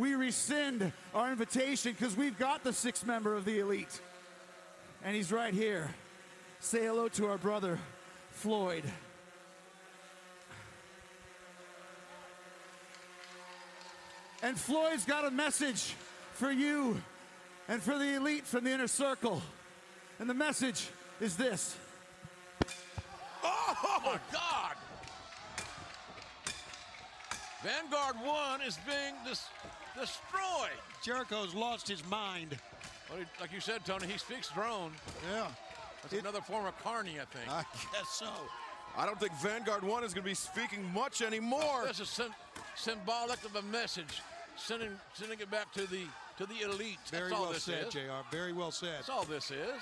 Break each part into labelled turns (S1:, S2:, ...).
S1: we rescind our invitation because we've got the sixth member of the elite. And he's right here. Say hello to our brother, Floyd. And Floyd's got a message for you and for the elite from the inner circle. And the message is this.
S2: Oh, my God! Vanguard 1 is being dis- destroyed.
S3: Jericho's lost his mind.
S2: Well, like you said, Tony, he speaks drone.
S3: Yeah.
S2: That's another form of Carney, I think.
S3: I guess so.
S4: I don't think Vanguard 1 is going to be speaking much anymore.
S2: This is sim- symbolic of a message, sending sending it back to the to the elite.
S3: Very
S2: That's all
S3: well
S2: this
S3: said,
S2: is.
S3: JR. Very well said.
S2: That's all this is.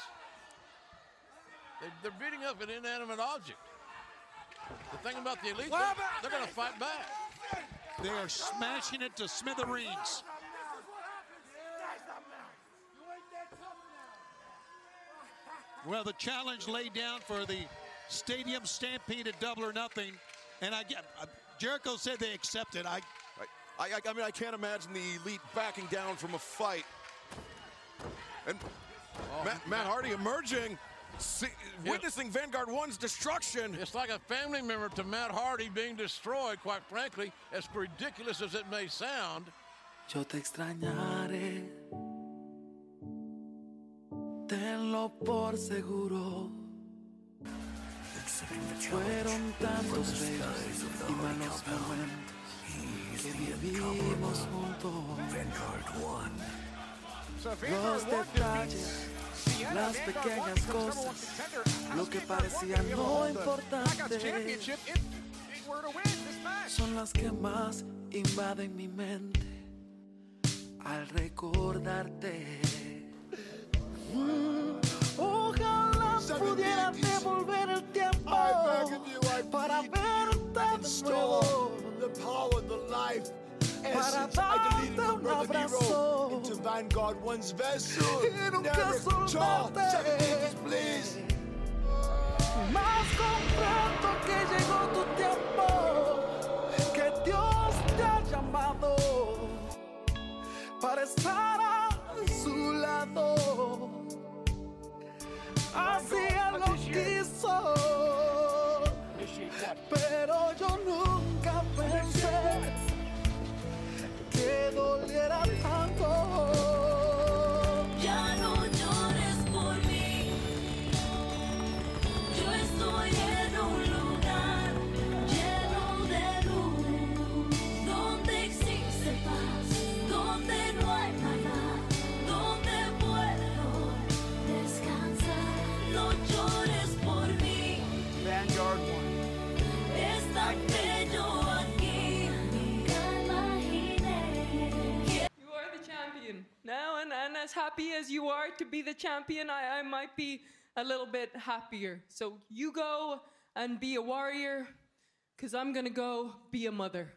S2: They, they're beating up an inanimate object. The thing about the elite, they're, they're going to fight back.
S3: They are smashing it to smithereens. Well, the challenge laid down for the Stadium Stampede at Double or Nothing, and I get uh, Jericho said they accepted. I
S4: I, I, I mean, I can't imagine the elite backing down from a fight. And Matt, Matt Hardy emerging, see, witnessing Vanguard 1's destruction.
S2: It's like a family member to Matt Hardy being destroyed, quite frankly, as ridiculous as it may sound.
S5: Yo te extrañaré. Tenlo por seguro. Fueron tantos bellos y malos momentos que vivimos juntos. Los detalles, las pequeñas cosas, lo que parecía no importante, son las que más invaden mi mente al recordarte. Mm, Ojalá pudiera devolver el tiempo para verte de nuevo.
S6: The power, the life,
S5: Para
S6: essence. I deleted
S5: darte
S6: from
S5: un
S6: Brother Nero
S5: abrazo.
S6: into Vanguard One's vessel. Never
S5: soltarte.
S6: seven digits, please.
S5: Más comprendo que llegó tu tiempo, que Dios te ha llamado para estar a su lado. Así Él lo quiso, pero yo nunca que doliera tanto.
S7: Now, and, and as happy as you are to be the champion, I, I might be a little bit happier. So you go and be a warrior, because I'm go be a mother.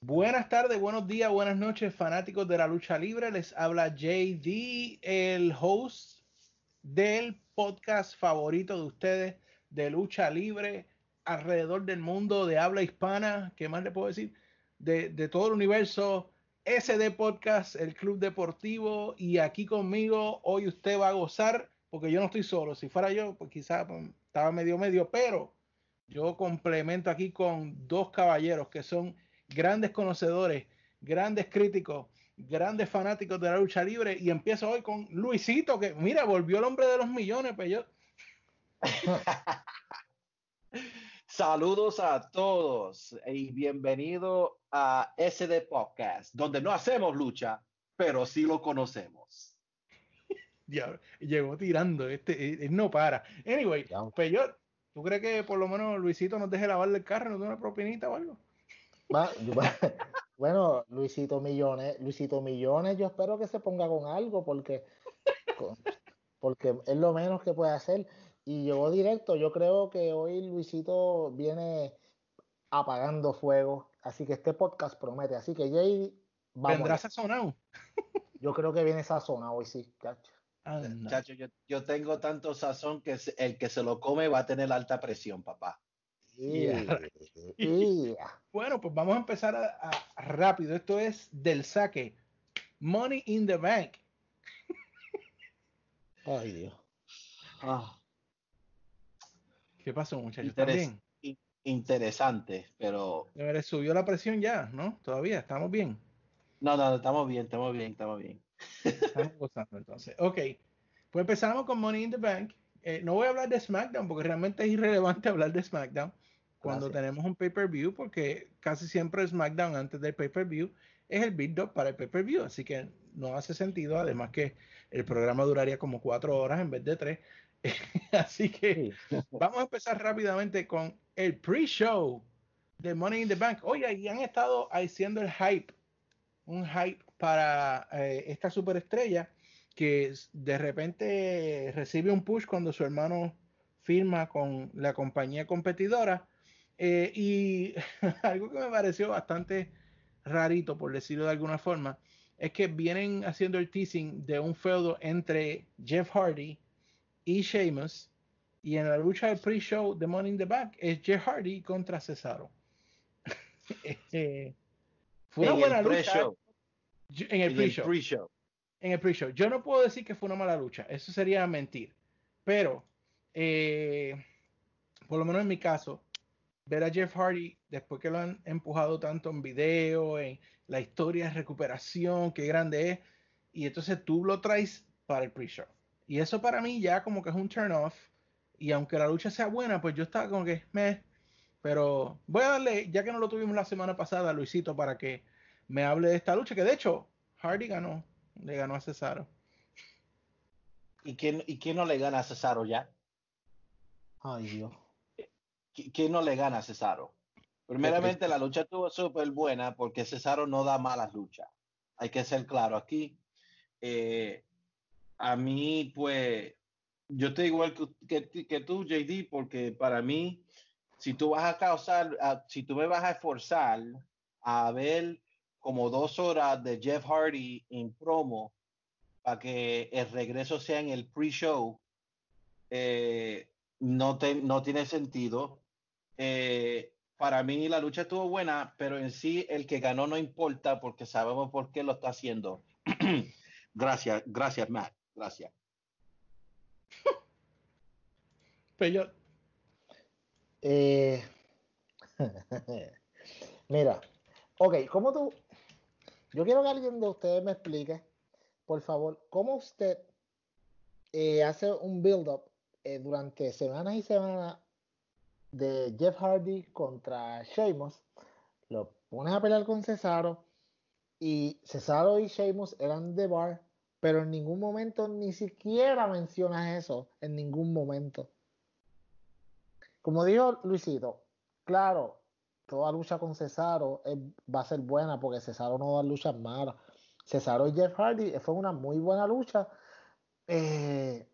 S8: Buenas tardes, buenos días, buenas noches, fanáticos de la lucha libre. Les habla JD, el host del podcast favorito de ustedes de lucha libre alrededor del mundo de habla hispana. ¿Qué más le puedo decir? De, de todo el universo. SD Podcast, el club deportivo. Y aquí conmigo, hoy usted va a gozar, porque yo no estoy solo. Si fuera yo, pues quizás pues, estaba medio medio, pero yo complemento aquí con dos caballeros que son grandes conocedores, grandes críticos, grandes fanáticos de la lucha libre. Y empiezo hoy con Luisito, que mira, volvió el hombre de los millones, pues yo.
S9: Saludos a todos y bienvenido a SD Podcast, donde no hacemos lucha, pero sí lo conocemos.
S8: Ya, llegó tirando, este, él, él no para. Anyway, pues yo, ¿tú crees que por lo menos Luisito nos deje lavarle el carro, nos dé una propinita o algo?
S10: Va- bueno, Luisito Millones, Luisito Millones, yo espero que se ponga con algo porque, con- porque es lo menos que puede hacer. Y llegó directo, yo creo que hoy Luisito viene apagando fuego, así que este podcast promete. Así que Jay, vamos.
S8: ¿Vendrá sazonado?
S10: Yo creo que viene sazonado hoy sí, cacho.
S9: Chacho, yo, yo tengo tanto sazón que el que se lo come va a tener alta presión, papá.
S8: Yeah. Bueno, pues vamos a empezar a, a- rápido. Esto es del saque. Money in the Bank.
S10: Ay, Dios.
S9: Ah,
S8: ¿Qué pasó, muchachos?
S9: interes-
S8: ¿Están bien?
S9: in- interesante, pero
S8: ver, subió la presión ya, ¿no? Todavía, estamos bien.
S9: no, no, estamos bien, estamos bien, estamos bien.
S8: Estamos gozando entonces. Ok, pues empezamos con Money in the Bank. Eh, no voy a hablar de SmackDown porque realmente es irrelevante hablar de SmackDown cuando
S9: Gracias.
S8: tenemos un pay-per-view porque casi siempre SmackDown antes del pay-per-view es el build-up para el pay-per-view, así que no hace sentido, además que el programa duraría como cuatro horas en vez de tres. así que vamos a empezar rápidamente con el pre-show de Money in the Bank. Oye, y han estado haciendo el hype, un hype para eh, esta superestrella que de repente recibe un push cuando su hermano firma con la compañía competidora. Eh, y algo que me pareció bastante rarito, por decirlo de alguna forma, es que vienen haciendo el teasing de un feudo entre Jeff Hardy y Sheamus. Y en la lucha del pre-show de Money in the Bank es Jeff Hardy contra Cesaro. Eh, fue una
S9: En
S8: buena lucha. Yo- En el
S9: En el
S8: pre-show. En el pre-show. Yo no puedo decir que fue una mala lucha. Eso sería mentir. Pero, eh, por lo menos en mi caso, ver a Jeff Hardy, después que lo han empujado tanto en video, en la historia de recuperación, qué grande es, y entonces tú lo traes para el pre-show. Y eso para mí ya como que es un turn off. Y aunque la lucha sea buena, pues yo estaba como que, meh. Pero voy a darle, ya que no lo tuvimos la semana pasada, Luisito, para que me hable de esta lucha, que de hecho Hardy ganó, le ganó a Cesaro.
S9: ¿Y quién, ¿Y quién no le gana a Cesaro ya?
S10: Ay, Dios.
S9: ¿Qui- ¿Quién no le gana a Cesaro? Primeramente, la lucha estuvo súper buena porque Cesaro no da malas luchas. Hay que ser claro aquí. Eh, a mí, pues, yo estoy igual que, que, que tú, JD, porque para mí, si tú vas a causar, a- si tú me vas a esforzar a ver como dos horas de Jeff Hardy en promo para que el regreso sea en el pre-show, eh, no, no tiene sentido. Eh, para mí la lucha estuvo buena, pero en sí el que ganó no importa porque sabemos por qué lo está haciendo. gracias, gracias, Matt. Gracias.
S8: Pero
S10: Eh, Mira, ok, ¿cómo tú? Yo quiero que alguien de ustedes me explique, por favor, cómo usted eh, hace un build-up eh, durante semanas y semanas de Jeff Hardy contra Sheamus, lo pones a pelear con Cesaro y Cesaro y Sheamus eran de bar, pero en ningún momento ni siquiera mencionas eso, en ningún momento. Como dijo Luisito, claro, toda lucha con Cesaro es- va a ser buena porque Cesaro no da luchas malas. Cesaro y Jeff Hardy fue una muy buena lucha eh,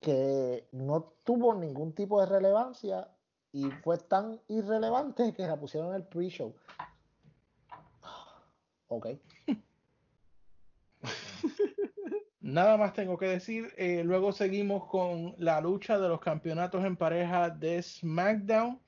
S10: que no tuvo ningún tipo de relevancia y fue tan irrelevante que la pusieron en el pre-show. Ok.
S8: Nada más tengo que decir. eh, luego seguimos con la lucha de los campeonatos en pareja de SmackDown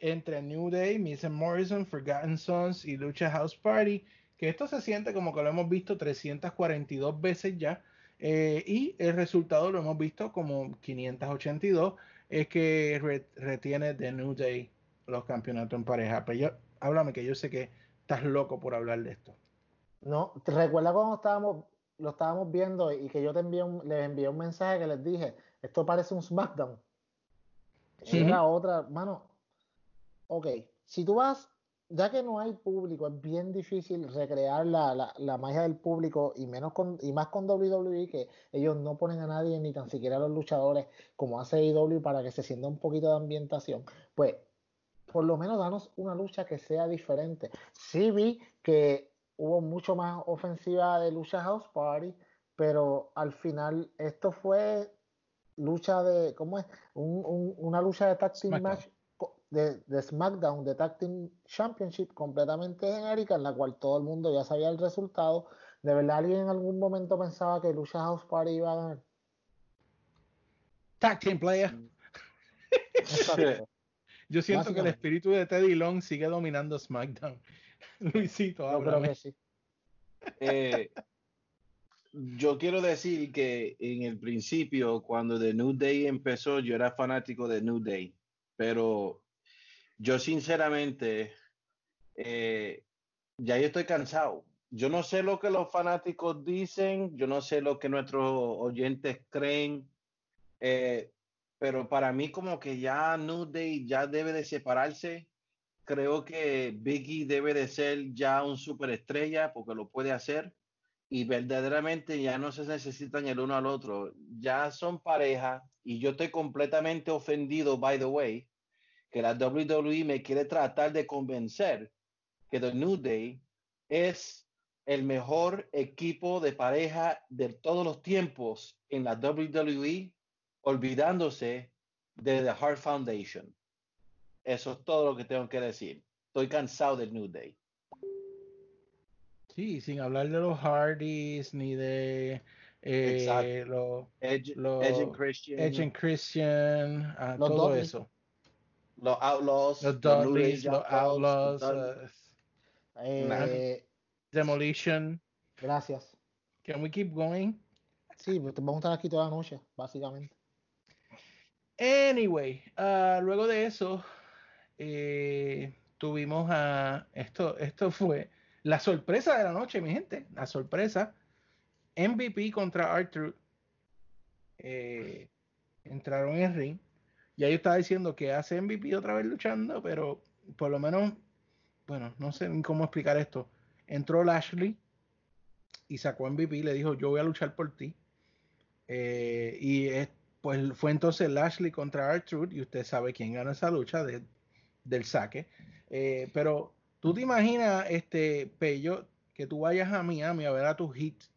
S8: entre New Day, Miz and Morrison, Forgotten Sons y Lucha House Party. Que esto se siente como que lo hemos visto 342 veces ya. eh, y el resultado lo hemos visto como 582. Es que re- retiene de New Day los campeonatos en pareja. Pero yo, háblame que yo sé que estás loco por hablar de esto.
S10: No, ¿te recuerdas cuando estábamos, lo estábamos viendo y que yo te envié un, les envié un mensaje que les dije, esto parece un SmackDown? Era otra, mano. Ok, si tú vas, ya que no hay público, es bien difícil recrear la, la, la magia del público y menos con, y más con WWE que ellos no ponen a nadie ni tan siquiera a los luchadores como hace AEW para que se sienta un poquito de ambientación. Pues por lo menos danos una lucha que sea diferente. Sí vi que hubo mucho más ofensiva de lucha House Party, pero al final esto fue lucha de, ¿cómo es? Un- un- una lucha de tag team
S8: SmackDown.
S10: match de, de SmackDown, de Tag Team Championship completamente genérica, en la cual todo el mundo ya sabía el resultado. ¿De verdad alguien en algún momento pensaba que Lucha House Party iba a ganar?
S8: Tag Team Player.
S10: Exacto.
S8: Yo siento que el espíritu de Teddy Long sigue dominando SmackDown. Luisito,
S10: Yo creo
S8: háblame.
S10: que sí.
S9: Eh, yo quiero decir que en el principio, cuando The New Day empezó, yo era fanático de New Day, pero yo sinceramente, eh, ya yo estoy cansado. Yo no sé lo que los fanáticos dicen, yo no sé lo que nuestros oyentes creen, eh, pero para mí como que ya New Day ya debe de separarse. Creo que Biggie debe de ser ya un superestrella porque lo puede hacer y verdaderamente ya no se necesitan el uno al otro, ya son pareja y yo estoy completamente ofendido, by the way, que la WWE me quiere tratar de convencer que The New Day es el mejor equipo de pareja de todos los tiempos en la WWE, olvidándose de The Heart Foundation. Eso es todo lo que tengo que decir. Estoy cansado del New Day.
S8: Sí, sin hablar de los Hardys ni de eh,
S9: Exacto.
S8: los
S9: Edge, Edge and Christian,
S8: Edge and Christian, ah,
S10: Los
S8: todo
S10: Dudley.
S8: eso.
S9: los Outlaws,
S8: Los Dudleys, los Outlaws, uh,
S10: Eh,
S8: Demolition.
S10: gracias.
S8: Can we keep going?
S10: Sí, pues te vamos a estar aquí toda la noche, básicamente.
S8: Anyway, ah, luego de eso, eh, tuvimos a. Esto, esto fue la sorpresa de la noche, mi gente. La sorpresa. MVP contra Arthur. eh, entraron en el ring. Ya yo estaba diciendo que hace MVP otra vez luchando, pero por lo menos, bueno, no sé cómo explicar esto. Entró Lashley y sacó MVP, le dijo, yo voy a luchar por ti. Eh, y es- pues fue entonces Lashley contra Arthur y usted sabe quién ganó esa lucha del saque. Eh, pero tú te imaginas, este Pello, que tú vayas a Miami a ver a tus hits,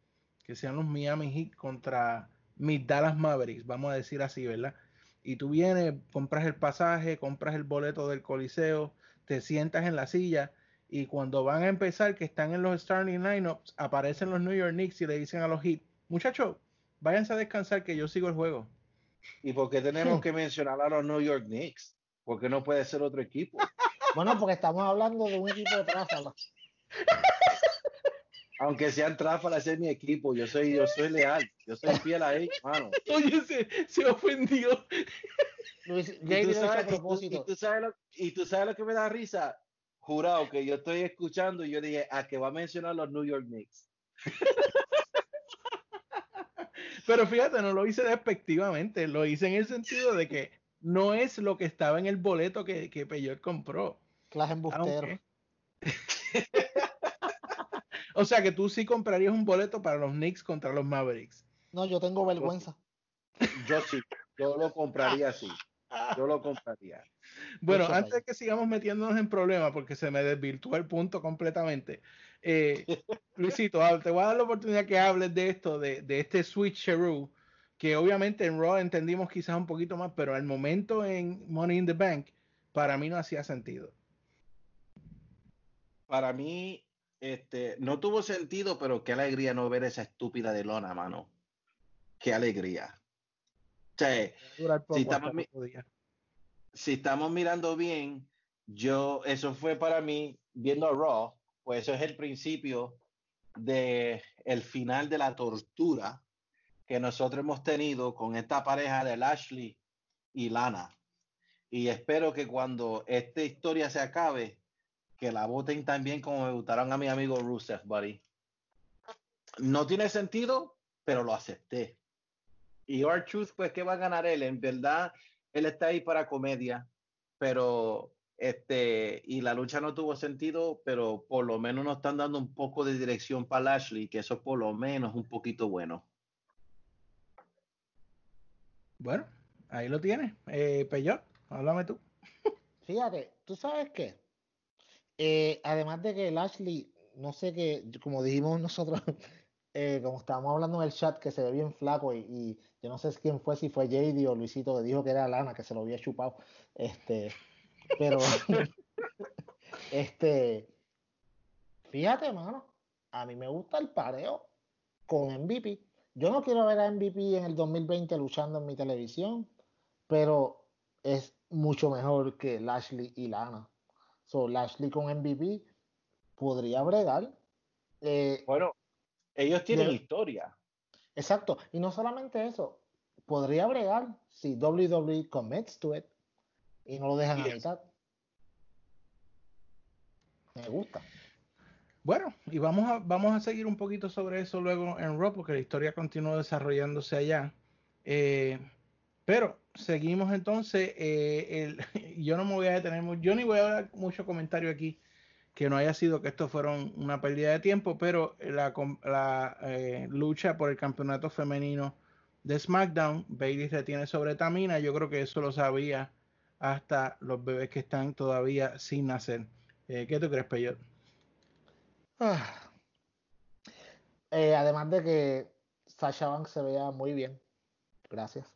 S8: que sean los Miami Heat contra mis Dallas Mavericks, vamos a decir así, ¿verdad? Y tú vienes, compras el pasaje, compras el boleto del Coliseo, te sientas en la silla y cuando van a empezar, que están en los starting lineups, aparecen los New York Knicks y le dicen a los Heat, muchachos, váyanse a descansar que yo sigo el juego.
S9: ¿Y por qué tenemos que mencionar a los New York Knicks? ¿Por qué no puede ser otro equipo?
S10: Bueno, porque estamos hablando de un equipo de tráfala.
S9: Aunque sean tráfalas, ese es mi equipo. Yo soy, yo soy leal. Yo soy fiel a ellos, mano.
S8: Oye, se, se ofendió.
S10: Luis,
S9: Y tú,
S10: a
S9: sabes, y tú- y
S10: propósito.
S9: tú sabes lo, y tú sabes lo que me da risa. Jurado que yo estoy escuchando y yo dije, a que va a mencionar los New York Knicks.
S8: Pero fíjate, no lo hice despectivamente, lo hice en el sentido de que no es lo que estaba en el boleto que, que Peyot compró.
S10: Clase embustero.
S8: Aunque- o sea que tú sí comprarías un boleto para los Knicks contra los Mavericks.
S10: No, yo tengo vergüenza.
S9: Yo sí, yo lo compraría así. Yo lo compraría.
S8: Bueno,
S10: Mucho
S8: antes de que sigamos metiéndonos en problemas, porque se me desvirtuó el punto completamente, eh, Luisito, te voy a dar la oportunidad que hables de esto, de, de este switcheroo, que obviamente en Raw entendimos quizás un poquito más, pero al momento en Money in the Bank, para mí no hacía sentido.
S9: Para mí, este, no tuvo sentido, pero qué alegría no ver esa estúpida de lona, mano. Qué alegría. O sea,
S8: poco
S9: estamos, si estamos mirando bien, yo, eso fue para mí, viendo a Raw, pues eso es el principio de el final de la tortura que nosotros hemos tenido con esta pareja de Lashley y Lana. Y espero que cuando esta historia se acabe, que la voten tan bien como me gustaron a mi amigo Rusev, buddy. No tiene sentido, pero lo acepté. Y our truth, pues, ¿qué va a ganar él? En verdad, él está ahí para comedia, pero este, y la lucha no tuvo sentido, pero por lo menos nos están dando un poco de dirección para Lashley, que eso por lo menos es un poquito bueno.
S8: Bueno, ahí lo tienes. Eh, Peyot, háblame tú.
S10: Fíjate, ¿tú sabes qué? Eh, además de que Lashley, no sé qué, como dijimos nosotros, eh, como estábamos hablando en el chat, que se ve bien flaco y, y yo no sé quién fue, si fue JD o Luisito que dijo que era Lana, que se lo había chupado. Este, pero, este, fíjate, mano, a mí me gusta el pareo con MVP. Yo no quiero ver a MVP en el 2020 luchando en mi televisión, pero es mucho mejor que Lashley y Lana. So, Lashley con MVP podría bregar. Eh,
S9: bueno, ellos tienen
S10: de-
S9: historia.
S10: Exacto. Y no solamente eso, podría bregar si WWE commits to it y no lo dejan a
S9: Yes.
S10: mitad. Me gusta.
S11: Bueno, y vamos a, vamos a seguir un poquito sobre eso luego en Raw, porque la historia continúa desarrollándose allá. Eh, pero seguimos entonces. eh, el- yo no me voy a detener, mu- yo ni voy a dar mucho comentario aquí que no haya sido que esto fueron una pérdida de tiempo, pero la, la eh, lucha por el campeonato femenino de SmackDown, Bailey retiene sobre Tamina. Yo creo que eso lo sabía hasta los bebés que están todavía sin nacer. ¿Qué tú crees, Peyot?
S10: Ah. Eh, además de que Sasha Banks se vea muy bien. Gracias.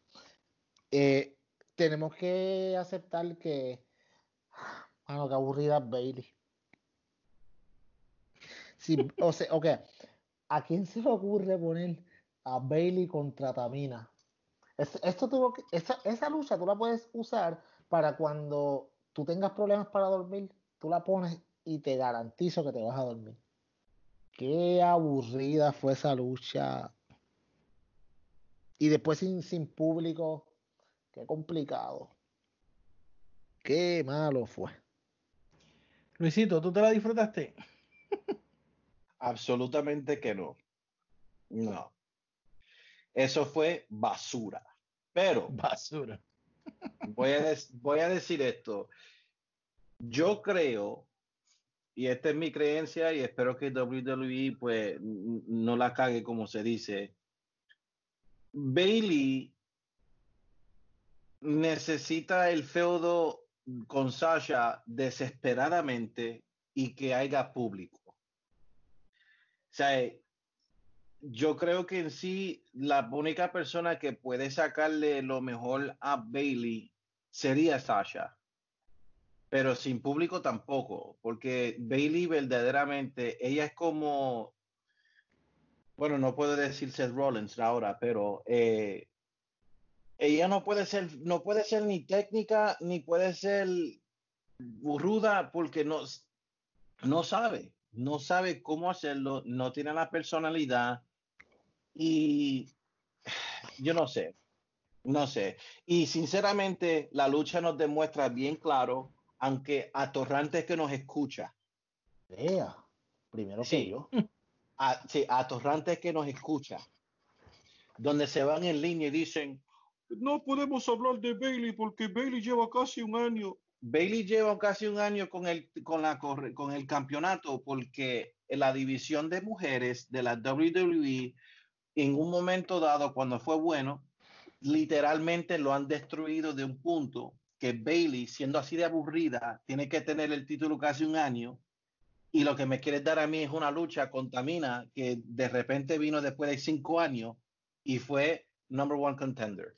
S10: Eh, tenemos que aceptar que. Mano, qué aburrida Bailey. Sí, o sea, ok. ¿A quién se le ocurre poner a Bailey contra Tamina? Es- esto tuvo esa, esa lucha tú la puedes usar para cuando tú tengas problemas para dormir, tú la pones y te garantizo que te vas a dormir. Qué aburrida fue esa lucha. Y después sin, sin público, qué complicado. Qué malo fue.
S11: Luisito, ¿tú te la disfrutaste?
S9: Absolutamente que no. No. Eso fue basura. Pero
S11: Basura.
S9: voy a, des- voy a decir esto. Yo creo, y esta es mi creencia, y espero que WWE pues no la cague como se dice. Bailey necesita el feudo con Sasha desesperadamente y que haya público. O sea, eh, yo creo que en sí la única persona que puede sacarle lo mejor a Bailey sería Sasha. Pero sin público tampoco, porque Bailey verdaderamente, ella es como, bueno, no puedo decir Seth Rollins ahora, pero eh, ella no puede ser, no puede ser ni técnica, ni puede ser ruda, porque no, no sabe, no sabe cómo hacerlo, no tiene la personalidad y yo no sé, no sé. Y sinceramente la lucha nos demuestra bien claro, aunque atorrante que nos escucha,
S10: Vea, primero que
S9: Sí.
S10: yo.
S9: a, sí, atorrante que nos escucha, donde se van en línea y dicen, no podemos hablar de Bailey porque Bailey lleva casi un año. Bailey lleva casi un año con el, con la, con el campeonato porque en la división de mujeres de la WWE, en un momento dado, cuando fue bueno, literalmente lo han destruido de un punto que Bailey, siendo así de aburrida, tiene que tener el título casi un año y lo que me quieres dar a mí es una lucha con Tamina que de repente vino después de cinco años y fue number one contender.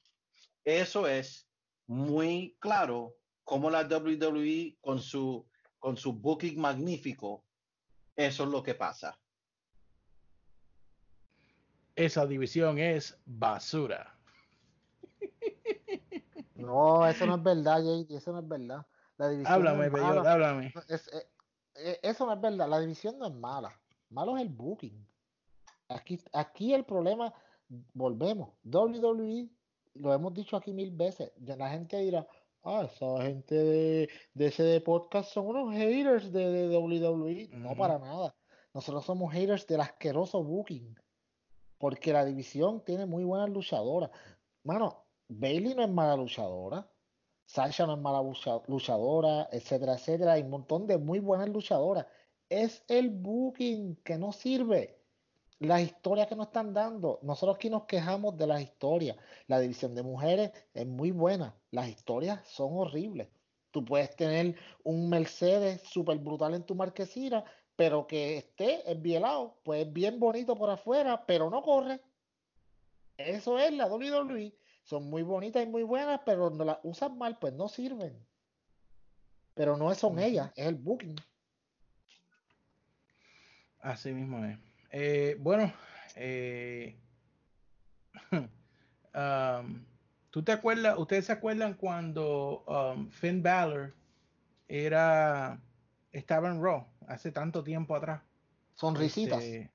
S9: Eso es muy claro como la WWE con su, con su booking magnífico, eso es lo que pasa.
S11: Esa división es basura.
S10: No, eso no es verdad, JD, eso no es verdad. La división
S11: Háblame,
S10: no es
S11: háblame.
S10: Es- eh, eh, eso no es verdad, la división no es mala. Malo es el booking. Aquí, aquí el problema, volvemos, WWE, lo hemos dicho aquí mil veces, la gente dirá, ah, esa gente de, de ese podcast son unos haters de, de WWE. No
S11: Ujú.
S10: para nada. Nosotros somos haters del asqueroso booking. Porque la división tiene muy buenas luchadoras. Mano, Bailey no es mala luchadora. Sasha no es mala lucha- luchadora, etcétera, etcétera. Hay un montón de muy buenas luchadoras. Es el booking que no sirve. Las historias que nos están dando. Nosotros aquí nos quejamos de las historias. La división de mujeres es muy buena. Las historias son horribles. Tú puedes tener un Mercedes súper brutal en tu marquesina, pero que esté envielado, pues bien bonito por afuera, pero no corre. Eso es la WWE. Son muy bonitas y muy buenas, pero no las usan mal, pues no sirven. Pero no son ellas, es el booking.
S11: Así mismo es. Eh, bueno, eh, um,
S8: ¿Tú te acuerdas, ustedes se acuerdan cuando um, Finn Balor era, estaba en Raw hace tanto tiempo atrás?
S10: Sonrisitas.
S8: Este,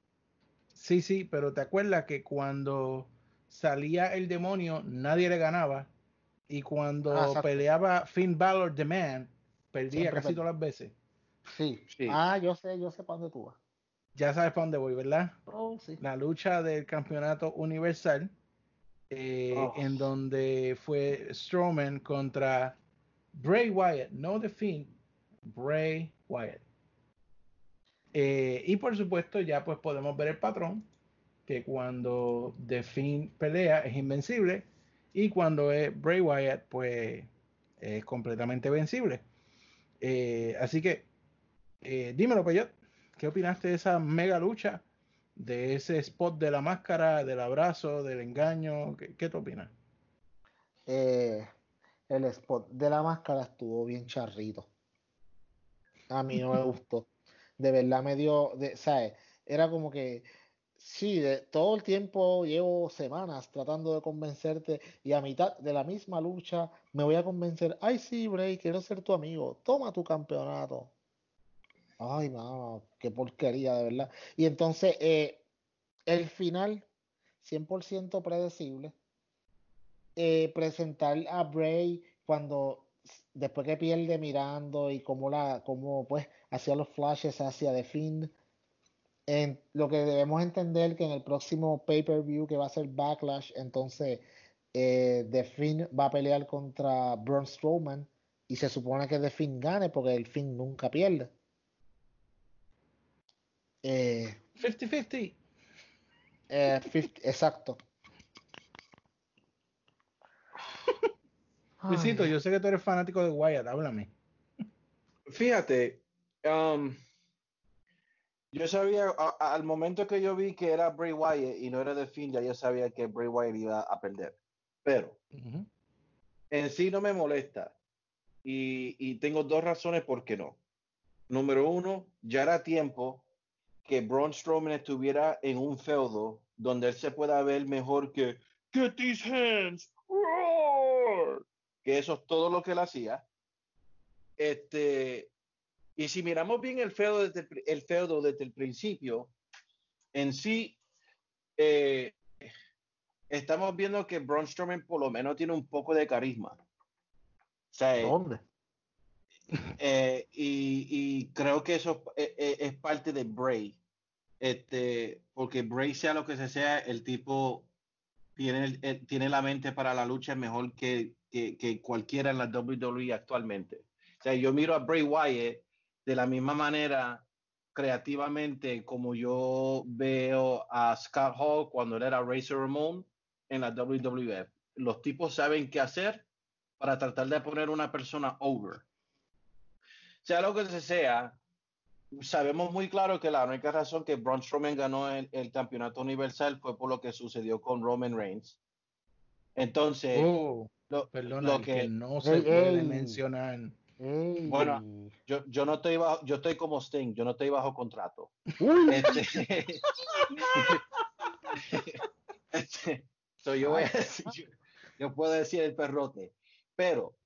S8: sí, sí, pero te acuerdas que cuando salía el demonio nadie le ganaba y cuando
S10: Ah,
S8: peleaba Finn Balor The Man perdía
S10: Siempre
S8: casi todas las veces.
S10: Sí.
S9: Sí.
S10: Ah, yo sé, yo sé para dónde tú vas.
S8: Ya sabes para dónde voy, ¿verdad?
S10: Oh, sí.
S8: La lucha del campeonato universal eh,
S9: Oh.
S8: en donde fue Strowman contra Bray Wyatt, no The Fiend, Bray Wyatt. Eh, y por supuesto ya pues podemos ver el patrón que cuando The Fiend pelea es invencible y cuando es Bray Wyatt pues es completamente vencible. Eh, así que eh, dímelo Peyot, ¿qué opinaste de esa mega lucha? De ese spot de la máscara, del abrazo, del engaño, ¿qué, qué te opinas?
S10: Eh, el spot de la máscara estuvo bien charrito. A mí no me gustó. De verdad me dio, de, ¿sabes? Era como que, sí, de, todo el tiempo llevo semanas tratando de convencerte y a mitad de la misma lucha me voy a convencer, ay sí, Bray, quiero ser tu amigo, toma tu campeonato. Ay, no, qué porquería, de verdad. Y entonces, eh, el final, 100% predecible. Eh, presentar a Bray cuando después que pierde mirando y cómo la cómo pues hacía los flashes hacia The Fiend en lo que debemos entender que en el próximo pay-per-view que va a ser Backlash entonces eh, The Fiend va a pelear contra Braun Strowman y se supone que The Fiend gane porque el Fiend nunca pierde eh,
S8: 50-50.
S10: eh, 50 exacto
S8: Luisito, yo sé que tú eres fanático de Wyatt, háblame.
S9: Fíjate, um, yo sabía, a- a- al momento que yo vi que era Bray Wyatt y no era de fin, ya yo sabía que Bray Wyatt iba a perder. Pero
S8: Ujú.
S9: en sí no me molesta. Y, y tengo dos razones por qué no. Número uno, ya era tiempo que Braun Strowman estuviera en un feudo donde él se pueda ver mejor que Get these hands, roar", que eso es todo lo que él hacía. Este, y si miramos bien el feudo desde el, el feudo desde el principio, en sí, eh, estamos viendo que Braun Strowman por lo menos tiene un poco de carisma. O sea, eh,
S10: ¿dónde?
S9: eh, y, y creo que eso es, es- parte de Bray. Este, porque Bray sea lo que se sea, el tipo tiene, el- tiene la mente para la lucha mejor que, que, que cualquiera en la WWE actualmente. O sea, yo miro a Bray Wyatt de la misma manera creativamente como yo veo a Scott Hall cuando él era Razor Ramon en la WWF. Los tipos saben qué hacer para tratar de poner una persona over. Sea lo que sea, sabemos muy claro que la única razón que Braun Strowman ganó el, el campeonato universal fue por lo que sucedió con Roman Reigns. Entonces,
S8: Oh,
S9: lo,
S8: perdona,
S9: lo
S8: el que,
S9: que-
S8: no se puede mencionar.
S10: Ey.
S9: Bueno, yo, yo no estoy bajo, yo estoy como Sting, yo no estoy bajo contrato. Este, este, so yo, voy a decir- yo, yo puedo decir el perrote, pero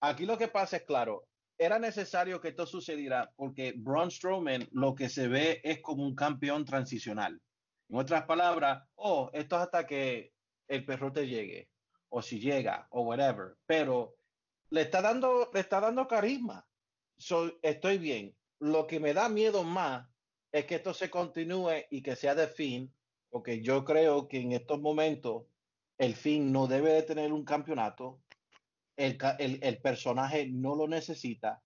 S9: aquí lo que pasa es claro, era necesario que esto sucediera porque Braun Strowman lo que se ve es como un campeón transicional. En otras palabras, oh, esto es hasta que el perrote llegue, o si llega, o whatever, pero le está dando, le está dando carisma. So, estoy bien. Lo que me da miedo más es que esto se continúe y que sea de fin, porque yo creo que en estos momentos el fin no debe de tener un campeonato, el, el personaje no lo necesita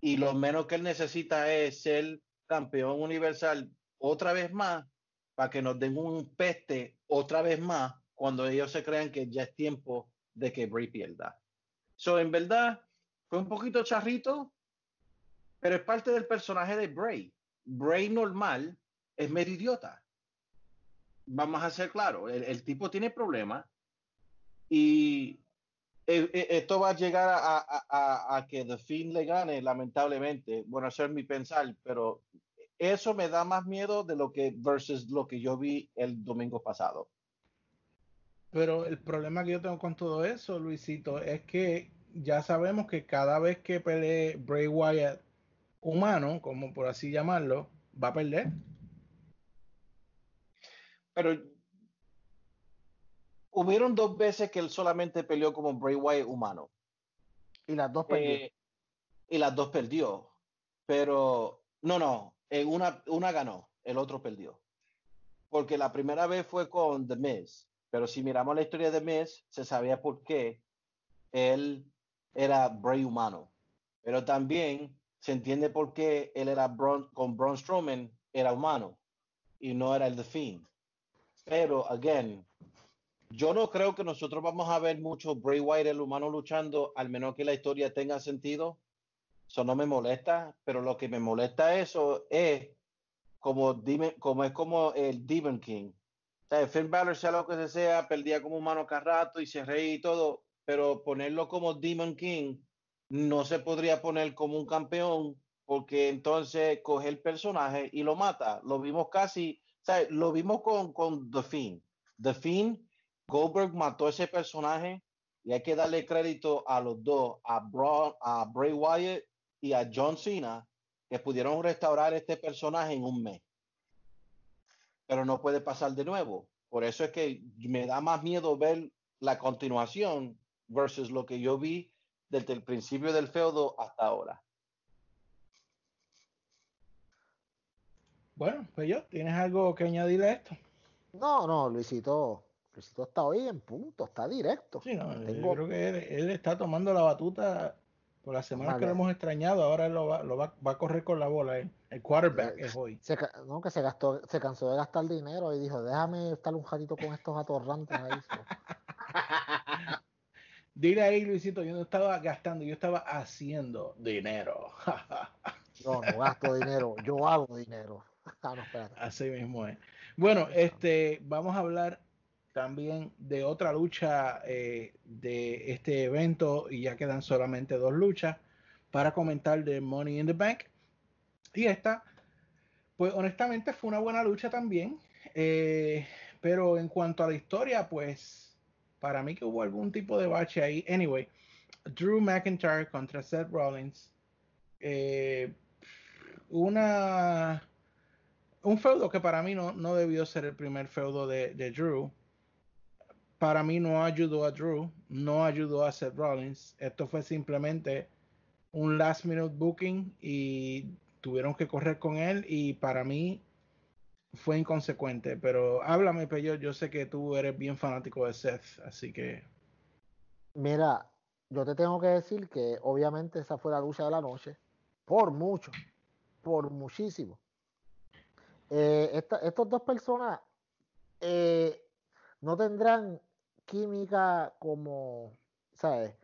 S9: y lo menos que él necesita es ser campeón universal otra vez más para que nos den un peste otra vez más cuando ellos se crean que ya es tiempo de que Bray pierda. So, en verdad, fue un poquito charrito, pero es parte del personaje de Bray. Bray normal es medio idiota. Vamos a ser claros, el, tipo tiene problemas y eh, eh, esto va a llegar a, que The Fiend le gane, lamentablemente. Bueno, eso es mi pensar, pero eso me da más miedo de lo que versus lo que yo vi el domingo pasado.
S8: Pero el problema que yo tengo con todo eso, Luisito, es que ya sabemos que cada vez que pelee Bray Wyatt humano, como por así llamarlo, va a perder.
S9: Pero hubieron dos veces que él solamente peleó como Bray Wyatt humano.
S10: Y las dos perdió.
S9: Eh, y las dos perdió. Pero no, no, en una, una ganó, el otro perdió. Porque la primera vez fue con The Miz. Pero si miramos la historia de Miz, se sabía por qué él era Bray humano. Pero también se entiende por qué él era con Braun Strowman era humano y no era el The Fiend. Pero, again, yo no creo que nosotros vamos a ver mucho Bray Wyatt el humano luchando, al menos que la historia tenga sentido. Eso no me molesta, pero lo que me molesta eso es como, como es como el Demon King. Sea, Finn Balor sea lo que se sea, perdía como humano cada rato y se reía y todo, pero ponerlo como Demon King no se podría poner como un campeón porque entonces coge el personaje y lo mata. Lo vimos casi, o sea, lo vimos con, con The Fiend. The Fiend, Goldberg mató ese personaje y hay que darle crédito a los dos, a, Braun, a Bray Wyatt y a John Cena, que pudieron restaurar este personaje en un mes. Pero no puede pasar de nuevo. Por eso es que me da más miedo ver la continuación versus lo que yo vi desde el principio del feudo hasta ahora.
S8: Bueno, pues yo, ¿tienes algo que añadirle a esto?
S10: No, no, Luisito. Luisito está hoy en punto, está directo.
S8: Sí, no,
S10: Tengo-
S8: yo creo que él, él está tomando la batuta por las semanas que lo hemos extrañado. Ahora él lo va, lo va, va a correr con la bola. él. El quarterback es hoy.
S10: Se, no, que se gastó, se cansó de gastar dinero y dijo, déjame estar un ratito con estos atorrantes ahí. so".
S8: Dile ahí, Luisito, yo no estaba gastando, yo estaba haciendo dinero.
S10: Yo no gasto dinero, yo hago dinero. Ah, no.
S8: Así mismo es. Bueno, este, vamos a hablar también de otra lucha eh, de este evento y ya quedan solamente dos luchas para comentar de Money in the Bank. Y esta, pues honestamente fue una buena lucha también, eh, pero en cuanto a la historia, pues para mí que hubo algún tipo de bache ahí. Anyway, Drew McIntyre contra Seth Rollins. eh, una un feudo que para mí no, no debió ser el primer feudo de, de Drew. Para mí no ayudó a Drew, no ayudó a Seth Rollins. Esto fue simplemente un last minute booking y tuvieron que correr con él y para mí fue inconsecuente. Pero háblame, Peyo, yo sé que tú eres bien fanático de Seth, así que
S10: Mira, yo te tengo que decir que obviamente esa fue la lucha de la noche. Por mucho, por muchísimo. Eh, esta- estos dos personas eh, no tendrán química como, ¿sabes?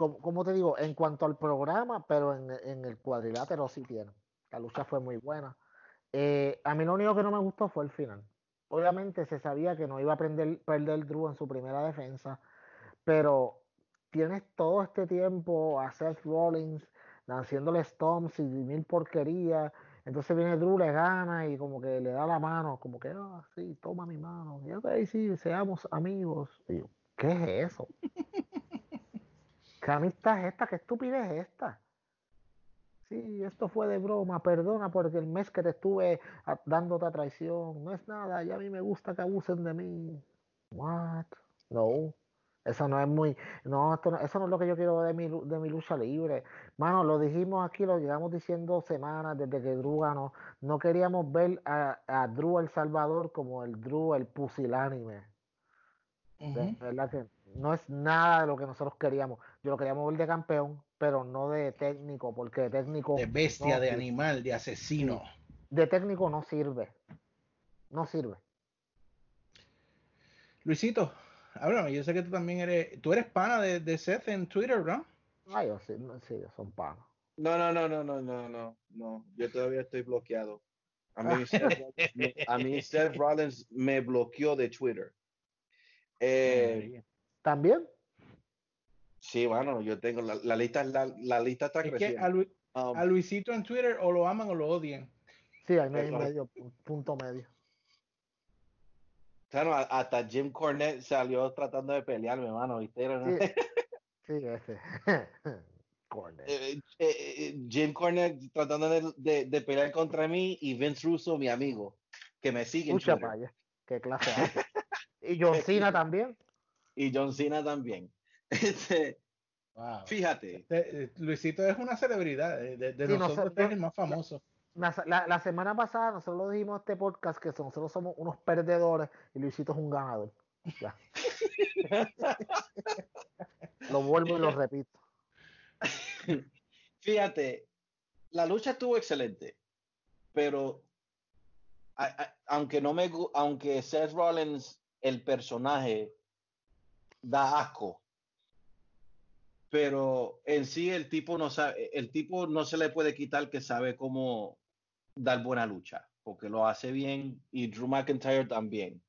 S10: Como, como te digo, en cuanto al programa, pero en, en el cuadrilátero sí tienen. La lucha fue muy buena. Eh, a mí lo único que no me gustó fue el final. Obviamente se sabía que no iba a prender- perder Drew en su primera defensa, pero tienes todo este tiempo a Seth Rollins haciéndole stomps y mil porquerías. Entonces viene Drew, le gana y como que le da la mano, como que, ah, sí, toma mi mano. Y ok, sí, seamos amigos. Y yo, ¿qué es eso? ¿Qué amistad es esta? ¿Qué estupidez es esta? Sí, esto fue de broma, perdona porque el mes que te estuve a- dándote a traición, no es nada, ya a mí me gusta que abusen de mí. What? No, eso no es muy, no, esto no- eso no es lo que yo quiero de mi, de mi lucha libre. Mano, lo dijimos aquí, lo llevamos diciendo semanas desde que Drew ganó. No queríamos ver a, a Drew El Salvador como el Drew el pusilánime. De verdad que no es nada de lo que nosotros queríamos. Yo lo queríamos ver de campeón, pero no de técnico, porque de técnico.
S8: de bestia,
S10: no
S8: de
S10: sirve.
S8: animal, de asesino.
S10: De técnico no sirve. No sirve.
S8: Luisito, háblame, yo sé que tú también eres, tú eres pana de, de Seth en Twitter, ¿no?
S10: Ay, yo sí, no, sí, son panos.
S9: No, no, no, no, no, no, no, no. Yo todavía estoy bloqueado. A mí, Seth, Rollins me- a mí Seth Rollins me bloqueó de Twitter. Eh,
S10: ¿También?
S9: Sí, bueno, yo tengo la, la lista, la, la lista está
S8: Es que
S9: creciendo.
S8: a, Lu-
S9: Um,
S8: a Luisito en Twitter o lo aman o lo odian.
S10: Sí, hay medio, medio, pu- punto medio.
S9: Claro, hasta Jim Cornette salió tratando de pelearme, hermano, ¿viste?
S10: Sí, sí, ese. Cornette.
S9: Eh, eh, eh, Jim Cornette tratando de, de- de pelear contra mí y Vince Russo, mi amigo, que me sigue en
S10: Escucha
S9: Twitter.
S10: para allá. Qué clase hace. Y John Cena también.
S9: Y John Cena también. Este,
S8: Wow.
S9: fíjate,
S8: Este, eh, Luisito es una celebridad. De, de- de
S10: Sí,
S8: nosotros
S10: nosotros-
S8: es el más famoso.
S10: La, la- la semana pasada nosotros lo dijimos en este podcast que nosotros somos unos perdedores y Luisito es un ganador. Ya. lo vuelvo y lo repito.
S9: fíjate, la lucha estuvo excelente, pero a- a- aunque no me aunque Seth Rollins el personaje da asco, pero en sí el tipo no sabe, el tipo no se le puede quitar que sabe cómo dar buena lucha, porque lo hace bien y Drew McIntyre también.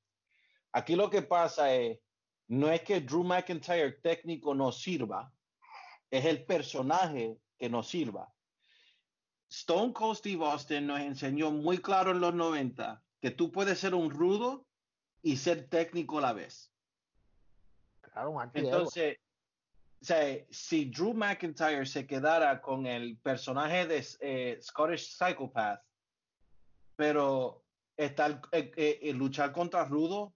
S9: Aquí lo que pasa es, no es que Drew McIntyre técnico no sirva, es el personaje que nos sirva. Stone Cold Steve Austin nos enseñó muy claro en los 90 que tú puedes ser un rudo y ser técnico a la vez.
S10: Claro.
S9: Entonces, o sea, si Drew McIntyre se quedara con el personaje de eh, Scottish Psychopath, pero estar, eh, eh, luchar contra Rudo,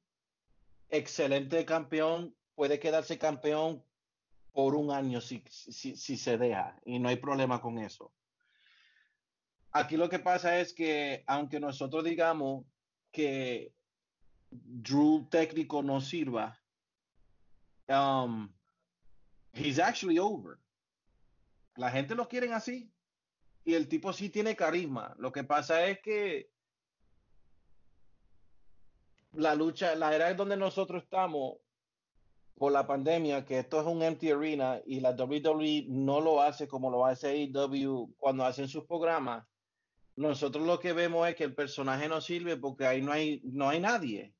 S9: excelente campeón, puede quedarse campeón por un año si, si, si se deja y no hay problema con eso. Aquí lo que pasa es que aunque nosotros digamos que Drew técnico no sirva, um, he's actually over. La gente lo quieren así. Y el tipo sí tiene carisma. Lo que pasa es que la lucha, la era donde nosotros estamos por la pandemia, que esto es un empty arena y la WWE no lo hace como lo hace AEW cuando hacen sus programas. Nosotros lo que vemos es que el personaje no sirve porque ahí no hay, no hay nadie.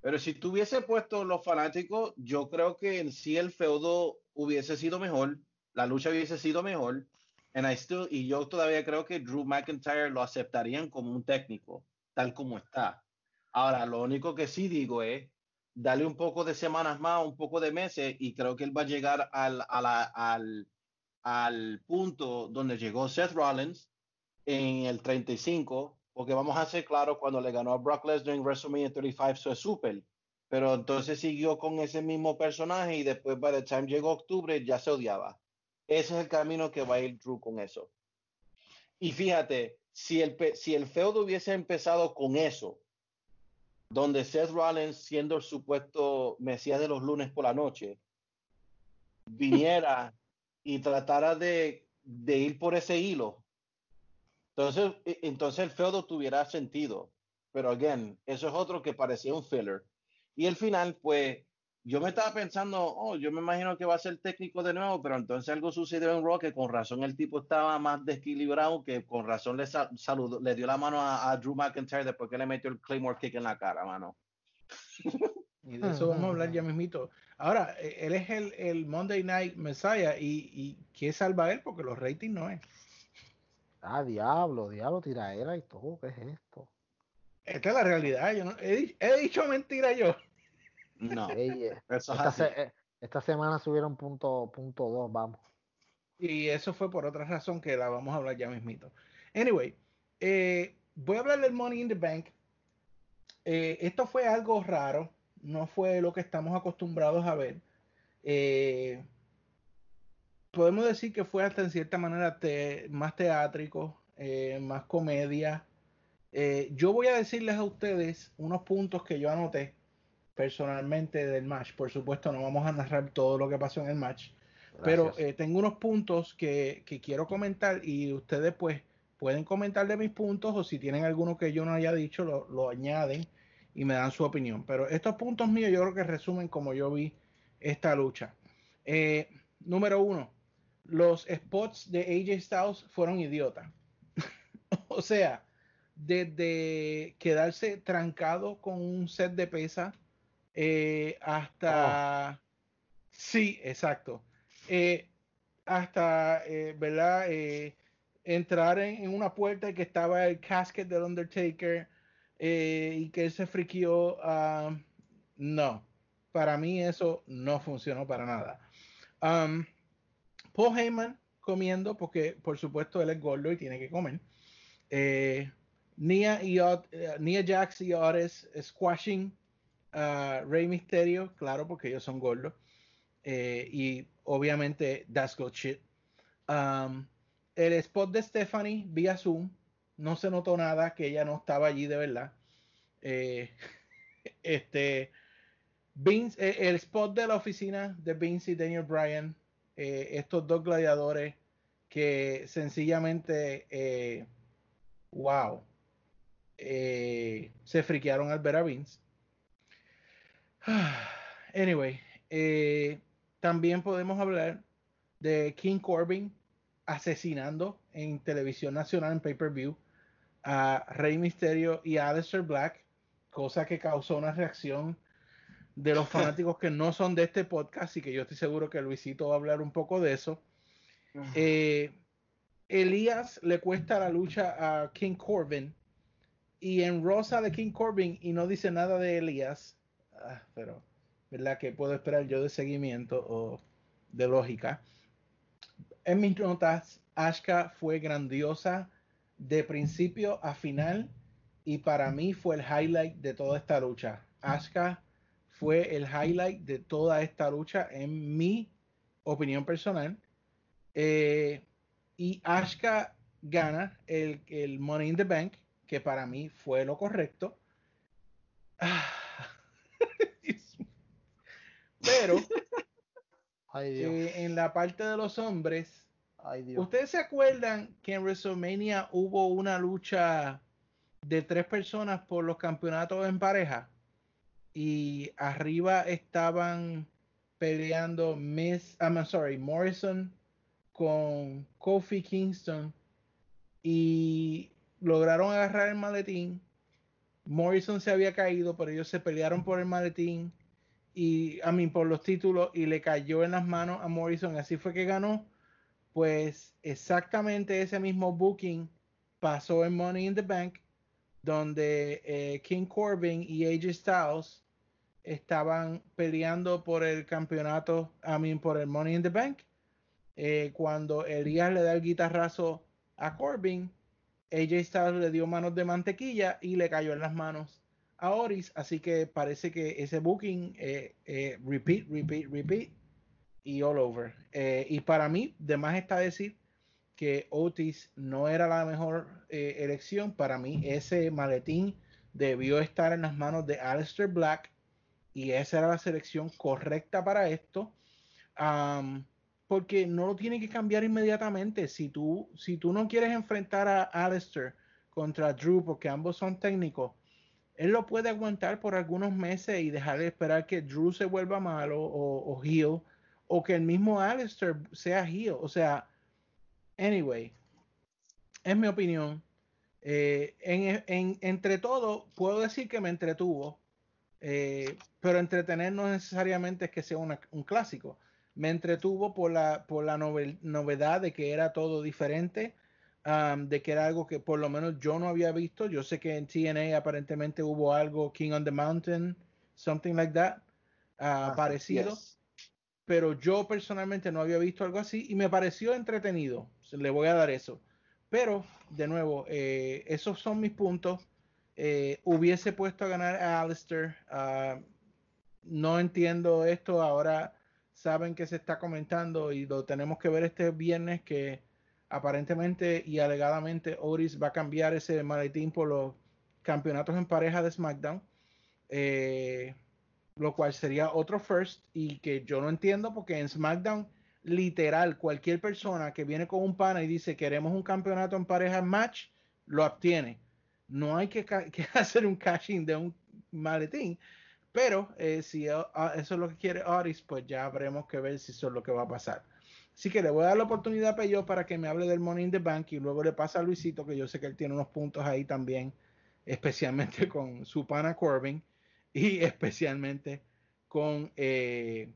S9: Pero si tuviese puesto los fanáticos, yo creo que en sí el feudo hubiese sido mejor, la lucha hubiese sido mejor. And I still- y yo todavía creo que Drew McIntyre lo aceptarían como un técnico, tal como está. Ahora, lo único que sí digo es, dale un poco de semanas más, un poco de meses, y creo que él va a llegar al, a la- al, al punto donde llegó Seth Rollins en el 35, porque vamos a ser claros, cuando le ganó a Brock Lesnar en WrestleMania 35 fue súper, pero entonces siguió con ese mismo personaje y después, by the time llegó octubre, ya se odiaba. Ese es el camino que va a ir Drew con eso. Y fíjate, si el, si el feudo hubiese empezado con eso, donde Seth Rollins, siendo el supuesto Mesías de los lunes por la noche, viniera y tratara de, de ir por ese hilo, entonces, e- entonces el feudo tuviera sentido. Pero, again, eso es otro que parecía un filler. Y el final, pues, yo me estaba pensando, oh, yo me imagino que va a ser técnico de nuevo, pero entonces algo sucedió en Raw que con razón el tipo estaba más desequilibrado, que con razón le sa- saludó, le dio la mano a, a Drew McIntyre después que le metió el Claymore Kick en la cara, mano.
S8: Y de eso vamos a hablar ya mismito. Ahora, eh, él es el, el Monday Night Messiah y, y ¿qué salva a él? Porque los ratings no es.
S10: Ah, diablo, diablo, tiraera y todo. ¿Qué es esto?
S8: Esta es la realidad. Yo no, he, di- he dicho mentira yo.
S9: No,
S10: Ey, eh,
S9: eso es
S10: esta,
S9: así.
S10: se- eh, esta semana subieron punto, punto dos, vamos.
S8: Y eso fue por otra razón que la vamos a hablar ya mismito. Anyway, eh, voy a hablar del Money in the Bank. Eh, esto fue algo raro, no fue lo que estamos acostumbrados a ver. Eh, podemos decir que fue hasta en cierta manera te- más teátrico, eh, más comedia. Eh, yo voy a decirles a ustedes unos puntos que yo anoté personalmente del match. Por supuesto, no vamos a narrar todo lo que pasó en el match. Pero eh, tengo unos puntos que, que quiero comentar y ustedes pues pueden comentar de mis puntos o si tienen alguno que yo no haya dicho lo, lo añaden y me dan su opinión. Pero estos puntos míos yo creo que resumen como yo vi esta lucha. Eh, número uno, los spots de AJ Styles fueron idiotas. o sea, desde quedarse trancado con un set de pesa eh, hasta... Sí, exacto. Eh, hasta, eh, ¿verdad? Entrar en, una puerta que estaba el casket del Undertaker y que él se friqueó a, No, para mí eso no funcionó para nada. Um, Paul Heyman comiendo, porque por supuesto él es gordo y tiene que comer. Eh, Nia, y, uh, Nia Jax y Otis squashing a Rey Mysterio, claro, porque ellos son gordos. Eh, y obviamente that's good shit. Um, el spot de Stephanie vía Zoom, no se notó nada que ella no estaba allí de verdad. Eh, este Vince, el spot de la oficina de Vince y Daniel Bryan, estos dos gladiadores que sencillamente, wow, se friquearon al ver a Vince. Anyway, también podemos hablar de King Corbin asesinando en televisión nacional en pay-per-view a Rey Mysterio y a Aleister Black, cosa que causó una reacción de los fanáticos que no son de este podcast y que yo estoy seguro que Luisito va a hablar un poco de eso. Eh, Elías le cuesta la lucha a King Corbin y en Rosa de King Corbin y no dice nada de Elías, ah, pero ¿verdad? que puedo esperar yo de seguimiento o de lógica? En mis notas, Ashka fue grandiosa de principio a final y para mí fue el highlight de toda esta lucha. Ashka fue el highlight de toda esta lucha en mi opinión personal. Eh, y Ashka gana el, el, Money in the Bank, que para mí fue lo correcto. Pero eh, en la parte de los hombres, ¿ustedes se acuerdan que en WrestleMania hubo una lucha de tres personas por los campeonatos en pareja? Y arriba estaban peleando Miss, I'm sorry, Morrison con Kofi Kingston y lograron agarrar el maletín. Morrison se había caído, pero ellos se pelearon por el maletín y a mí por los títulos y le cayó en las manos a Morrison, así fue que ganó. Pues exactamente ese mismo booking pasó en Money in the Bank, donde eh, King Corbin y AJ Styles estaban peleando por el campeonato, a mí por el Money in the Bank. Eh, cuando Elías le da el guitarrazo a Corbin, AJ Styles le dio manos de mantequilla y le cayó en las manos a Oris, así que parece que ese booking, eh, eh, repeat, repeat, repeat y all over. Eh, y para mí, de más está decir que Otis no era la mejor elección. Para mí, ese maletín debió estar en las manos de Alistair Black y esa era la selección correcta para esto. Porque no lo tiene que cambiar inmediatamente. Si tú, si tú no quieres enfrentar a Alistair contra Drew, porque ambos son técnicos, él lo puede aguantar por algunos meses y dejar de esperar que Drew se vuelva malo o, o heel, o que el mismo Alistair sea heel. O sea, anyway, es mi opinión. Eh, en, entre todo, puedo decir que me entretuvo, eh, pero entretener no necesariamente es que sea un clásico. Me entretuvo por la, por la novedad de que era todo diferente de que era algo que por lo menos yo no había visto. Yo sé que en TNA aparentemente hubo algo, King on the Mountain, something like that, uh, parecido. Pero yo personalmente no había visto algo así y me pareció entretenido. Le voy a dar eso. Pero, de nuevo, eh, esos son mis puntos. Eh, hubiese puesto a ganar a Alistair. no entiendo esto. Ahora saben que se está comentando y lo tenemos que ver este viernes que aparentemente y alegadamente Oris va a cambiar ese maletín por los campeonatos en pareja de SmackDown, eh, lo cual sería otro first y que yo no entiendo porque en SmackDown literal cualquier persona que viene con un pana y dice queremos un campeonato en pareja match, lo obtiene. No hay que, hacer un cashing de un maletín, pero eh, si ah, eso es lo que quiere Oris, pues ya habremos que ver si eso es lo que va a pasar. Así que le voy a dar la oportunidad a Peyo para que me hable del Money in the Bank y luego le pasa a Luisito, que yo sé que él tiene unos puntos ahí también, especialmente con su pana Corbin y especialmente con eh,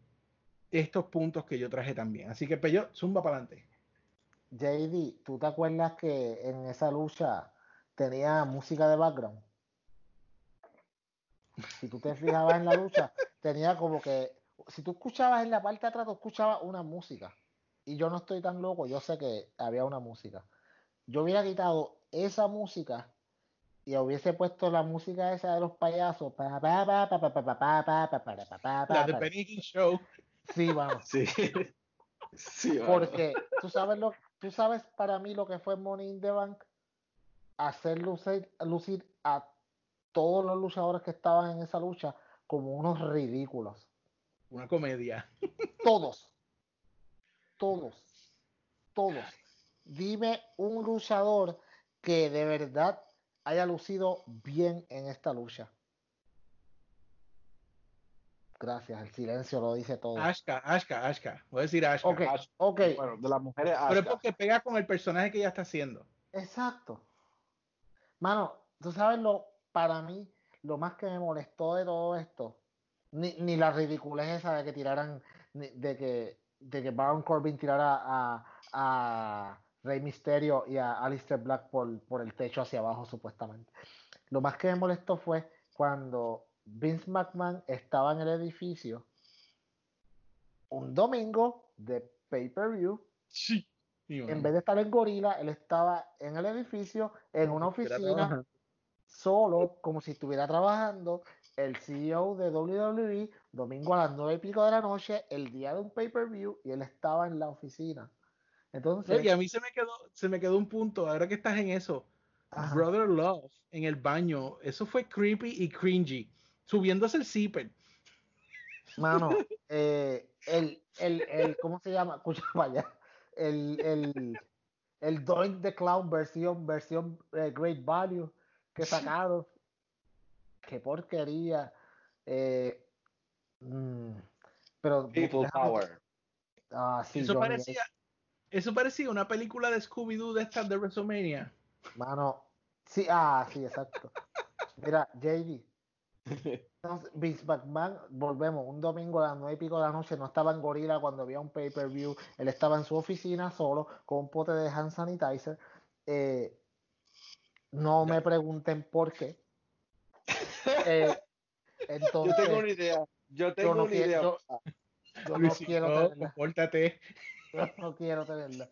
S8: estos puntos que yo traje también. Así que Peyo, zumba para adelante.
S10: JD, ¿tú te acuerdas que en esa lucha tenía música de background? Si tú te fijabas en la lucha, tenía como que. Si tú escuchabas en la parte de atrás, tú escuchabas una música. Y yo no estoy tan loco, yo sé que había una música. Yo hubiera quitado esa música y hubiese puesto la música esa de los payasos.
S11: La de Benny Show.
S10: Sí, vamos.
S9: Sí. sí vamos.
S10: Porque tú sabes lo tú sabes para mí lo que fue Money in the Bank hacer lucir, lucir a todos los luchadores que estaban en esa lucha como unos ridículos.
S11: Una comedia.
S10: Todos. Todos. Todos. Dime un luchador que de verdad haya lucido bien en esta lucha. Gracias, el silencio lo dice todo.
S11: Ashka, Ashka, Ashka. Voy a decir Ashka.
S10: Ok.
S9: Bueno, de las mujeres
S11: Pero es porque pega con el personaje que ella está haciendo.
S10: Exacto. Mano, tú sabes lo, para mí, lo más que me molestó de todo esto, ni, ni la ridiculez esa de que tiraran, de que, de que Baron Corbin tirara a, a Rey Mysterio y a Alistair Black por, por el techo hacia abajo, supuestamente. Lo más que me molestó fue cuando Vince McMahon estaba en el edificio un domingo de pay-per-view
S11: Sí.
S10: en vez de estar en Gorila, él estaba en el edificio, en una oficina. Solo, como si estuviera trabajando. El CEO de WWE, domingo a las nueve y pico de la noche, el día de un pay-per-view, y él estaba en la oficina. Entonces,
S11: Y a mí se me quedó, se me quedó un punto, ahora que estás en eso.
S10: Ajá.
S11: Brother Love en el baño, eso fue creepy y cringy. Subiéndose el zipper.
S10: mano, eh, el, el, el, ¿cómo se llama? Escucha allá. El, el, el Doink the Clown versión, versión eh, Great Value que sacaron. Qué porquería. Eh, mm, pero
S9: People
S10: déjame-
S9: Power.
S10: Ah, sí,
S11: eso
S10: Johnny
S11: parecía, eso parecía una película de Scooby-Doo de estas de WrestleMania.
S10: Mano, sí, ah, sí, exacto. Mira, JD. Entonces, Vince McMahon, volvemos, un domingo a las nueve y pico de la noche, no estaba en Gorilla cuando había un pay-per-view, él estaba en su oficina solo, con un pote de hand sanitizer. Eh, no me pregunten por qué. Eh,
S9: Yo
S10: entonces,
S9: tengo una idea. Yo tengo
S10: no
S9: una
S10: quiero-
S9: idea.
S10: yo- yo no quiero tenerla.
S11: compórtate.
S10: Yo no quiero tenerla.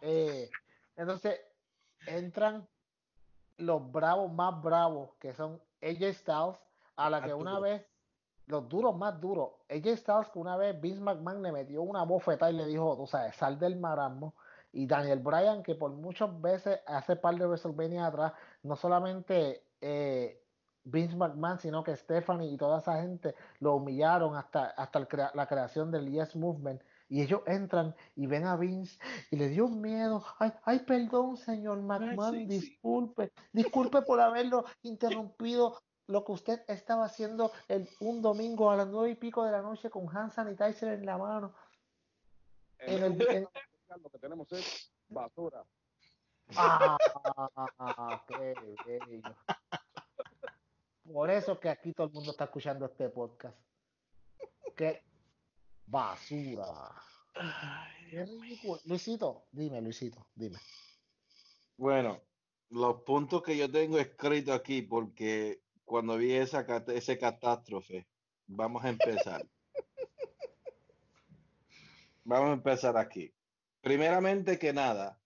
S10: Eh, entonces, entran los bravos más bravos, que son AJ Styles, a la que una vez, los duros más duros, AJ Styles, que una vez Vince McMahon le metió una bofetada y le dijo, tú sabes, sal del marasmo. Y Daniel Bryan, que por muchas veces hace par de WrestleMania atrás, no solamente eh, Vince McMahon, sino que Stephanie y toda esa gente lo humillaron hasta, hasta crea- la creación del Yes Movement. Y ellos entran y ven a Vince y le dio miedo. Ay, ay, perdón, señor McMahon,
S11: sí, sí.
S10: disculpe. Disculpe por haberlo interrumpido. Lo que usted estaba haciendo el, un domingo a las nueve y pico de la noche con hand sanitizer en la mano. En el, en-
S4: Lo que tenemos es basura.
S10: Ah, qué bello. Por eso que aquí todo el mundo está escuchando este podcast. Qué basura. Qué ridículo. Luisito, dime, Luisito, dime.
S9: Bueno, los puntos que yo tengo escritos aquí, porque cuando vi esa, ese catástrofe, vamos a empezar. Vamos a empezar aquí. Primeramente que nada,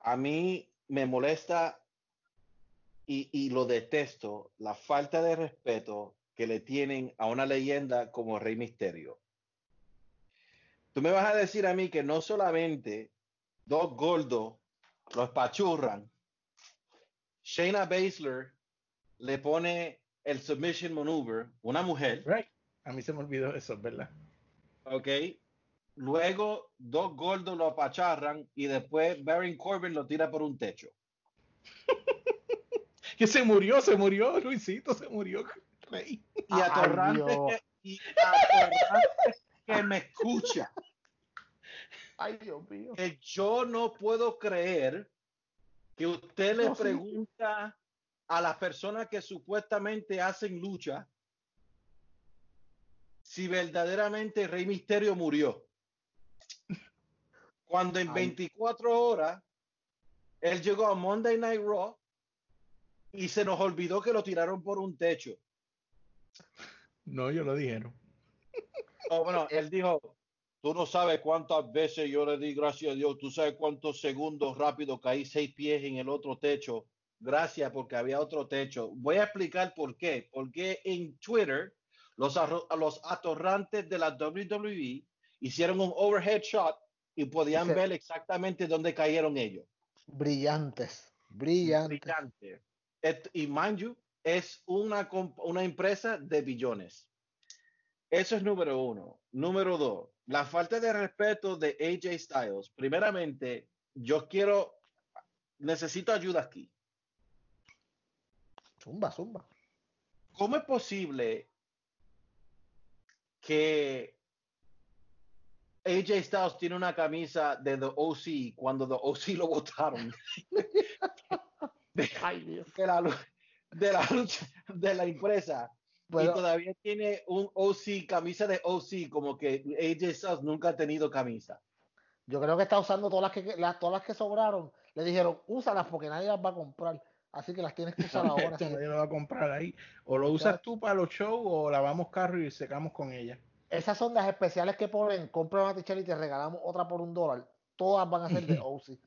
S9: a mí me molesta y, y lo detesto la falta de respeto que le tienen a una leyenda como Rey Misterio. Tú me vas a decir a mí que no solamente dos gordos los pachurran, Shayna Baszler le pone el submission maneuver, una mujer,
S11: Right. A mí se me olvidó eso, ¿verdad?
S9: ¿ok? Luego dos gordos lo apacharran y después Baron Corbin lo tira por un techo.
S11: Que se murió, se murió, Luisito, se murió. Rey.
S9: Y atorrante que, y atorrante que me escucha.
S10: Ay, Dios mío.
S9: que yo no puedo creer que usted le
S10: No, sí.
S9: pregunta a las personas que supuestamente hacen lucha si verdaderamente Rey Misterio murió. Cuando en
S10: Ay.
S9: 24 horas él llegó a Monday Night Raw y se nos olvidó que lo tiraron por un techo.
S11: No, yo lo dijeron.
S9: Oh, bueno, él dijo, tú no sabes cuántas veces yo le di gracias a Dios, tú sabes cuántos segundos rápido caí seis pies en el otro techo. Gracias porque había otro techo. Voy a explicar por qué. Porque en Twitter los, los atorrantes de la WWE hicieron un overhead shot y podían ver exactamente dónde cayeron ellos.
S10: Brillantes, brillantes.
S9: Et- y you, es una, una empresa de billones. Eso es número uno. Número dos, la falta de respeto de AJ Styles. Primeramente, yo quiero, necesito ayuda aquí.
S10: Zumba, zumba.
S9: ¿Cómo es posible que AJ Styles tiene una camisa de The OC cuando The OC lo votaron? de, de la, de la lucha de la empresa.
S10: Bueno.
S9: y todavía tiene un OC, camisa de OC, como que AJ Styles nunca ha tenido camisa.
S10: Yo creo que está usando todas las que las, todas las que sobraron. Le dijeron, úsalas porque nadie las va a comprar. Así que las tienes que usar ahora.
S11: Nadie lo va a comprar ahí. O lo usas tú para los shows o lavamos carro y secamos con ella.
S10: Esas son las especiales que ponen, compra una tichera y te regalamos otra por un dólar. Todas van a ser de OC.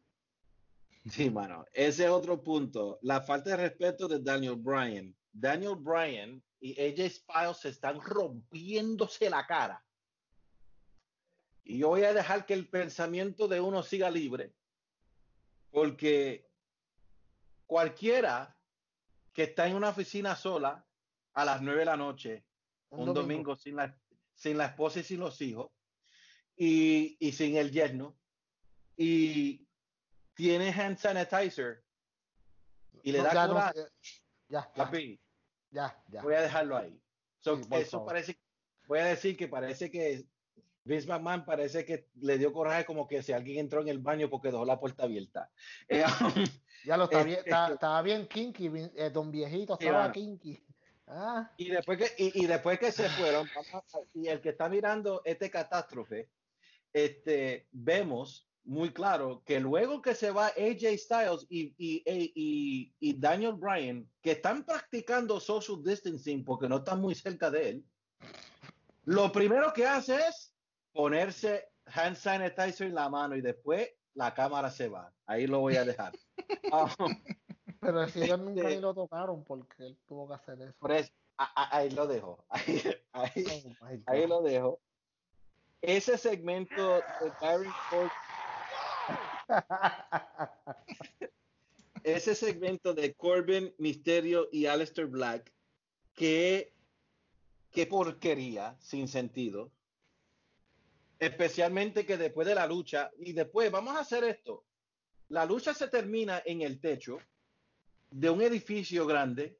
S9: Sí, mano. Ese es otro punto. La falta de respeto de Daniel Bryan. Daniel Bryan y AJ Styles se están rompiéndose la cara. Y yo voy a dejar que el pensamiento de uno siga libre. Porque cualquiera que está en una oficina sola a las nueve de la noche,
S10: Un
S9: un,
S10: domingo.
S9: domingo, sin, la, sin la esposa y sin los hijos, y, y sin el yerno, y tiene hand sanitizer y le
S10: No,
S9: da
S10: ya, no,
S9: coraje,
S10: eh, ya, ya,
S9: papi,
S10: ya, ya.
S9: voy a dejarlo ahí. So,
S10: Sí,
S9: eso
S10: favor.
S9: parece, voy a decir que parece que Vince McMahon parece que le dio coraje como que si alguien entró en el baño porque dejó la puerta abierta. Eh,
S10: Ya lo está bien, estaba bien kinky, eh, don viejito,
S9: Sí,
S10: estaba kinky. Ah,
S9: Y después que, y, y después que se fueron, y el que está mirando este catástrofe, este, vemos muy claro que luego que se va AJ Styles y, y, y- y Daniel Bryan, que están practicando social distancing porque no están muy cerca de él, lo primero que hace es ponerse hand sanitizer en la mano y después la cámara se va. Ahí lo voy a dejar. Ah,
S10: pero si ellos nunca
S9: Este-
S10: ni lo tocaron porque él tuvo que hacer eso.
S9: por eso, a- a- ahí lo dejo. Ahí, ahí-
S10: Oh
S9: Ahí lo dejo. Ese segmento de Byron Cor- ese segmento de Corbin, Misterio y Aleister Black, que qué porquería, sin sentido. Especialmente que después de la lucha, y después vamos a hacer esto. La lucha se termina en el techo de un edificio grande,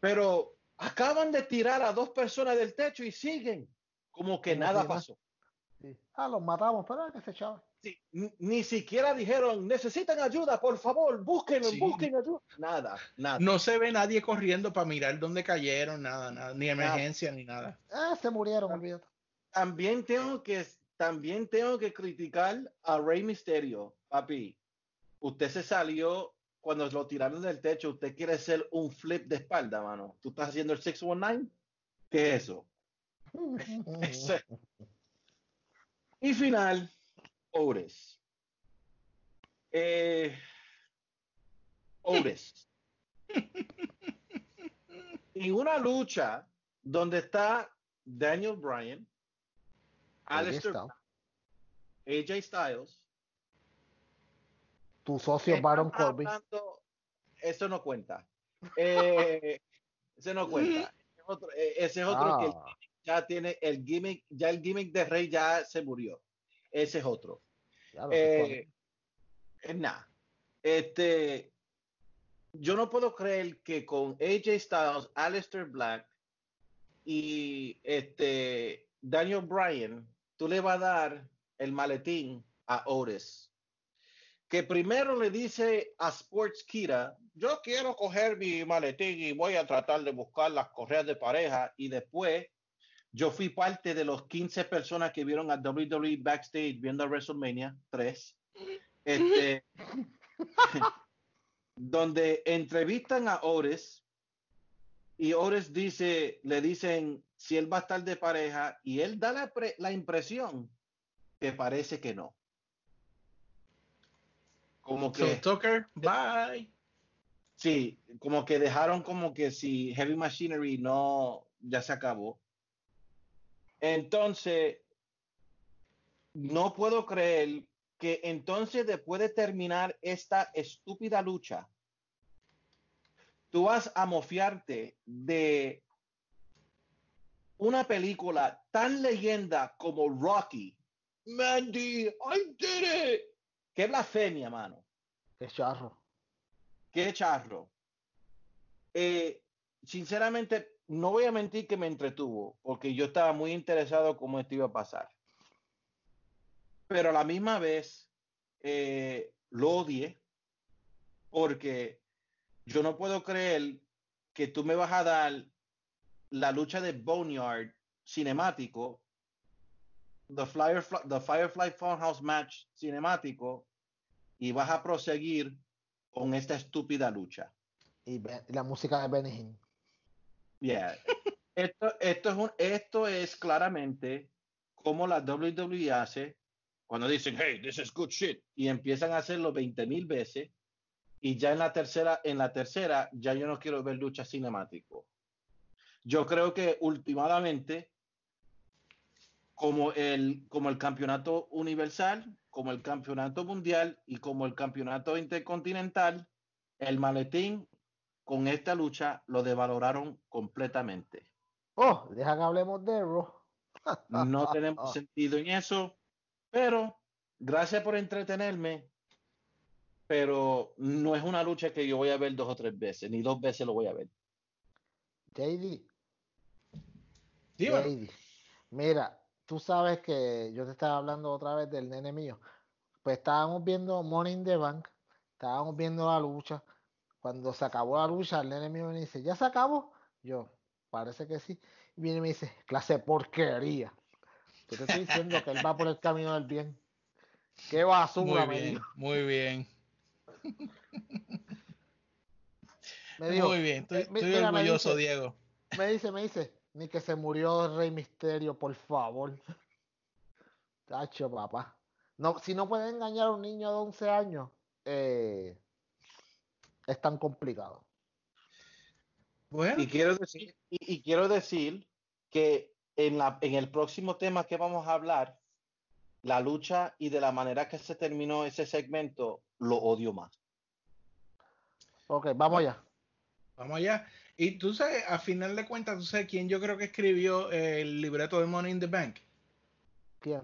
S9: pero acaban de tirar a dos personas del techo y siguen como que
S10: Como
S9: nada
S10: nada.
S9: pasó.
S10: Sí. Ah, los matamos, pero que se echaba.
S9: Sí, ni, ni siquiera dijeron, necesitan ayuda, por favor, busquen,
S11: Sí.
S9: busquen ayuda. Nada, nada.
S11: No se ve nadie corriendo para mirar dónde cayeron, nada, nada, ni emergencia ni nada.
S10: Ah, se murieron, olvídate.
S9: También tengo que, también tengo que criticar a Rey Misterio, papi. Usted se salió cuando lo tiraron del techo. Usted quiere hacer un flip de espalda, mano. ¿Tú estás haciendo el 619? ¿Qué es eso? Y final. Eh, Otis. en una lucha donde está Daniel Bryan. Black, AJ Styles,
S10: Tu socio Baron Corbin.
S9: hablando- eso no cuenta. Eh, eso no cuenta. Ese es otro, eh, ese es otro que
S10: Ah,
S9: ya tiene el gimmick, ya el gimmick de Rey ya se murió. Ese es otro. Eh, nada. Este, yo no puedo creer que con AJ Styles, Aleister Black y este Daniel Bryan, tú le vas a dar el maletín a Otis. Que primero le dice a Sports Kira, yo quiero coger mi maletín y voy a tratar de buscar las correas de pareja y después yo fui parte de los 15 personas que vieron a WWE backstage viendo a WrestleMania 3. Este, donde entrevistan a Ores y Ores dice, le dicen si él va a estar de pareja y él da la, la impresión que parece que no. Como
S8: So,
S9: que
S8: Tucker, bye.
S9: sí, como que dejaron como que si Heavy Machinery no ya se acabó. Entonces no puedo creer que entonces después de terminar esta estúpida lucha, tú vas a mofiarte de una película tan leyenda como Rocky. Mandy, I did it. Qué blasfemia, mano.
S10: Qué charro.
S9: Qué charro. Eh, sinceramente, no voy a mentir que me entretuvo, porque yo estaba muy interesado cómo esto iba a pasar. Pero a la misma vez eh, lo odié, porque yo no puedo creer que tú me vas a dar la lucha de Boneyard cinemático, the, Firefly, the Firefly Funhouse match cinemático, y vas a proseguir con esta estúpida lucha.
S10: Y la música de Benny.
S9: Yeah. esto, esto, es un, esto es claramente como la WWE hace cuando dicen, hey, this is good shit, y empiezan a hacerlo 20 mil veces, y ya en la tercera, en la tercera, ya yo no quiero ver lucha cinemático. Yo creo que últimamente, como el, como el campeonato universal, como el campeonato mundial y como el campeonato intercontinental, el maletín con esta lucha lo devaloraron completamente.
S10: Oh, deja que hablemos de Raw.
S9: No tenemos sentido en eso, pero gracias por entretenerme. Pero no es una lucha que yo voy a ver dos o tres veces, ni dos veces lo voy a ver.
S10: JD. JD. Mira, tú sabes que yo te estaba hablando otra vez del nene mío. Pues estábamos viendo Money in the Bank, estábamos viendo la lucha. Cuando se acabó la lucha, el nene mío me dice, ¿ya se acabó? Yo, parece que sí. Y viene y me dice, clase de porquería. Yo te estoy diciendo que él va por el camino del bien. Qué basura,
S8: Muy
S10: me
S8: bien,
S10: dijo.
S8: muy bien.
S10: Me dijo,
S8: muy bien, estoy,
S10: eh, mi-
S8: estoy
S10: mira, me
S8: orgulloso,
S10: dice-
S8: Diego.
S10: Me dice, me dice, ni que se murió el Rey Misterio, por favor. Tacho, papá. No, si no puede engañar a un niño de 11 años, eh, es tan complicado.
S8: Bueno,
S9: Y quiero decir, y, y quiero decir que en, la, en el próximo tema que vamos a hablar, la lucha y de la manera que se terminó ese segmento, lo odio más.
S10: Ok, vamos allá.
S8: Vamos allá. Y tú sabes, a final de cuentas, tú sabes quién yo creo que escribió el libreto de Money in the Bank.
S10: ¿Quién?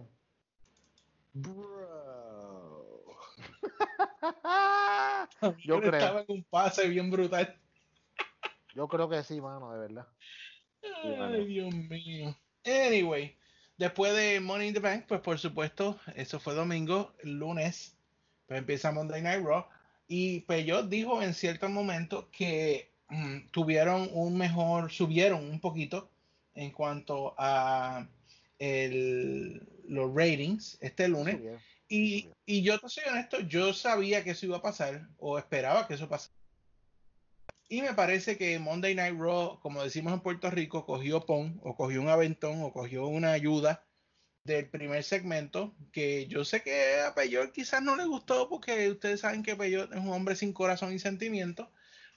S10: Yo
S8: Él Estaba
S10: creo,
S8: en un pase bien brutal.
S10: yo creo que sí, mano, de verdad.
S8: Ay, Dios mío. Anyway, después de Money in the Bank, pues por supuesto, eso fue domingo, el lunes, pues empieza Monday Night Raw. Y Peyot dijo en cierto momento que tuvieron un mejor, subieron un poquito en cuanto a el- los ratings este lunes. Y, y yo te soy honesto, yo sabía que eso iba a pasar, o esperaba que eso pasara. Y me parece que Monday Night Raw, como decimos en Puerto Rico, cogió pon, o cogió un aventón, o cogió una ayuda del primer segmento, que yo sé que a Peyot quizás no le gustó, porque ustedes saben que Peyot es un hombre sin corazón y sentimiento,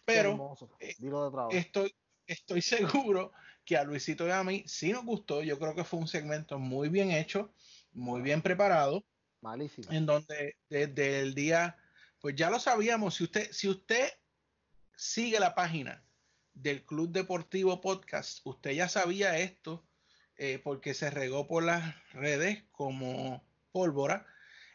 S8: pero eh,
S10: Dilo de trabajo.
S8: estoy, estoy seguro que a Luisito y a mí sí nos gustó. Yo creo que fue un segmento muy bien hecho, muy bien preparado
S10: Malísimo.
S8: en donde desde el día, pues ya lo sabíamos, si usted, si usted sigue la página del Club Deportivo Podcast, usted ya sabía esto eh, porque se regó por las redes como pólvora.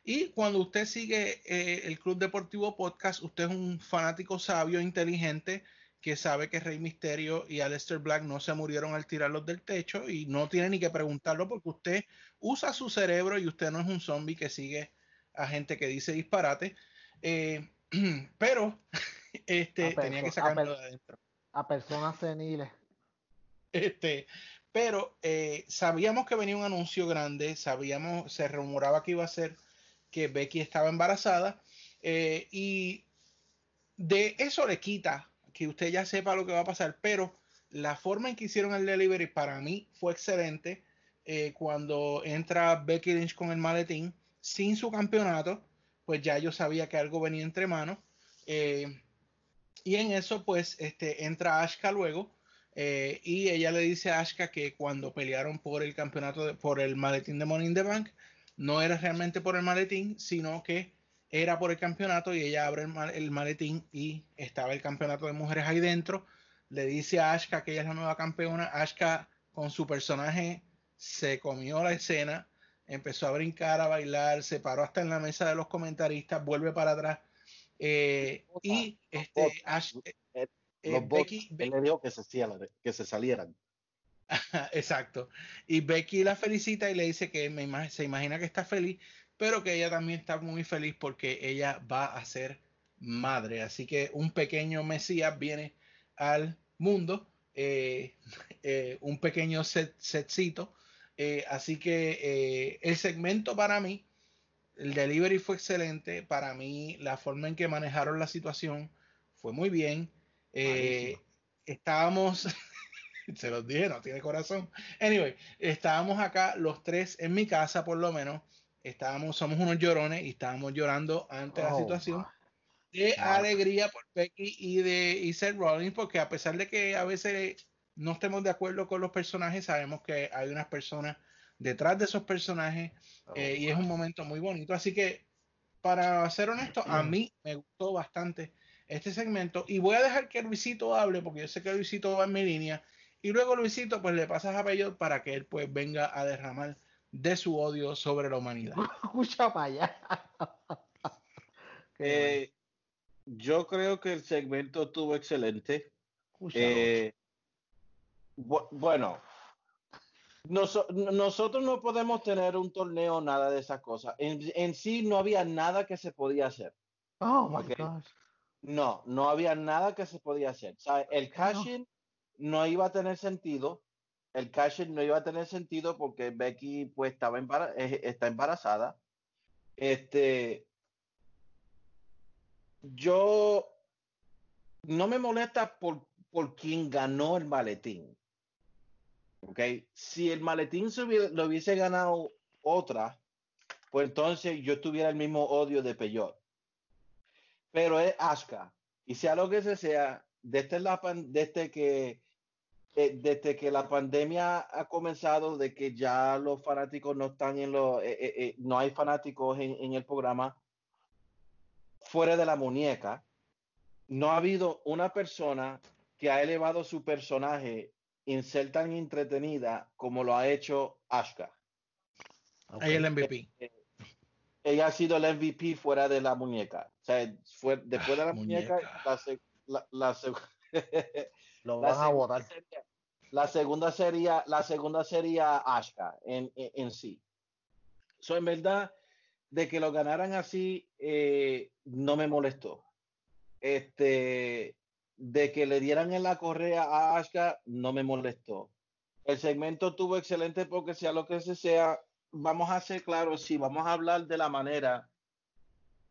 S8: Y cuando usted sigue eh, el Club Deportivo Podcast, usted es un fanático sabio, inteligente, que sabe que Rey Misterio y Aleister Black no se murieron al tirarlos del techo y no tiene ni que preguntarlo porque usted usa su cerebro y usted no es un zombie que sigue a gente que dice disparate. Eh, pero este, tenía que sacarlo de adentro.
S10: A personas seniles.
S8: Este, pero eh, sabíamos que venía un anuncio grande, sabíamos, se rumoraba que iba a ser que Becky estaba embarazada eh, y de eso le quita que usted ya sepa lo que va a pasar, pero la forma en que hicieron el delivery para mí fue excelente. Eh, cuando entra Becky Lynch con el maletín sin su campeonato, pues ya yo sabía que algo venía entre manos. Eh, y en eso, pues, este, entra Ashka luego. y ella le dice a Ashka que cuando pelearon por el campeonato, de- por el maletín de Money in the Bank, no era realmente por el maletín, sino que era por el campeonato. Y ella abre el, ma- el maletín y estaba el campeonato de mujeres ahí dentro. Le dice a Ashka que ella es la nueva campeona. Ashka, con su personaje, se comió la escena, empezó a brincar, a bailar, se paró hasta en la mesa de los comentaristas, vuelve para atrás. eh, y este, Ash- eh,
S9: Los bots,
S8: Becky,
S9: él le dijo que se, que se salieran.
S8: Exacto. Y Becky la felicita y le dice que me se imagina que está feliz, pero que ella también está muy feliz porque ella va a ser madre. Así que un pequeño Mesías viene al mundo, eh, eh, un pequeño set, setcito. Eh, así que el segmento para mí, el delivery fue excelente. Para mí, la forma en que manejaron la situación fue muy bien. Estábamos, se los dije, no tiene corazón. Anyway, estábamos acá los tres en mi casa, por lo menos. Estábamos, somos unos llorones y estábamos llorando ante la
S10: Oh,
S8: situación de alegría por Becky y de y Seth Rollins, porque a pesar de que a veces no estemos de acuerdo con los personajes, sabemos que hay unas personas detrás de esos personajes eh, y es un momento muy bonito. Así que, para ser honesto, a mí me gustó bastante este segmento y voy a dejar que Luisito hable, porque yo sé que Luisito va en mi línea, y luego Luisito, pues le pasas a Peyot para que él pues venga a derramar de su odio sobre la humanidad.
S10: Escucha para allá.
S9: Eh, yo creo que el segmento estuvo excelente. Eh, bu- bueno, noso- nosotros no podemos tener un torneo, nada de esas cosas. En, en sí no había nada que se podía hacer.
S10: Oh my gosh.
S9: No, no había nada que se podía hacer. O sea, el cashing no iba a tener sentido. El cashing no iba a tener sentido porque Becky pues estaba embara- eh, está embarazada. Este, yo no me molesta por, por quien ganó el maletín. ¿Ok? Si el maletín lo hubiese ganado otra, pues entonces yo tuviera el mismo odio de Peyot. Pero es Asuka. Y sea lo que se sea, desde, la pan- desde, que, eh, desde que la pandemia ha comenzado, de que ya los fanáticos no están en los, eh, eh, eh, no hay fanáticos en, en el programa, fuera de la muñeca, no ha habido una persona que ha elevado su personaje en ser tan entretenida como lo ha hecho Asuka.
S8: Ahí el MVP.
S9: Ella ha sido el MVP fuera de la muñeca. O sea, fue, después de la
S8: Ah,
S9: muñeca,
S8: muñeca.
S9: la, la, la
S10: Lo
S9: la
S10: van a votar.
S9: sería- la segunda sería la segunda sería Ashka en, en, en sí. So, en verdad, de que lo ganaran así, eh, no me molestó. Este, de que le dieran en la correa a Ashka, no me molestó. El segmento estuvo excelente porque sea lo que se sea, vamos a ser claros, si vamos a hablar de la manera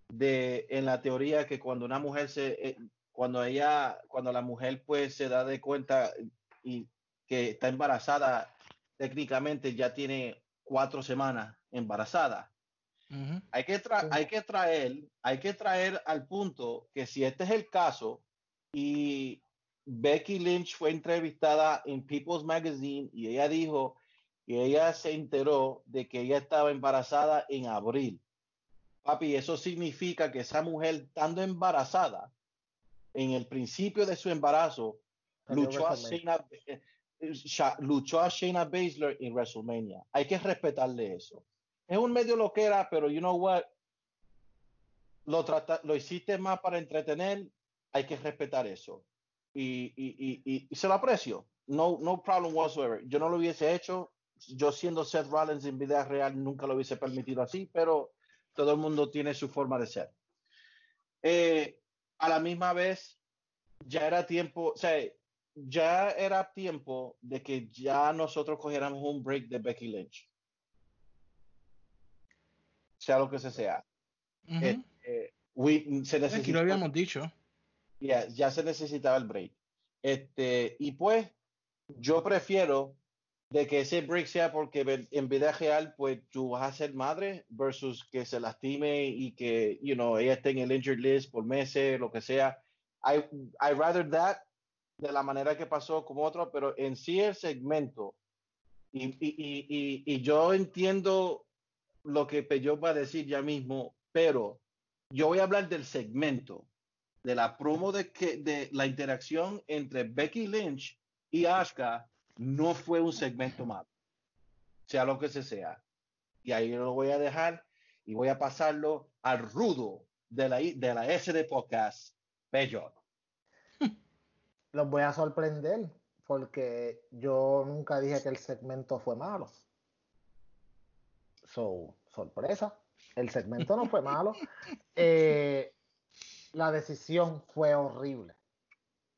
S9: de, en la teoría, que cuando una mujer se, eh, cuando ella, cuando la mujer pues se da de cuenta y que está embarazada, técnicamente ya tiene cuatro semanas embarazada. Hay que, tra- hay que traer, hay que traer al punto que si este es el caso y Becky Lynch fue entrevistada en People's Magazine y ella dijo que ella se enteró de que ella estaba embarazada en abril. Papi, eso significa que esa mujer estando embarazada en el principio de su embarazo luchó a. Shayna, eh, luchó a Shayna Baszler en WrestleMania. Hay que respetarle eso. Es un medio loquera, pero you know what? Lo, trata, lo hiciste más para entretener, hay que respetar eso. Y, y, y, y- y se lo aprecio. No, no problem whatsoever. Yo no lo hubiese hecho. Yo siendo Seth Rollins en vida real nunca lo hubiese permitido así, pero todo el mundo tiene su forma de ser. Eh, a la misma vez, ya era tiempo, o sea, ya era tiempo de que ya nosotros cogiéramos un break de Becky Lynch. Sea lo que se sea.
S8: Ujú.
S9: Eh, eh, we- se
S8: Aquí lo habíamos dicho.
S9: Ya, ya se necesitaba el break. Este, y pues, yo prefiero de que ese break sea porque en vida real, pues tú vas a ser madre versus que se lastime y que, you know, ella esté en el injured list por meses, lo que sea. I, I rather that de la manera que pasó como otro, pero en sí el segmento, y, y, y, y yo entiendo lo que Peyot va a decir ya mismo, pero yo voy a hablar del segmento, de la promo de, que, de la interacción entre Becky Lynch y Asuka, no fue un segmento malo, sea lo que se sea. Y ahí lo voy a dejar y voy a pasarlo al rudo de la, de la S de podcast, Peyot.
S10: Los voy a sorprender porque yo nunca dije que el segmento fue malo. So, sorpresa. El segmento no fue malo. Eh, la decisión fue horrible.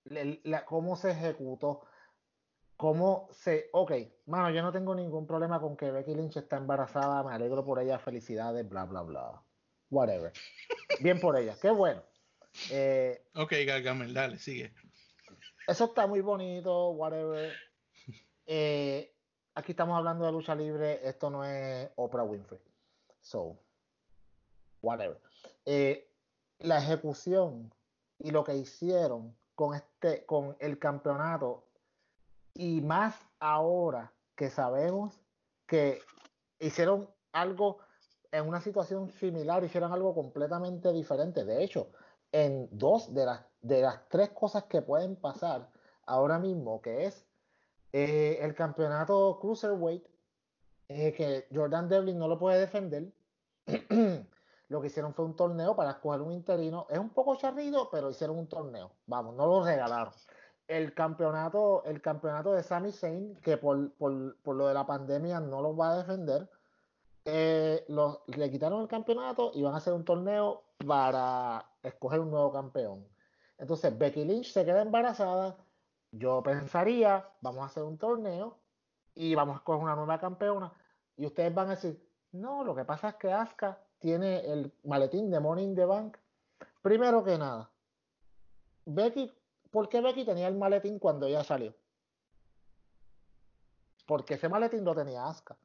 S10: La- cómo se ejecutó. Cómo se. Ok, mano, yo no tengo ningún problema con que Becky Lynch está embarazada. Me alegro por ella. Felicidades, bla, bla, bla. Whatever. Bien por ella. Qué bueno. Eh,
S8: Ok, Gargamel, dale, sigue.
S10: eso está muy bonito, whatever. Eh, aquí estamos hablando de lucha libre, esto no es Oprah Winfrey. So, whatever. Eh, la ejecución y lo que hicieron con este, con el campeonato, y más ahora que sabemos que hicieron algo en una situación similar, hicieron algo completamente diferente. De hecho, en dos de las, de las tres cosas que pueden pasar ahora mismo, que es eh, el campeonato Cruiserweight, eh, que Jordan Devlin no lo puede defender. lo que hicieron fue un torneo para escoger un interino. Es un poco charrido, pero hicieron un torneo. Vamos, no lo regalaron. El campeonato, el campeonato de Sami Zayn, que por, por, por lo de la pandemia no lo va a defender. eh, le quitaron el campeonato y van a hacer un torneo para escoger un nuevo campeón. Entonces Becky Lynch se queda embarazada. Yo pensaría, vamos a hacer un torneo y vamos a escoger una nueva campeona. Y ustedes van a decir, no, lo que pasa es que Asuka tiene el maletín de Money in the Bank. Primero que nada, Becky, ¿por qué Becky tenía el maletín cuando ella salió? Porque ese maletín lo tenía Asuka.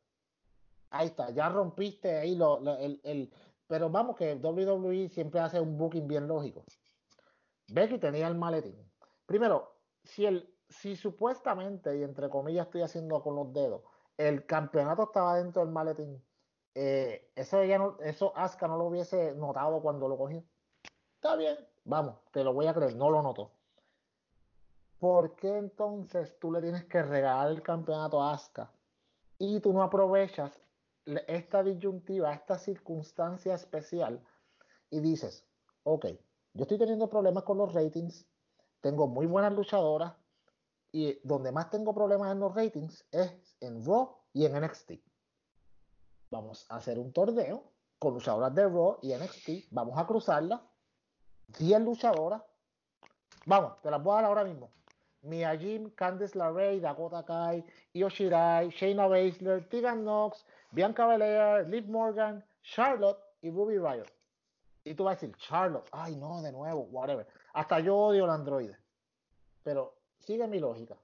S10: Ahí está, ya rompiste ahí el, el- Pero vamos que WWE siempre hace un booking bien lógico. Becky tenía el maletín. Primero, si el, si supuestamente, y entre comillas estoy haciendo con los dedos, el campeonato estaba dentro del maletín, eh, eso ella no, eso Asuka no lo hubiese notado cuando lo cogió. Está bien, vamos, te lo voy a creer, no lo notó. ¿Por qué entonces tú le tienes que regalar el campeonato a Asuka y tú no aprovechas esta disyuntiva, esta circunstancia especial y dices, ok, yo estoy teniendo problemas con los ratings, tengo muy buenas luchadoras y donde más tengo problemas en los ratings es en Raw y en NXT. Vamos a hacer un torneo con luchadoras de Raw y NXT, vamos a cruzarlas, 10 luchadoras, vamos, te las voy a dar ahora mismo. Mia Jim, Candice LeRae, Dakota Kai, Io Shirai, Shayna Baszler, Tegan Knox, Bianca Belair, Liv Morgan, Charlotte y Ruby Riot. Y tú vas a decir, Charlotte, ay no, de nuevo, whatever. Hasta yo odio el androide. Pero sigue mi lógica.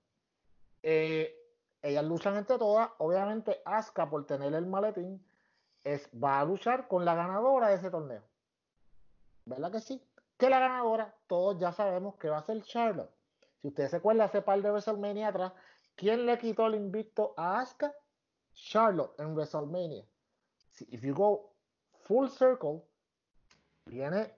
S10: Eh, ellas luchan entre todas. Obviamente, Asuka, por tener el maletín, es, va a luchar con la ganadora de ese torneo. ¿Verdad que sí? Que la ganadora, todos ya sabemos que va a ser Charlotte. Si ustedes se acuerdan hace par de WrestleMania atrás, ¿quién le quitó el invicto a Asuka? Charlotte en WrestleMania. Si- If you go full circle, viene,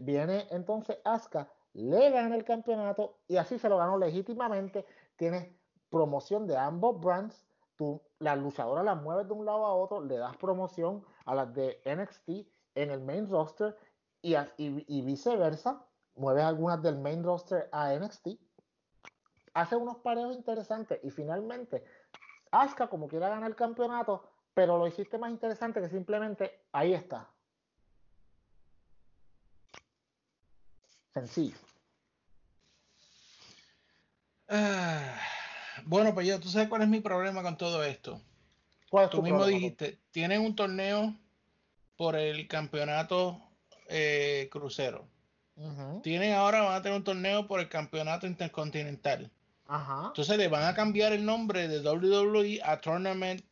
S10: viene entonces Asuka, le gana el campeonato y así se lo ganó legítimamente. Tienes promoción de ambos brands. Tú, las luchadoras las mueves de un lado a otro, le das promoción a las de NXT en el main roster y, y- y viceversa. Mueves algunas del main roster a NXT. Hace unos pareos interesantes y finalmente Asuka como quiera ganar el campeonato, pero lo hiciste más interesante que simplemente ahí está. Sencillo.
S8: Ah, bueno, pues yo, tú sabes cuál es mi problema con todo esto.
S10: ¿Cuál es
S8: Tú
S10: tu
S8: mismo
S10: problema,
S8: dijiste, tienen un torneo por el campeonato eh, crucero. Tienen ahora, van a tener un torneo por el campeonato intercontinental.
S10: Ajá.
S8: Entonces le van a cambiar el nombre de WWE a Tournament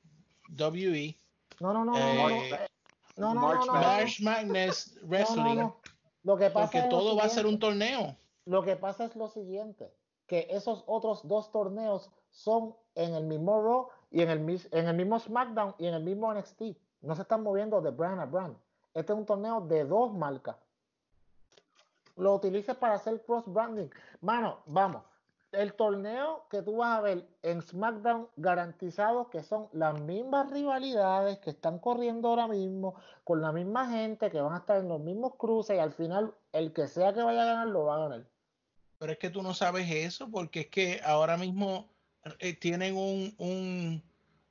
S8: WE.
S10: No, no, no, no,
S8: Eh,
S10: no, no, no,
S8: March
S10: no, no, no.
S8: March Madness Wrestling.
S10: No, no, no. Lo que pasa
S8: Porque
S10: es lo
S8: todo va a ser un torneo.
S10: Lo que pasa es lo siguiente, que esos otros dos torneos son en el mismo Raw y en el, en el mismo SmackDown y en el mismo NXT. No se están moviendo de brand a brand. Este es un torneo de dos marcas. Lo utilices para hacer cross branding. Mano, vamos. El torneo que tú vas a ver en SmackDown garantizado que son las mismas rivalidades que están corriendo ahora mismo, con la misma gente, que van a estar en los mismos cruces y al final el que sea que vaya a ganar lo va a ganar.
S8: Pero es que tú no sabes eso porque es que ahora mismo eh, tienen un, un,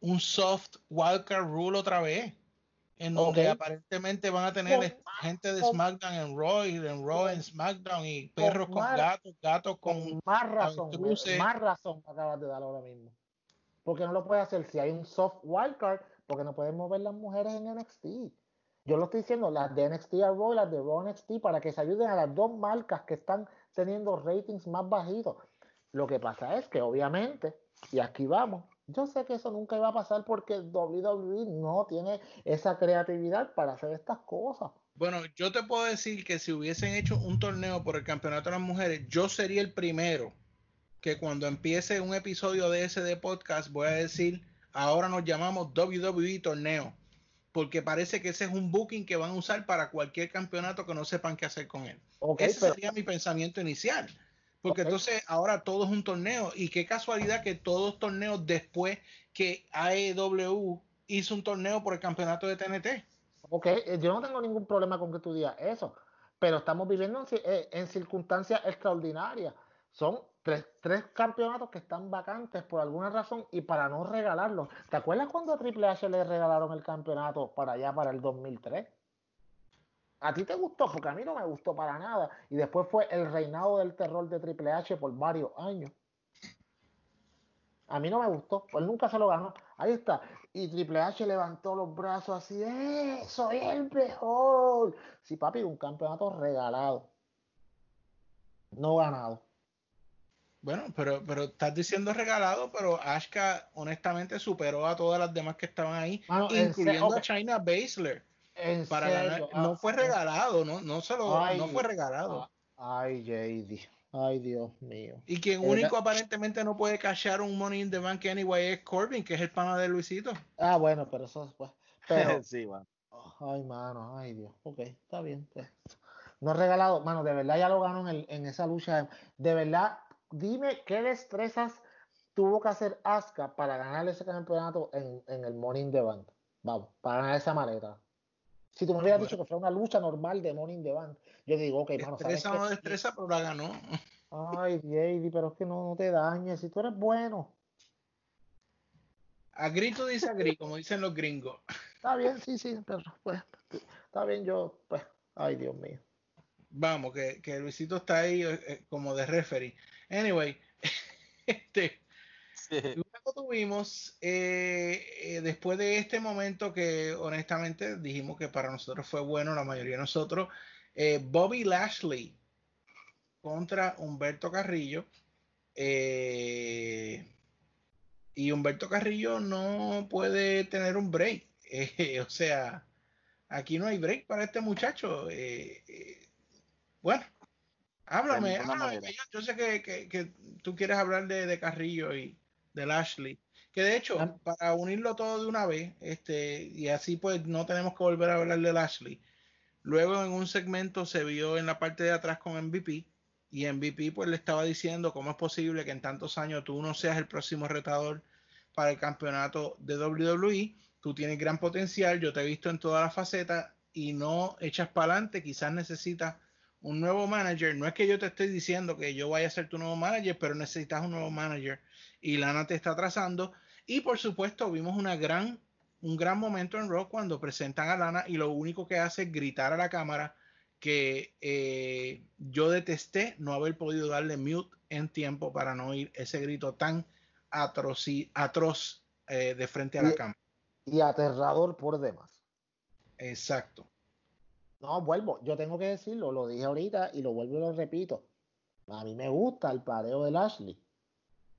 S8: un soft wildcard rule otra vez. En donde aparentemente van a tener
S10: Con-
S8: gente de
S10: con-
S8: SmackDown en Raw y en Raw en SmackDown y perros con gatos, gatos con
S10: Más razón, más razón acabas de dar ahora mismo. Porque no lo puede hacer si hay un soft wildcard, porque no pueden mover las mujeres en NXT. Yo lo estoy diciendo, las de NXT a Raw y las de Raw NXT, para que se ayuden a las dos marcas que están teniendo ratings más bajitos. Lo que pasa es que obviamente, y aquí vamos, yo sé que eso nunca iba a pasar porque WWE no tiene esa creatividad para hacer estas cosas.
S8: Bueno, yo te puedo decir que si hubiesen hecho un torneo por el campeonato de las mujeres, yo sería el primero que cuando empiece un episodio de ese de podcast voy a decir, ahora nos llamamos WWE Torneo, porque parece que ese es un booking que van a usar para cualquier campeonato que no sepan qué hacer con él.
S10: Ok,
S8: ese
S10: pero-
S8: sería mi pensamiento inicial. Porque entonces ahora todo es un torneo y qué casualidad que todos torneos después que AEW hizo un torneo por el campeonato de TNT.
S10: Ok, eh, yo no tengo ningún problema con que tú digas eso, pero estamos viviendo en, eh, en circunstancias extraordinarias. Son tres, tres campeonatos que están vacantes por alguna razón y para no regalarlos. ¿Te acuerdas cuando a Triple H le regalaron el campeonato para allá, para el 2003? A ti te gustó, porque a mí no me gustó para nada. Y después fue el reinado del terror de Triple H por varios años. A mí no me gustó, pues nunca se lo ganó. Ahí está. Y Triple H levantó los brazos así, ¡eh! ¡Soy el mejor! Sí, papi, un campeonato regalado. No ganado.
S8: Bueno, pero, pero estás diciendo regalado, pero Ashka honestamente superó a todas las demás que estaban ahí, incluyendo a China Baszler.
S10: En
S8: Para
S10: serio,
S8: ganar,
S10: ah,
S8: no fue
S10: ah,
S8: regalado, no, no se lo,
S10: Ay,
S8: no fue regalado.
S10: Ay, JD. Ay, Dios mío.
S8: Y quien
S10: verdad-
S8: único aparentemente no puede cachar un Money in the Bank anyway es Corbin, que es el pana de Luisito.
S10: Ah, bueno, pero eso después. Pero,
S9: sí, bueno.
S10: ay, mano, ay, Dios. Ok, está bien. No regalado, mano, de verdad ya lo ganó en, el- en esa lucha. De verdad, dime qué destrezas tuvo que hacer Asuka para ganar ese campeonato en, en el Money in the Bank. Vamos, para ganar esa maleta. Si tú me hubieras dicho que fue una lucha normal de in the Bank, yo digo, ok, mano, ¿sabes
S8: Destreza o no destreza, pero la ganó.
S10: Ay, JD, pero es que no, no te dañes. Si tú eres bueno,
S8: A grito dice a grito, como dicen los gringos.
S10: está bien, sí, sí, pero pues, está bien, yo, pues, ay, Dios mío.
S8: Vamos, que, que Luisito está ahí eh, como de referee. Anyway, este, luego tuvimos, eh, eh, después de este momento que honestamente dijimos que para nosotros fue bueno, la mayoría de nosotros, eh, Bobby Lashley contra Humberto Carrillo. eh, y Humberto Carrillo no puede tener un break. o sea, aquí no hay break para este muchacho. eh, bueno, háblame, háblame, yo, yo sé que, que- que tú quieres hablar de, de Carrillo y de Lashley. Que de hecho,
S10: Ah.
S8: para unirlo todo de una vez, este, y así pues no tenemos que volver a hablar de Lashley. Luego en un segmento se vio en la parte de atrás con MVP y MVP pues le estaba diciendo cómo es posible que en tantos años tú no seas el próximo retador para el campeonato de WWE. Tú tienes gran potencial, yo te he visto en todas las facetas y no echas para adelante, quizás necesitas un nuevo manager. No es que yo te estoy diciendo que yo vaya a ser tu nuevo manager, pero necesitas un nuevo manager y Lana te está atrasando. Y por supuesto, vimos una gran, un gran momento en Raw cuando presentan a Lana y lo único que hace es gritar a la cámara que eh, yo detesté no haber podido darle mute en tiempo para no oír ese grito tan atroci- atroz eh, de frente a la
S10: Y-
S8: cámara.
S10: Y aterrador por demás.
S8: Exacto.
S10: No, vuelvo. Yo tengo que decirlo, lo dije ahorita y lo vuelvo y lo repito. A mí me gusta el pareo de Lashley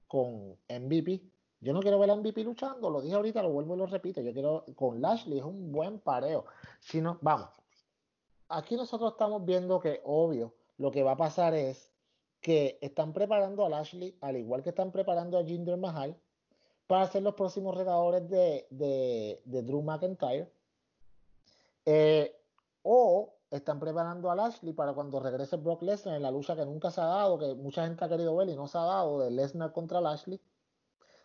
S10: con MVP. Yo no quiero ver a MVP luchando, lo dije ahorita, lo vuelvo y lo repito. Yo quiero con Lashley es un buen pareo. Si no, vamos. Aquí nosotros estamos viendo que, obvio, lo que va a pasar es que están preparando a Lashley, al igual que están preparando a Jinder Mahal, para ser los próximos retadores de, de, de Drew McIntyre. Eh, o están preparando a Lashley para cuando regrese Brock Lesnar en la lucha que nunca se ha dado, que mucha gente ha querido ver y no se ha dado, de Lesnar contra Lashley.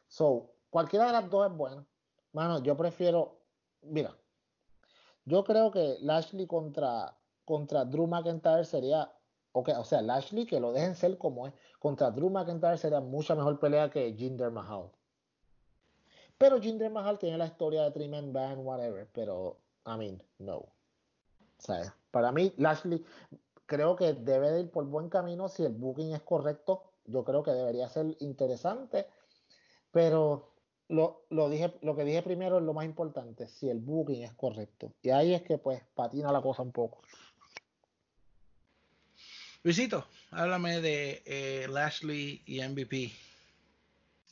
S10: So, cualquiera de las dos es buena. Mano, yo prefiero, mira, yo creo que Lashley contra, contra Drew McIntyre sería, okay, o sea, Lashley que lo dejen ser como es, contra Drew McIntyre sería mucha mejor pelea que Jinder Mahal. Pero Jinder Mahal tiene la historia de Three Man Band, whatever, pero, I mean, no. O sea, para mí, Lashley creo que debe de ir por buen camino si el booking es correcto. Yo creo que debería ser interesante, pero lo, lo, dije, lo que dije primero es lo más importante, si el booking es correcto. Y ahí es que pues patina la cosa un poco.
S8: Luisito, háblame de eh, Lashley y MVP.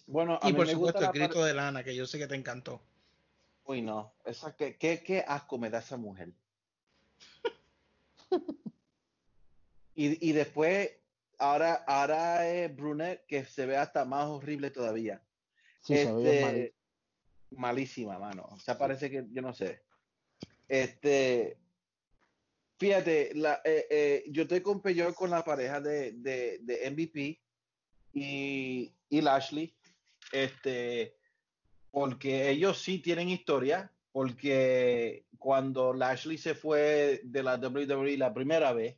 S9: Bueno, a
S8: y
S9: mí
S8: por
S9: me
S8: supuesto
S9: gusta
S8: el grito de Lana, que yo sé que te encantó.
S9: Uy, no. Esa, ¿qué, qué, qué asco me da esa mujer. y, y después, ahora, ahora es Brunet, que se ve hasta más horrible todavía.
S10: Sí, se ve
S9: Este, malísima, mano. O sea, parece que, yo no sé. Este, fíjate, la, eh, eh, yo estoy con peor con la pareja de, de, de MVP y, y Lashley, este, porque ellos sí tienen historia, porque cuando Lashley se fue de la WWE la primera vez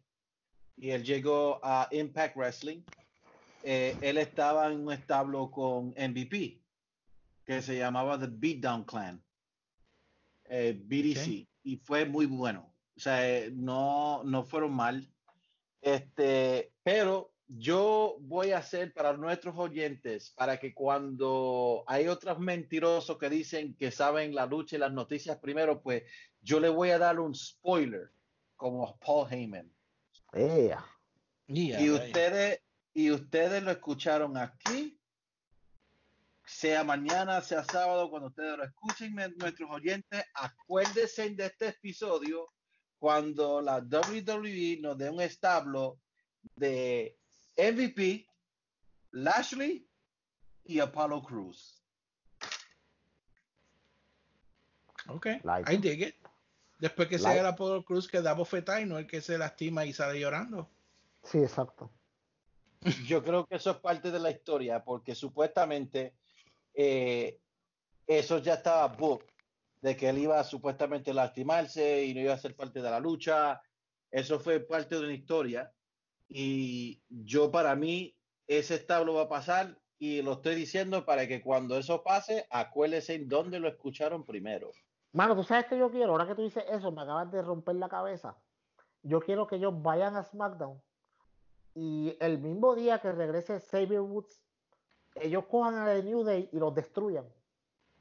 S9: y él llegó a Impact Wrestling, eh, él estaba en un establo con MVP que se llamaba The Beatdown Clan, eh, BDC, y fue muy bueno. O sea, eh, no, no fueron mal. Este, pero yo voy a hacer para nuestros oyentes, para que cuando hay otros mentirosos que dicen que saben la lucha y las noticias primero, pues yo le voy a dar un spoiler, como Paul Heyman.
S10: Ea.
S9: y ustedes, y ustedes lo escucharon aquí, sea mañana, sea sábado, cuando ustedes lo escuchen, nuestros oyentes, acuérdense de este episodio cuando la WWE nos dé un establo de MVP, Lashley y Apollo Cruz.
S8: Ok,
S10: Like
S8: I dig it. Después que
S10: Like-
S8: sea el Apollo Cruz que da bofetada y no el que se lastima y sale llorando.
S10: Sí, exacto.
S9: Yo creo que eso es parte de la historia, porque supuestamente eh, eso ya estaba book, de que él iba a supuestamente lastimarse y no iba a ser parte de la lucha. Eso fue parte de una historia. Y yo, para mí, ese establo va a pasar y lo estoy diciendo para que cuando eso pase, acuérdense en dónde lo escucharon primero.
S10: Mano, tú sabes que yo quiero, ahora que tú dices eso, me acabas de romper la cabeza. Yo quiero que ellos vayan a SmackDown y el mismo día que regrese Xavier Woods, ellos cojan a The New Day y los destruyan.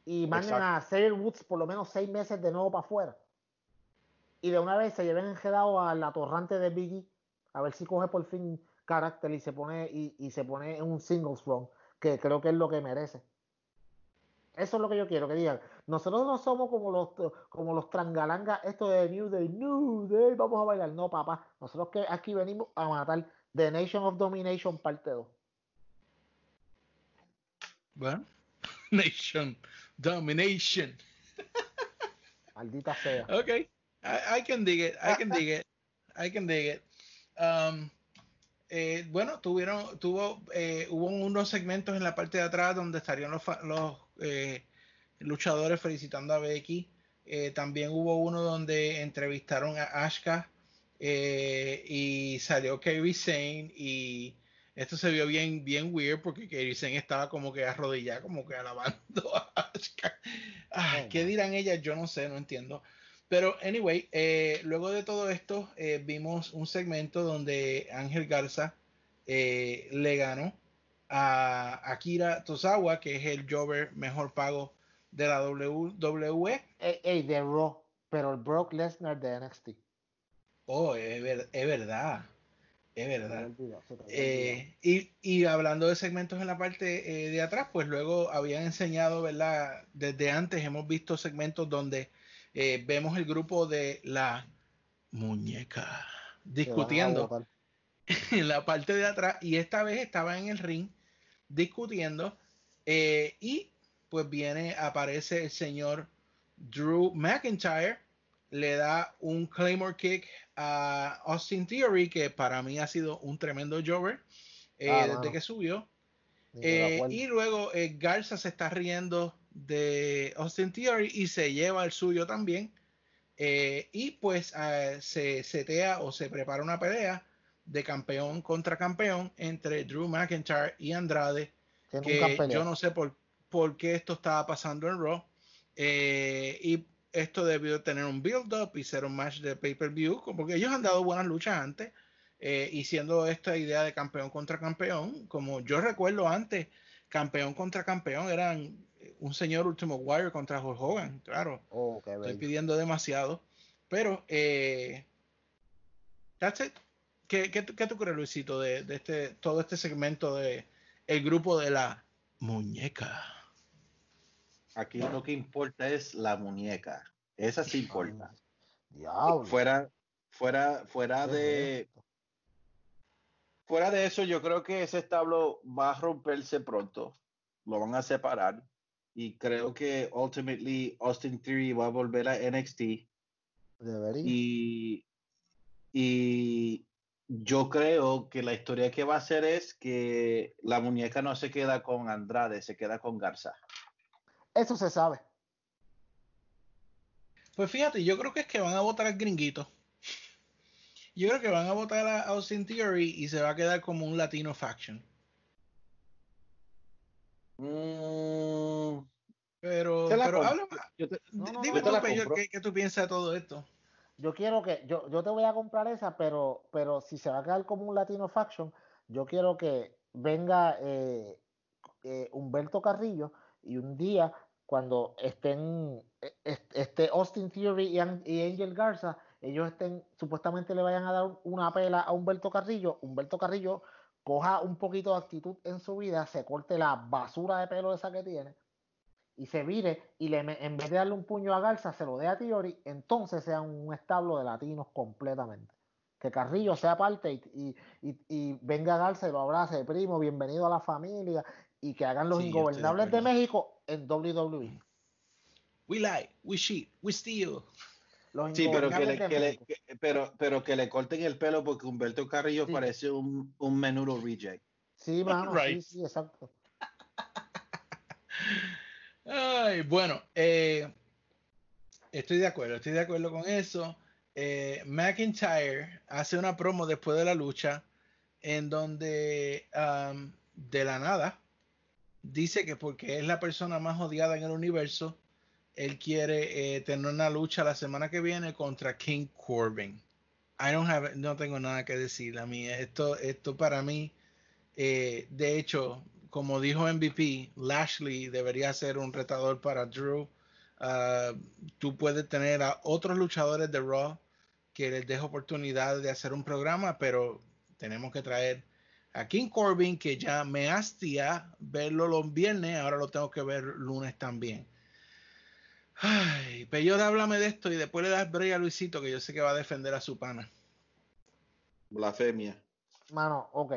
S10: Y manden
S9: Exacto.
S10: a Xavier Woods por lo menos seis meses de nuevo para afuera. Y de una vez se lleven enredado a la torrante de Biggie, a ver si coge por fin carácter y se pone, y, y se pone en un singles run, que creo que es lo que merece. Eso es lo que yo quiero que digan. Nosotros no somos como los como los trangalangas, esto de New Day, New Day, vamos a bailar. No, papá. Nosotros que aquí venimos a matar The Nation of Domination parte 2.
S8: Bueno, Nation Domination.
S10: Maldita sea.
S8: I, I can dig it. I can dig it. I can dig it. Um, eh, bueno, tuvieron, tuvo, eh, hubo unos segmentos en la parte de atrás donde estarían los, eh, luchadores felicitando a Becky. Eh, también hubo uno donde entrevistaron a Ashka eh, y salió Kairi Sane y esto se vio bien, bien weird porque Kairi Sane estaba como que arrodillada, como que alabando a Ashka. Ah, ¿Qué dirán ellas? Yo no sé, no entiendo. Pero, anyway, eh, luego de todo esto, eh, vimos un segmento donde Ángel Garza eh, le ganó a Akira Tozawa, que es el jobber mejor pago de la WWE.
S10: Ey, ey, de Raw, pero el Brock Lesnar de NXT.
S8: Oh, es, ver- es verdad. Es verdad.
S10: olvidado,
S8: Eh, y, y hablando de segmentos en la parte eh, de atrás, pues luego habían enseñado, ¿verdad? Desde antes hemos visto segmentos donde eh, vemos el grupo de la muñeca discutiendo en la parte de atrás y esta vez estaba en el ring discutiendo eh, y pues viene, aparece el señor Drew McIntyre, le da un Claymore Kick a Austin Theory que para mí ha sido un tremendo jobber eh,
S10: Ah,
S8: desde que subió. Eh, y luego Garza se está riendo de Austin Theory y se lleva el suyo también. Eh, y pues eh, se setea o se prepara una pelea de campeón contra campeón entre Drew McIntyre y Andrade.
S10: Que
S8: yo no sé por, por qué esto estaba pasando en Raw. Eh, y esto debió tener un build-up y ser un match de pay-per-view, porque ellos han dado buenas luchas antes. eh, y siendo esta idea de campeón contra campeón, como yo recuerdo antes, campeón contra campeón eran un señor Ultimo Warrior contra Hulk Hogan, claro.
S10: Oh, qué
S8: Estoy
S10: bello.
S8: pidiendo demasiado. Pero, eh, that's it. ¿Qué, qué, tú- qué tú crees, Luisito, de, de este, todo este segmento de el grupo de la muñeca?
S9: Aquí lo que importa es la muñeca. Esa sí importa.
S10: Diablo.
S9: Fuera, fuera, fuera
S10: ¿Qué
S9: de, fuera de eso, yo creo que ese establo va a romperse pronto. Lo van a separar. Y creo que ultimately Austin Theory va a volver a NXT.
S10: Debería.
S9: Y, y yo creo que la historia que va a hacer es que la muñeca no se queda con Andrade, se queda con Garza.
S10: Eso se sabe.
S8: Pues fíjate, yo creo que es que van a votar al gringuito. Yo creo que van a votar a Austin Theory y se va a quedar como un latino faction.
S9: Mm,
S8: Pero, pero habla más.
S9: yo te-
S10: No, no,
S8: Dime tú,
S9: compro.
S8: ¿qué, qué tú piensas de todo esto?
S10: Yo quiero que, yo, yo te voy a comprar esa, pero, pero si se va a quedar como un Latino Faction, yo quiero que venga eh, eh, Humberto Carrillo y un día cuando estén eh, est- esté Austin Theory y Angel Garza, ellos estén, supuestamente le vayan a dar una pela a Humberto Carrillo, Humberto Carrillo coja un poquito de actitud en su vida, se corte la basura de pelo esa que tiene y se vire y le, en vez de darle un puño a Garza, se lo dé a Tiori, entonces sea un establo de latinos completamente. Que Carrillo sea parte y, y- y- y venga Garza y lo abrace, primo, bienvenido a la familia, y que hagan los
S8: Sí, de
S10: ingobernables de,
S8: acuerdo.
S10: México en. WWE.
S8: We lie, we cheat, we steal.
S10: Los
S9: Sí, pero que, le, que le- que- pero, pero que le corten el pelo porque Humberto Carrillo
S10: Sí.
S9: parece un, un menudo reject.
S10: Sí, mano,
S8: Right.
S10: sí, sí, exacto.
S8: Ay, bueno, eh, estoy de acuerdo, estoy de acuerdo con eso. Eh, McIntyre hace una promo después de la lucha en donde um, de la nada dice que porque es la persona más odiada en el universo, él quiere eh, tener una lucha la semana que viene contra King Corbin. I don't have, no tengo nada que decir a mí. Esto, esto para mí, eh, de hecho, como dijo MVP, Lashley debería ser un retador para Drew. Ah, tú puedes tener a otros luchadores de Raw que les deje oportunidad de hacer un programa, pero tenemos que traer a King Corbin, que ya me hastia verlo los viernes, ahora lo tengo que ver lunes también. Ay, pero háblame de esto y después le das break a Luisito, que yo sé que va a defender a su pana.
S9: Blasfemia.
S10: Mano, ok.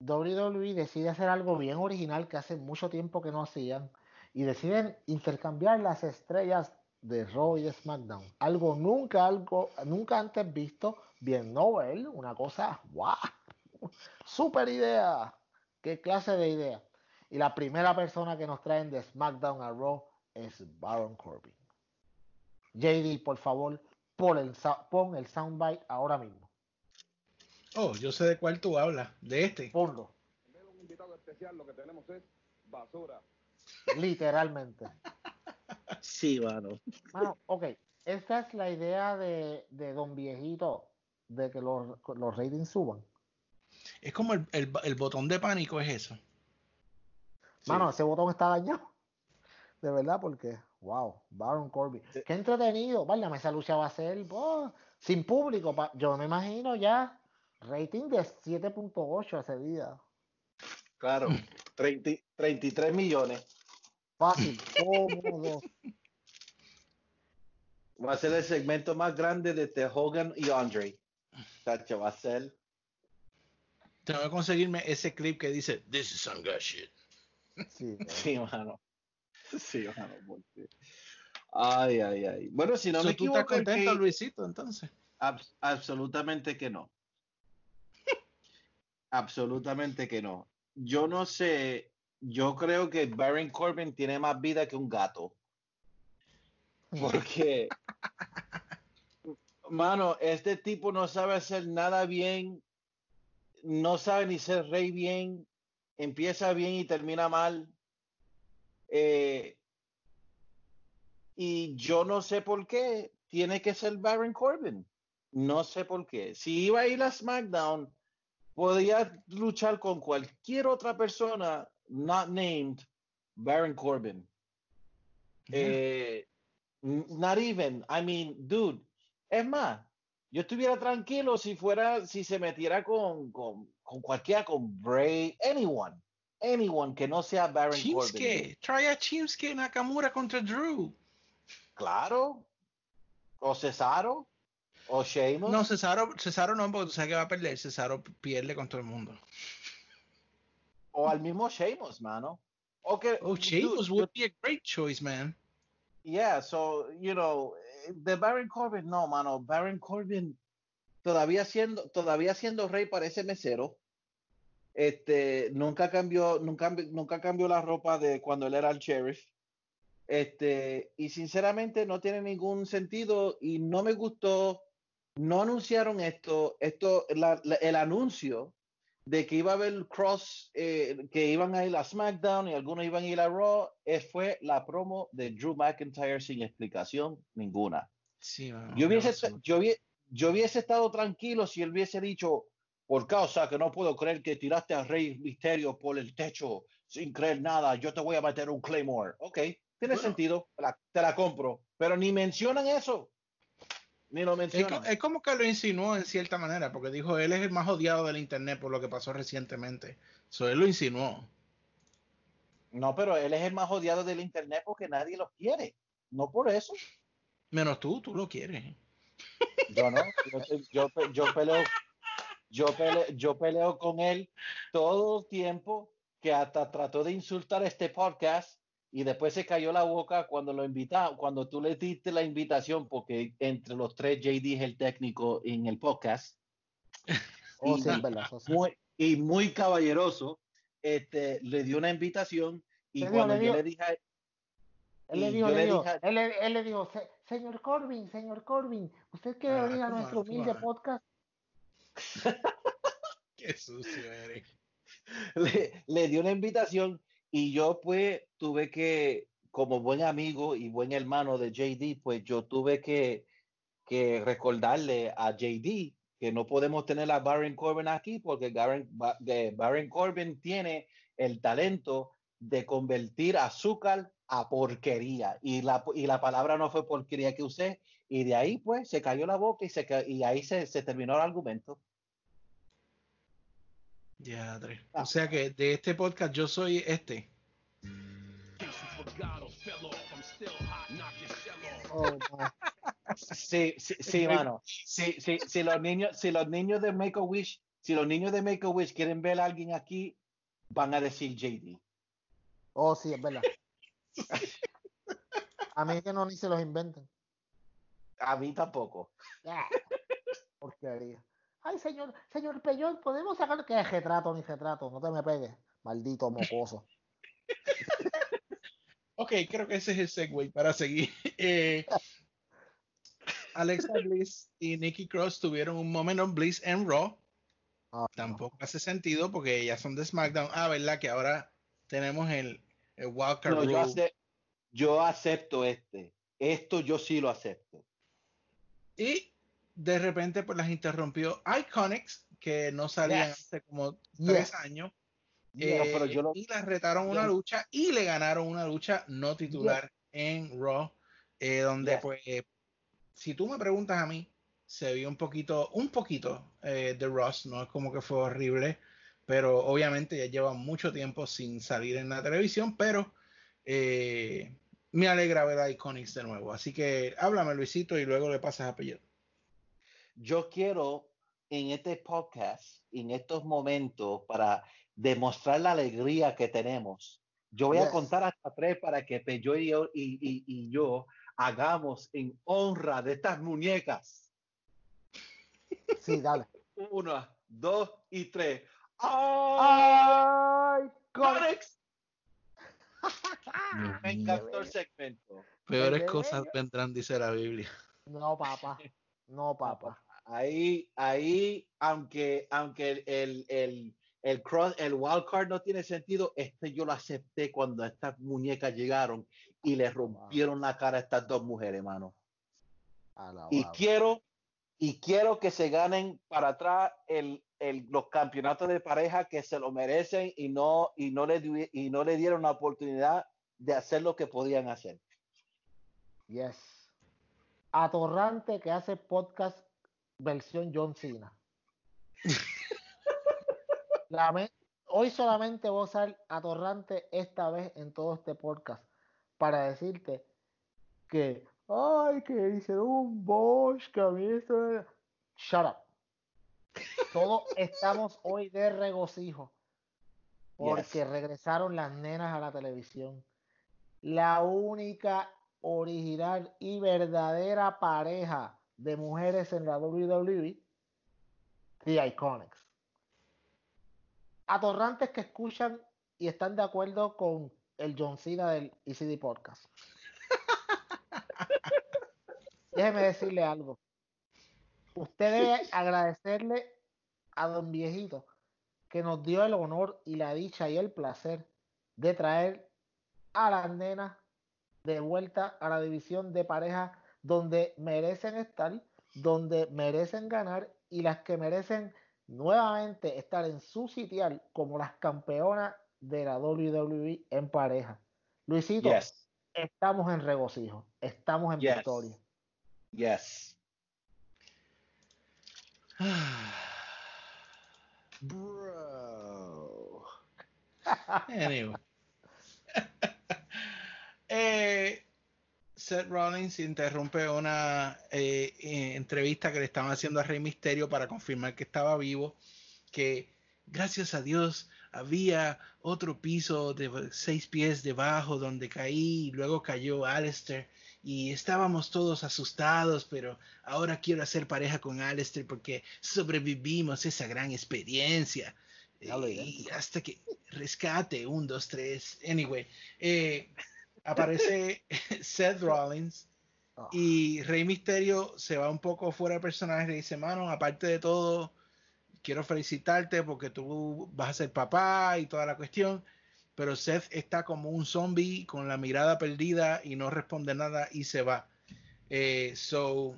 S10: WWE decide hacer algo bien original que hace mucho tiempo que no hacían y deciden intercambiar las estrellas de Raw y de SmackDown. Algo nunca, algo nunca antes visto, bien novel, una cosa, wow, super idea, qué clase de idea. Y la primera persona que nos traen de SmackDown a Raw es Baron Corbin. JD, por favor, pon el, sa- pon el soundbite ahora mismo.
S8: Oh, yo sé de cuál tú hablas, de este.
S10: Ponlo.
S12: un invitado especial, lo que tenemos es basura.
S10: Literalmente.
S9: Sí, mano.
S10: Mano, ok. Esta es la idea de, de Don Viejito de que los, los ratings suban.
S8: Es como el, el- el botón de pánico, es eso.
S10: Mano, ese botón está dañado. De verdad, porque, wow, Baron Corbin. Qué entretenido. Válgame, esa lucha va a ser. oh, sin público, pa- yo me imagino ya rating de 7.8 ese día.
S9: Claro, 30 33 millones.
S10: Fácil, cómodo.
S9: Va a ser el segmento más grande de The Hogan y Andre. Tacho, va a ser.
S8: Tengo que conseguirme ese clip que dice This is some good shit.
S10: Sí,
S9: Sí, mano. Sí, porque- Ay, ay, ay. Bueno, si no
S8: So,
S9: me
S8: ¿Tú estás
S9: equivoco, el
S8: contento,
S9: que-
S8: Luisito, entonces?
S9: Abs- absolutamente que no. absolutamente que no. Yo no sé. Yo creo que Baron Corbin tiene más vida que un gato. Porque, mano, este tipo no sabe hacer nada bien. No sabe ni ser rey bien. Empieza bien y termina mal. Eh, y yo no sé por qué tiene que ser Baron Corbin. No sé por qué. Si iba a ir a SmackDown, podía luchar con cualquier otra persona not named Baron Corbin. Eh, not even. I mean, dude. Es más, yo estuviera tranquilo si fuera, si se metiera con, con, con cualquiera, con Bray, anyone. Anyone que no sea Baron Corbin.
S8: Shinsuke. Try a Shinsuke Nakamura contra Drew.
S9: Claro. O Cesaro. O Sheamus.
S8: No, Cesaro, Cesaro no, porque tú sabes que va a perder. Cesaro pierde con todo el mundo.
S9: O al mismo Sheamus, mano. O que,
S8: Oh, Sheamus would be a great choice, man.
S9: Yeah, so, you know, de Baron Corbin, no, mano. Baron Corbin, todavía siendo, todavía siendo rey, parece mesero. Este, nunca cambió, nunca, nunca cambió la ropa de cuando él era el sheriff. Este, y sinceramente no tiene ningún sentido y no me gustó. No anunciaron esto, esto, la- la- el anuncio de que iba a haber cross, eh, que iban a ir a SmackDown y algunos iban a ir a Raw, eh, fue la promo de Drew McIntyre sin explicación ninguna.
S8: Sí, mano,
S9: Yo hubiese,
S8: no,
S9: yo, yo hubiese estado tranquilo si él hubiese dicho, por causa que no puedo creer que tiraste a Rey Misterio por el techo sin creer nada, yo te voy a meter un Claymore. Ok, tiene
S8: Bueno.
S9: sentido, te la, te la compro, pero ni mencionan eso. Ni lo mencionan.
S8: es como que lo insinuó en cierta manera, porque dijo él es el más odiado del internet por lo que pasó recientemente. So, él lo insinuó.
S9: No, pero él es el más odiado del internet porque nadie lo quiere. No por eso.
S8: Menos tú, tú lo quieres.
S9: Yo no. Yo peleo. Yo peleo, yo peleo con él todo el tiempo que hasta trató de insultar este podcast y después se cayó la boca cuando lo invita, cuando tú le diste la invitación, porque entre los tres JD es el técnico en el podcast.
S10: Oh,
S9: y,
S10: sí, es verdad, eso sí.
S9: muy, y muy caballeroso, este, le dio una invitación y cuando
S10: le
S9: yo
S10: dio.
S9: le dije, a-
S10: Él le
S9: y
S10: dijo,
S9: yo
S10: le
S9: le
S10: dijo,
S9: dije a-
S10: él, le- él le dijo, "Se- señor Corbin, señor Corbin, ¿usted quiere
S8: Ah,
S10: venir a nuestro humilde podcast?
S8: Qué sucio eres.
S9: le, le dio una invitación y yo pues tuve que, como buen amigo y buen hermano de JD, pues yo tuve que, que recordarle a JD que no podemos tener a Baron Corbin aquí porque Baron, Baron Corbin tiene el talento de convertir azúcar a porquería y la, y la palabra no fue porquería que usé y de ahí pues se cayó la boca y, se, y ahí se terminó el argumento.
S8: Ya, Andrés. O sea que de este podcast yo soy este.
S10: Oh.
S9: Sí, sí, sí, mano. Sí, sí, si los niños, si los niños de Make a Wish, si los niños de Make a Wish quieren ver a alguien aquí, van a decir JD.
S10: Oh, sí, es verdad. A mí que no ni se los inventen.
S9: A mí tampoco.
S10: Ah, Porquería. Ay, señor, señor Peyón, podemos sacar que es retrato ni retrato, no te me pegues, maldito mocoso.
S8: Ok, creo que ese es el segue para seguir. Eh, Alexa Bliss y Nikki Cross tuvieron un momento en Bliss en Raw.
S10: Ah,
S8: Tampoco hace sentido porque ellas son de SmackDown. Ah, ¿verdad? Que ahora tenemos el, el Wildcard
S9: No, yo,
S8: Rule.
S9: ace- yo acepto este. Esto yo sí lo acepto.
S8: Y de repente pues las interrumpió Iconics, que no salían
S9: Yes.
S8: hace como
S10: Yes.
S8: tres años. Eh,
S9: pero yo lo-
S8: y las retaron una lucha y le ganaron una lucha no titular en Raw, eh, donde pues, si tú me preguntas a mí, se vio un poquito, un poquito eh, de Ross, no es como que fue horrible, pero obviamente ya lleva mucho tiempo sin salir en la televisión, pero me alegra ver a Iconics de nuevo. Así que háblame, Luisito, y luego le pasas a Pellet.
S9: Yo quiero en este podcast, en estos momentos, para demostrar la alegría que tenemos, yo voy a
S10: Yes.
S9: contar hasta tres para que Peyo y yo, y, y- y yo hagamos en honra de estas muñecas.
S10: Sí, dale.
S9: Una, dos y tres.
S10: ¡Ay!
S9: ¡Conex! Me encantó el segmento.
S8: Peores cosas vendrán, dice la Biblia.
S10: No, papá. No, papá.
S9: Ahí, ahí, aunque, aunque el, el, el, el cross, el wild card no tiene sentido, este yo lo acepté cuando estas muñecas llegaron y le rompieron la cara a estas dos mujeres, hermano. Y quiero, y quiero que se ganen para atrás el, el- los campeonatos de pareja que se lo merecen y no, y no le, y no le dieron la oportunidad de hacer lo que podían hacer.
S10: Yes. Atorrante que hace podcast versión John Cena. Hoy solamente voy a usar Atorrante esta vez en todo este podcast para decirte que, ay, que hicieron un Bosch, que a mí esto era-". Shut up. Todos estamos hoy de regocijo porque regresaron las nenas a la televisión. La única original y verdadera pareja de mujeres en la WWE, The Iconics. Atorrantes que escuchan y están de acuerdo con el John Cena del ECD Podcast. Déjeme decirle algo. Usted debe agradecerle a don viejito que nos dio el honor y la dicha y el placer de traer a las nenas de vuelta a la división de pareja donde merecen estar, donde merecen ganar y las que merecen nuevamente estar en su sitial como las campeonas de la WWE en pareja. Luisito,
S9: Yes.
S10: estamos en regocijo, estamos en
S9: Yes.
S10: victoria.
S9: Yes.
S8: Bro. Anyway. Eh, Seth Rollins interrumpe una eh, eh, entrevista que le estaban haciendo a Rey Misterio para confirmar que estaba vivo, que gracias a Dios había otro piso de seis pies debajo donde caí y luego cayó Alistair y estábamos todos asustados, pero ahora quiero hacer pareja con Alistair porque sobrevivimos esa gran experiencia. Y hasta que rescate, un, dos, tres. Anyway, eh, aparece Seth Rollins y Rey Misterio se va un poco fuera de personaje y dice, mano, aparte de todo, quiero felicitarte porque tú vas a ser papá y toda la cuestión. Pero Seth está como un zombie con la mirada perdida y no responde nada y se va. Eh, so,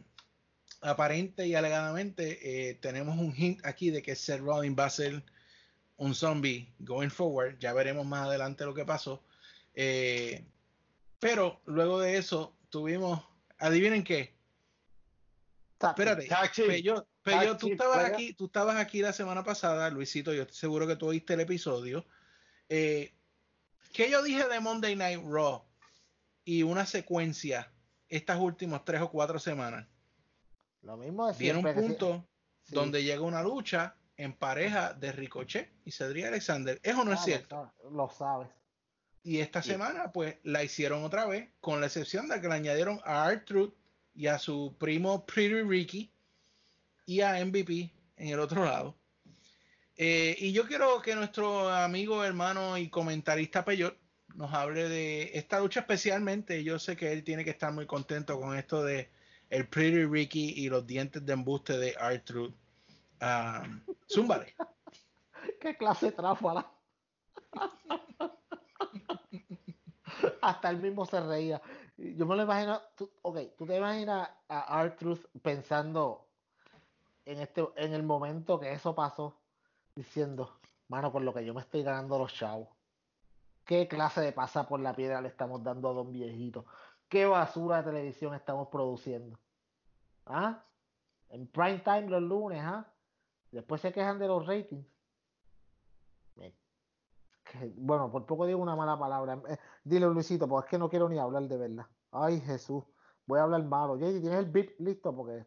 S8: aparente y alegadamente eh, tenemos un hint aquí de que Seth Rollins va a ser un zombie going forward. Ya veremos más adelante lo que pasó. Eh, pero luego de eso tuvimos, adivinen qué. Espérate,
S9: Tag team.
S8: Pello,
S9: Tag
S8: Pello, tú estabas aquí, tú estabas aquí la semana pasada, Luisito, yo estoy seguro que tú oíste el episodio. Eh, ¿Qué yo dije de Monday Night Raw y una secuencia estas últimas tres o cuatro semanas?
S10: Lo mismo de
S8: Viene un punto
S10: sí.
S8: donde llega una lucha en pareja de Ricochet y Cedric Alexander. Eso no es cierto.
S10: Lo sabes.
S8: Y esta semana, pues, la hicieron otra vez, con la excepción de que le añadieron a Art Truth y a su primo Pretty Ricky y a MVP en el otro lado. Eh, y yo quiero que nuestro amigo, hermano y comentarista Peyot nos hable de esta lucha especialmente. Yo sé que él tiene que estar muy contento con esto de el Pretty Ricky y los dientes de embuste de Art Truth. Um, zúmbale.
S10: ¿Qué clase de tráfala? Hasta él mismo se reía. Yo me lo imagino, tú, ok, tú te imaginas a Artruth pensando en este, en el momento que eso pasó, diciendo, mano, por lo que yo me estoy ganando los chavos. ¿Qué clase de pasa por la piedra le estamos dando a don viejito? ¿Qué basura de televisión estamos produciendo? ¿Ah? En prime time los lunes, ¿ah? Después se quejan de los ratings. Que- Bueno, por poco digo una mala palabra. Eh, Dile, Luisito, pues es que no quiero ni hablar de verdad. Ay, Jesús. Voy a hablar malo. JD, ¿tienes el beat listo? Porque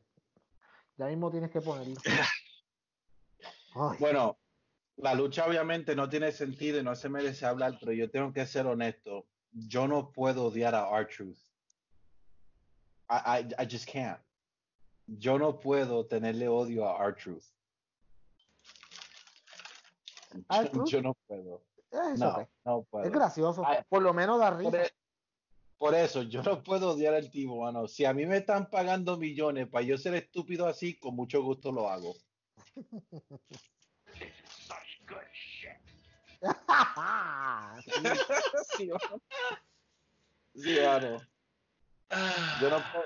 S10: ya mismo tienes que ponerlo. Ay.
S9: Bueno, la lucha obviamente no tiene sentido y no se merece hablar, pero yo tengo que ser honesto. Yo no puedo odiar a R-Truth. I, I, I just can't. Yo no puedo tenerle odio a R-Truth. Yo, yo no puedo.
S10: Es
S9: No, puedo.
S10: Es gracioso.
S9: Ay,
S10: Por lo menos da
S9: Por,
S10: risa.
S9: e- por eso, yo no puedo odiar al tipo, mano. Si a mí me están pagando millones para yo ser estúpido así, con mucho gusto lo hago. Sí. Sí. Yo no, puedo,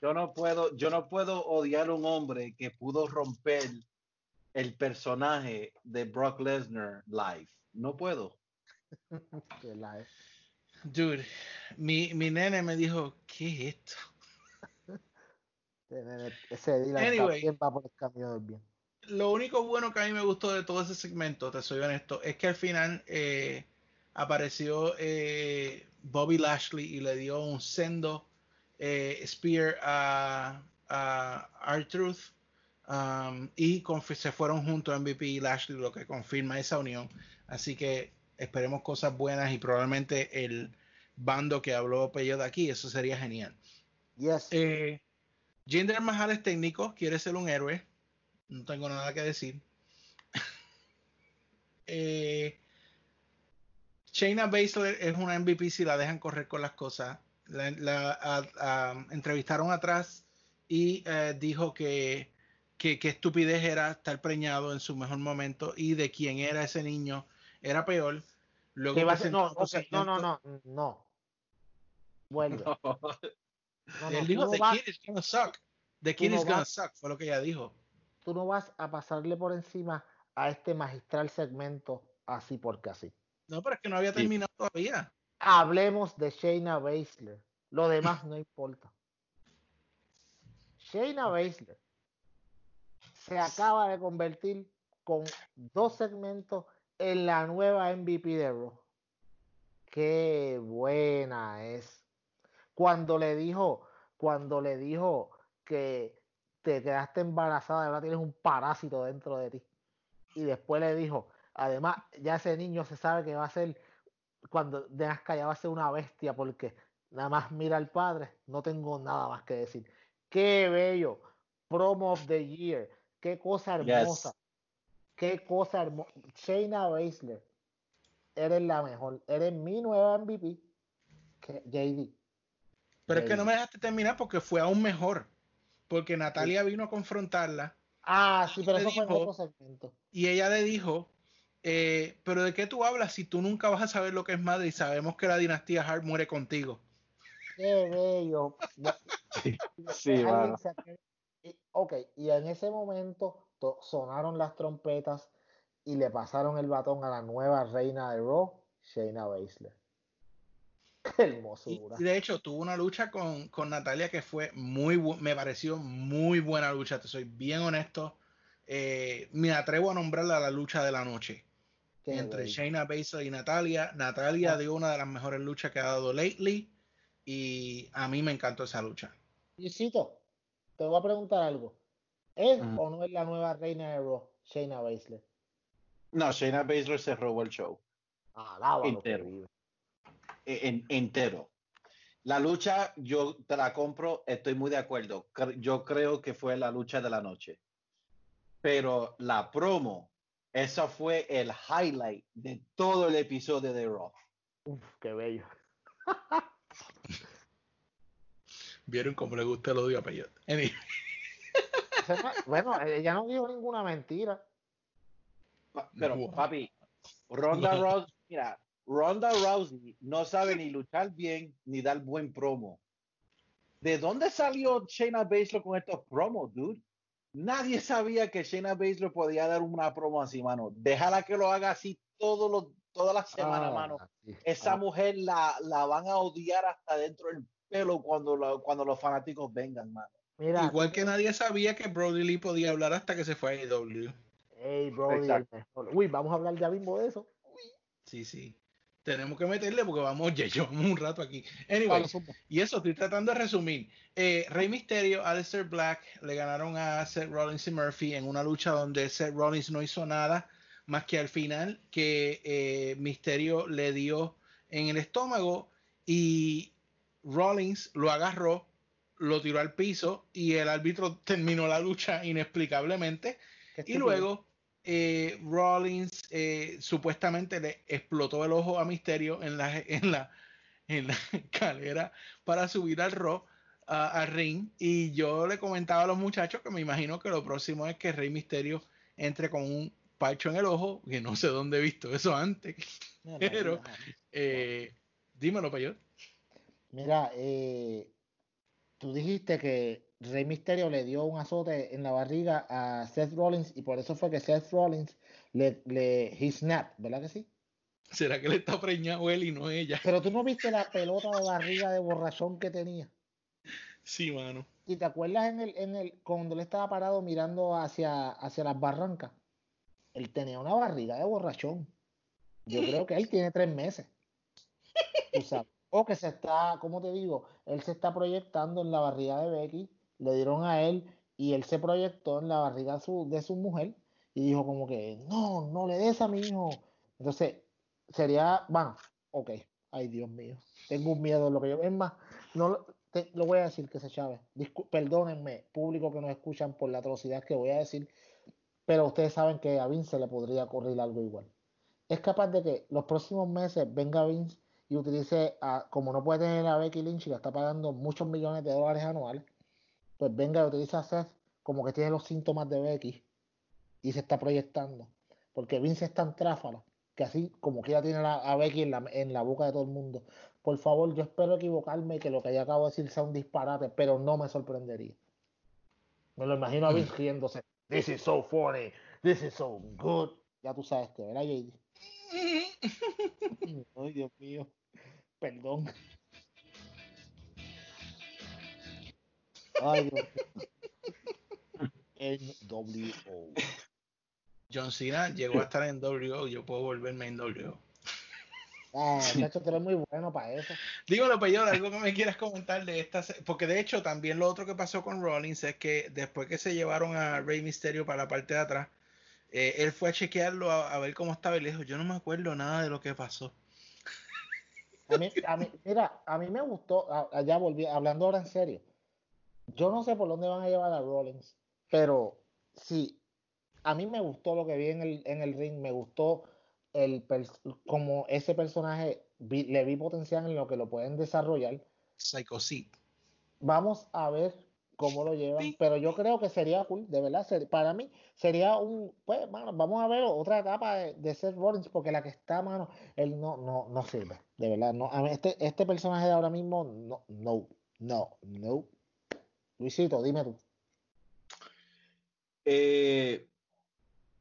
S9: yo no puedo, yo no puedo odiar a un hombre que pudo romper el personaje de Brock Lesnar live. No puedo.
S8: Dude, mi, mi nene me dijo, ¿qué es esto?
S10: Ese Dylan
S8: Anyway.
S10: también va por el camino del bien.
S8: Lo único bueno que a mí me gustó de todo ese segmento, te soy honesto, es que al final eh, apareció eh, Bobby Lashley y le dio un sendo eh, spear a, a R-Truth um, y se fueron juntos MVP y Lashley, lo que confirma esa unión. Así que esperemos cosas buenas y probablemente el bando que habló Pello de aquí, eso sería genial.
S10: Yes.
S8: Eh, Jinder Mahal es técnico, quiere ser un héroe. No tengo nada que decir. eh, Shayna Baszler es una MVP si la dejan correr con las cosas. La, la- a- a- entrevistaron atrás y eh, dijo que, que, que estupidez era estar preñado en su mejor momento y de quién era ese niño era peor. Luego
S10: Que va a ser-
S8: presentó
S10: no, no, no, no, no. Vuelve. No, no,
S8: Él dijo,
S10: no
S8: The
S10: vas-
S8: kid is gonna suck. The kid
S10: no
S8: is gonna
S10: vas-
S8: suck, fue lo que ella dijo.
S10: tú no vas a pasarle por encima a este magistral segmento así porque así.
S8: No, pero es que no había terminado todavía.
S10: Hablemos de Shayna Baszler. Lo demás no importa. Shayna Baszler se acaba de convertir con dos segmentos en la nueva MVP de Raw. Qué buena es. Cuando le dijo, cuando le dijo que te quedaste embarazada y ahora tienes un parásito dentro de ti. Y después le dijo, además, ya ese niño se sabe que va a ser, cuando nazca ya va a ser una bestia porque nada más mira al padre, no tengo nada más que decir. Qué bello. Promo of the year. Qué cosa
S9: Yes.
S10: Qué cosa hermosa. Shayna Baszler. Eres la mejor. Eres mi nueva MVP. Que- JD.
S8: Pero es que no me dejaste terminar porque fue aún mejor. Porque Natalia vino a confrontarla
S10: Ah, sí, pero eso fue en otro segmento.
S8: y ella le dijo, eh, pero ¿de qué tú hablas si tú nunca vas a saber lo que es madre y sabemos que la dinastía Hart muere contigo?
S10: Qué bello.
S9: Sí,
S10: y- Ok, y en ese momento to- sonaron las trompetas y le pasaron el batón a la nueva reina de Raw, Shayna Baszler. Qué hermosura.
S8: y de hecho tuvo una lucha con, con Natalia que fue muy, me pareció muy buena lucha, te soy bien honesto. Eh, me atrevo a nombrarla la lucha de la noche.
S10: Qué
S8: entre
S10: bello.
S8: Shayna Baszler y Natalia. Natalia
S10: Ah.
S8: dio una de las mejores luchas que ha dado lately y a mí me encantó esa lucha.
S10: Luisito, te voy a preguntar algo. ¿Es o no es la nueva reina de Raw, Shayna Baszler?
S9: No, Shayna Baszler se robó el show.
S10: Que
S9: Entero. E- en- entero. La lucha, yo te la compro, estoy muy de acuerdo. Yo creo que fue la lucha de la noche. Pero la promo, esa fue el highlight de todo el episodio de Raw.
S10: Uf, qué bello.
S8: Vieron cómo le gusta el odio a Peyot. Anyway,
S10: Bueno, ella no dijo ninguna mentira.
S9: Pero,
S8: Wow.
S9: papi, Ronda
S8: Wow.
S9: Rousey, mira, Ronda Rousey no sabe ni luchar bien ni dar buen promo. ¿De dónde salió Shayna Baszler con estos promos, dude? Nadie sabía que Shayna Baszler podía dar una promo así, mano. Déjala que lo haga así todos los, todas las semanas,
S10: Ah,
S9: mano.
S10: sí.
S9: Esa
S10: Ah,
S9: mujer la, la van a odiar hasta dentro del pelo cuando, lo- cuando los fanáticos vengan, mano.
S10: Mira,
S8: Igual que nadie sabía que Brody Lee podía hablar hasta que se fue a AEW.
S10: Hey, Brody. Uy, vamos a hablar ya mismo de eso.
S8: Sí, sí. Tenemos que meterle porque vamos, ya llevamos un rato aquí. Anyway, y eso estoy tratando de resumir. Eh, Rey Mysterio, Aleister Black le ganaron a Seth Rollins y Murphy en una lucha donde Seth Rollins no hizo nada más que al final que eh, Mysterio le dio en el estómago y Rollins lo agarró, lo tiró al piso y el árbitro terminó la lucha inexplicablemente. Y luego eh, Rollins eh, supuestamente le explotó el ojo a Misterio en la, en la, en la escalera para subir al Raw, a- al ring. Y yo le comentaba a los muchachos que me imagino que lo próximo es que Rey Misterio entre con un parcho en el ojo, que no sé dónde he visto eso antes. Pero, eh, dímelo, Peyot.
S10: Mira, eh, tú dijiste que Rey Mysterio le dio un azote en la barriga a Seth Rollins y por eso fue que Seth Rollins le, le he ¿verdad que sí?
S8: ¿Será que le está preñado él y no ella?
S10: Pero tú no viste la pelota de barriga de borrachón que tenía.
S8: Sí, mano.
S10: ¿Y te acuerdas en el, en el, cuando él estaba parado mirando hacia, hacia las barrancas? Él tenía una barriga de borrachón. Yo creo que él tiene tres meses. Tú sabes. Que se está, ¿cómo te digo? Él se está proyectando en la barriga de Becky, le dieron a él y él se proyectó en la barriga su, de su mujer y dijo como que, no, no le des a mi hijo. Entonces, sería, bueno, ok, ay Dios mío, tengo un miedo de lo que yo, es más, no lo, voy a decir que se chave, perdónenme, público que nos escuchan por la atrocidad que voy a decir, pero ustedes saben que a Vince le podría ocurrir algo igual. Es capaz de que los próximos meses venga Vince y utilice, a, como no puede tener a Becky Lynch y la está pagando muchos millones de dólares anuales, pues venga y utiliza a Seth como que tiene los síntomas de Becky y se está proyectando. Porque Vince es tan tráfala que así como quiera tiene la- a Becky en la, en la boca de todo el mundo. Por favor, yo espero equivocarme y que lo que yo acabo de decir sea un disparate, pero no me sorprendería. Me lo imagino a Vince riéndose. This is so funny. This is so good. Ya tú sabes que, ¿verdad, JD? Ay, Dios mío. Perdón. Ay, Dios mío. NWO.
S8: John Cena llegó a estar en WO, yo puedo volverme en WO.
S10: Ah, muchacho, tú eres muy bueno para eso.
S8: Dímelo, Peyor, algo que me quieras comentar de esta. Porque de hecho, también lo otro que pasó con Rollins es que después que se llevaron a Rey Mysterio para la parte de atrás, eh, él fue a chequearlo a, a ver cómo estaba y le dijo: Yo no me acuerdo nada de lo que pasó.
S10: A mí, a mí- mira, a mí me gustó, allá volví, hablando ahora en serio. Yo no sé por dónde van a llevar a Rollins, pero sí, a mí me gustó lo que vi en el, en el ring, me gustó el como ese personaje, vi- le vi potencial en lo que lo pueden desarrollar.
S8: Psycho.
S10: Vamos a ver cómo lo llevan, pero yo creo que sería cool, de verdad, ser- para mí sería un, pues, mano, vamos a ver otra etapa de, de Seth Rollins, porque la que está, mano, él no, no, no sirve, de verdad, no, a mí este, este personaje de ahora mismo, no, no, no, no. Luisito, dime tú.
S9: Eh,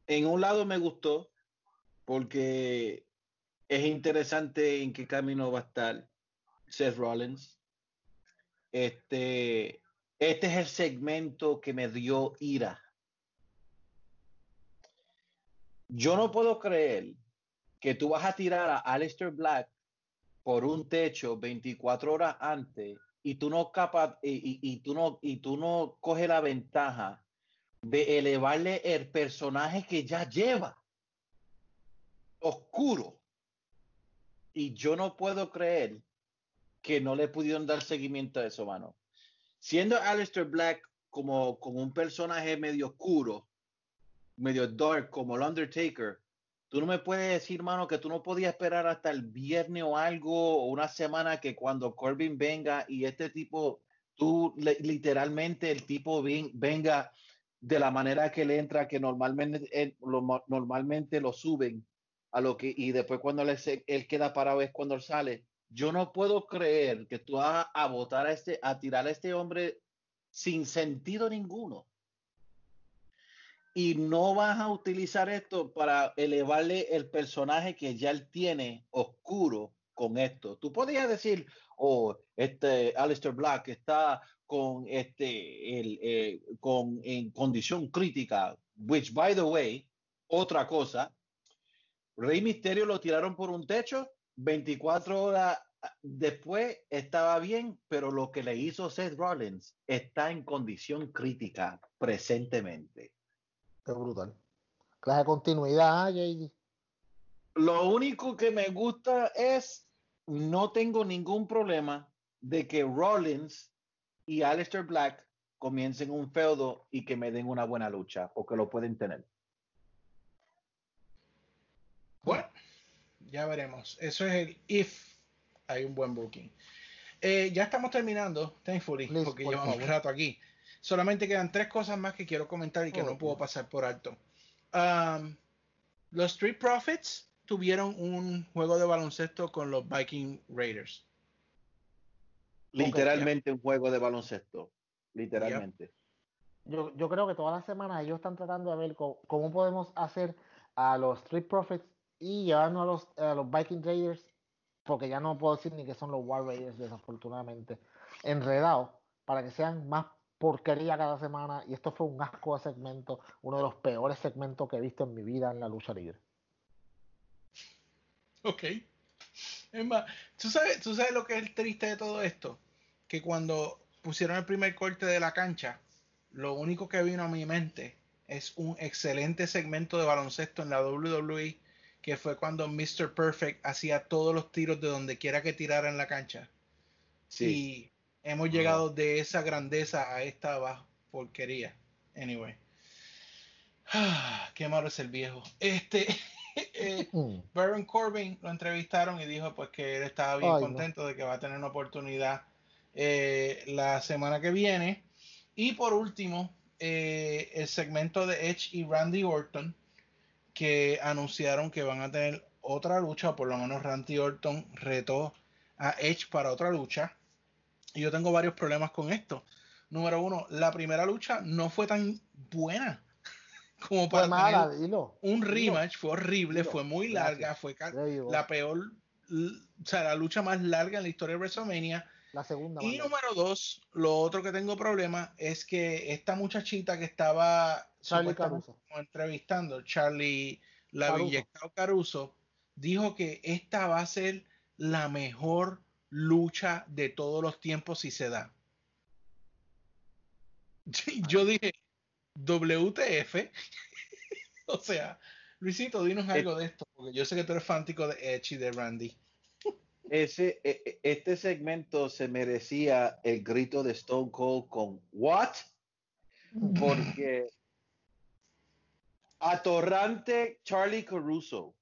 S9: en un lado me gustó porque es interesante en qué camino va a estar Seth Rollins. Este, este es el segmento que me dio ira. Yo no puedo creer que tú vas a tirar a Aleister Black por un techo 24 horas antes y tú no capaz y, tú no y tú no coges la ventaja de elevarle el personaje que ya lleva. Oscuro. Y yo no puedo creer que no le pudieron dar seguimiento a eso mano siendo Aleister Black como, como un personaje medio oscuro medio dark como el Undertaker Tú no me puedes decir, mano, que tú no podías esperar hasta el viernes o algo, o una semana que cuando Corbin venga y este tipo, tú literalmente el tipo ven- venga de la manera que le entra, que normalmente, él- lo, normalmente lo suben a lo que, y después cuando él, él queda parado es cuando él sale. Yo no puedo creer que tú vas a votar a este, a tirar a este hombre sin sentido ninguno y no vas a utilizar esto para elevarle el personaje que ya él tiene oscuro con esto. Tú podías decir, oh, este Alistair Black está con este el, eh, con en condición crítica, which by the way, otra cosa, Rey Misterio lo tiraron por un techo, 24 horas después estaba bien, pero lo que le hizo Seth Rollins está en condición crítica presentemente.
S10: Qué brutal. Clase de continuidad, JD.
S9: Lo único que me gusta es, no tengo ningún problema de que Rollins y Aleister Black comiencen un feudo y que me den una buena lucha, o que lo pueden tener.
S8: Bueno, ya veremos. Eso es el if hay un buen booking. Eh, ya estamos terminando, thankfully,
S10: Please,
S8: porque
S10: por
S8: llevamos un rato aquí. Solamente quedan tres cosas más que quiero comentar y que
S10: Oh,
S8: no puedo
S10: Dios.
S8: pasar por alto. Um, los Street Profits tuvieron un juego de baloncesto con los Viking Raiders.
S9: Literalmente un juego de baloncesto. Literalmente.
S10: Yo, yo creo que toda la semana ellos están tratando de ver cómo, cómo podemos hacer a los Street Profits y llevarnos a los, a los Viking Raiders, porque ya no puedo decir ni que son los War Raiders, desafortunadamente, enredados, para que sean más porquería cada semana. Y esto fue un asco de segmento, uno de los peores segmentos que he visto en mi vida en la lucha libre.
S8: Ok. Es más, ¿tú sabes, ¿tú sabes lo que es el triste de todo esto? Que cuando pusieron el primer corte de la cancha, lo único que vino a mi mente es un excelente segmento de baloncesto en la WWE, que fue cuando Mr. Perfect hacía todos los tiros de donde quiera que tirara en la cancha. Y hemos llegado de esa grandeza a esta baja porquería. Anyway. Ah, qué malo es el viejo. Este. eh,
S10: Mm.
S8: Baron Corbin lo entrevistaron y dijo pues que él estaba bien
S10: Ay, no.
S8: contento de que va a tener una oportunidad eh, la semana que viene. Y por último, eh, el segmento de Edge y Randy Orton, que anunciaron que van a tener otra lucha, o por lo menos Randy Orton retó a Edge para otra lucha. Y yo tengo varios problemas con esto. Número uno, la primera lucha no fue tan buena como
S10: Fue
S8: para
S10: mala,
S8: tener
S10: dilo.
S8: un
S10: dilo.
S8: rematch, fue horrible,
S10: Dilo.
S8: fue muy
S10: Gracias.
S8: larga, fue
S10: you go.
S8: la peor, o sea, la lucha más larga en la historia de WrestleMania.
S10: La segunda.
S8: Y número dos, lo otro que tengo problema es que esta muchachita que estaba
S10: Charlie Caruso.
S8: entrevistando, Charlie la
S10: Caruso.
S8: Villecao Caruso, dijo que esta va a ser la mejor lucha de todos los tiempos si se da. Yo dije, WTF. o sea, Luisito, dinos algo de esto, porque yo sé que tú eres fanático de Edge y de Randy.
S9: Ese, e- e- este segmento se merecía el grito de Stone Cold con What? Porque atorrante Charlie Caruso,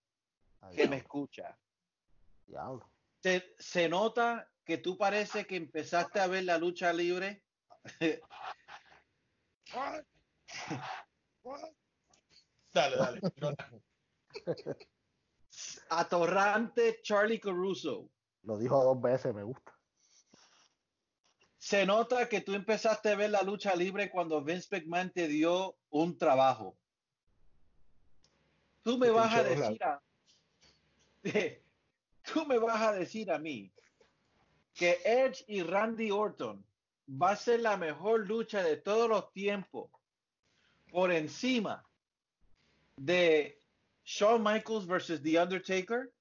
S9: que me escucha,
S10: Diablo.
S9: se, se nota que tú parece que empezaste a ver la lucha libre.
S8: Dale, dale.
S9: Atorrante Charlie Caruso.
S10: Lo dijo dos veces, me gusta.
S9: Se nota que tú empezaste a ver la lucha libre cuando Vince McMahon te dio un trabajo. Tú me vas a decir a, tú me vas a decir a mí que Edge y Randy Orton va a ser la mejor lucha de todos los tiempos por encima de Shawn Michaels versus The Undertaker,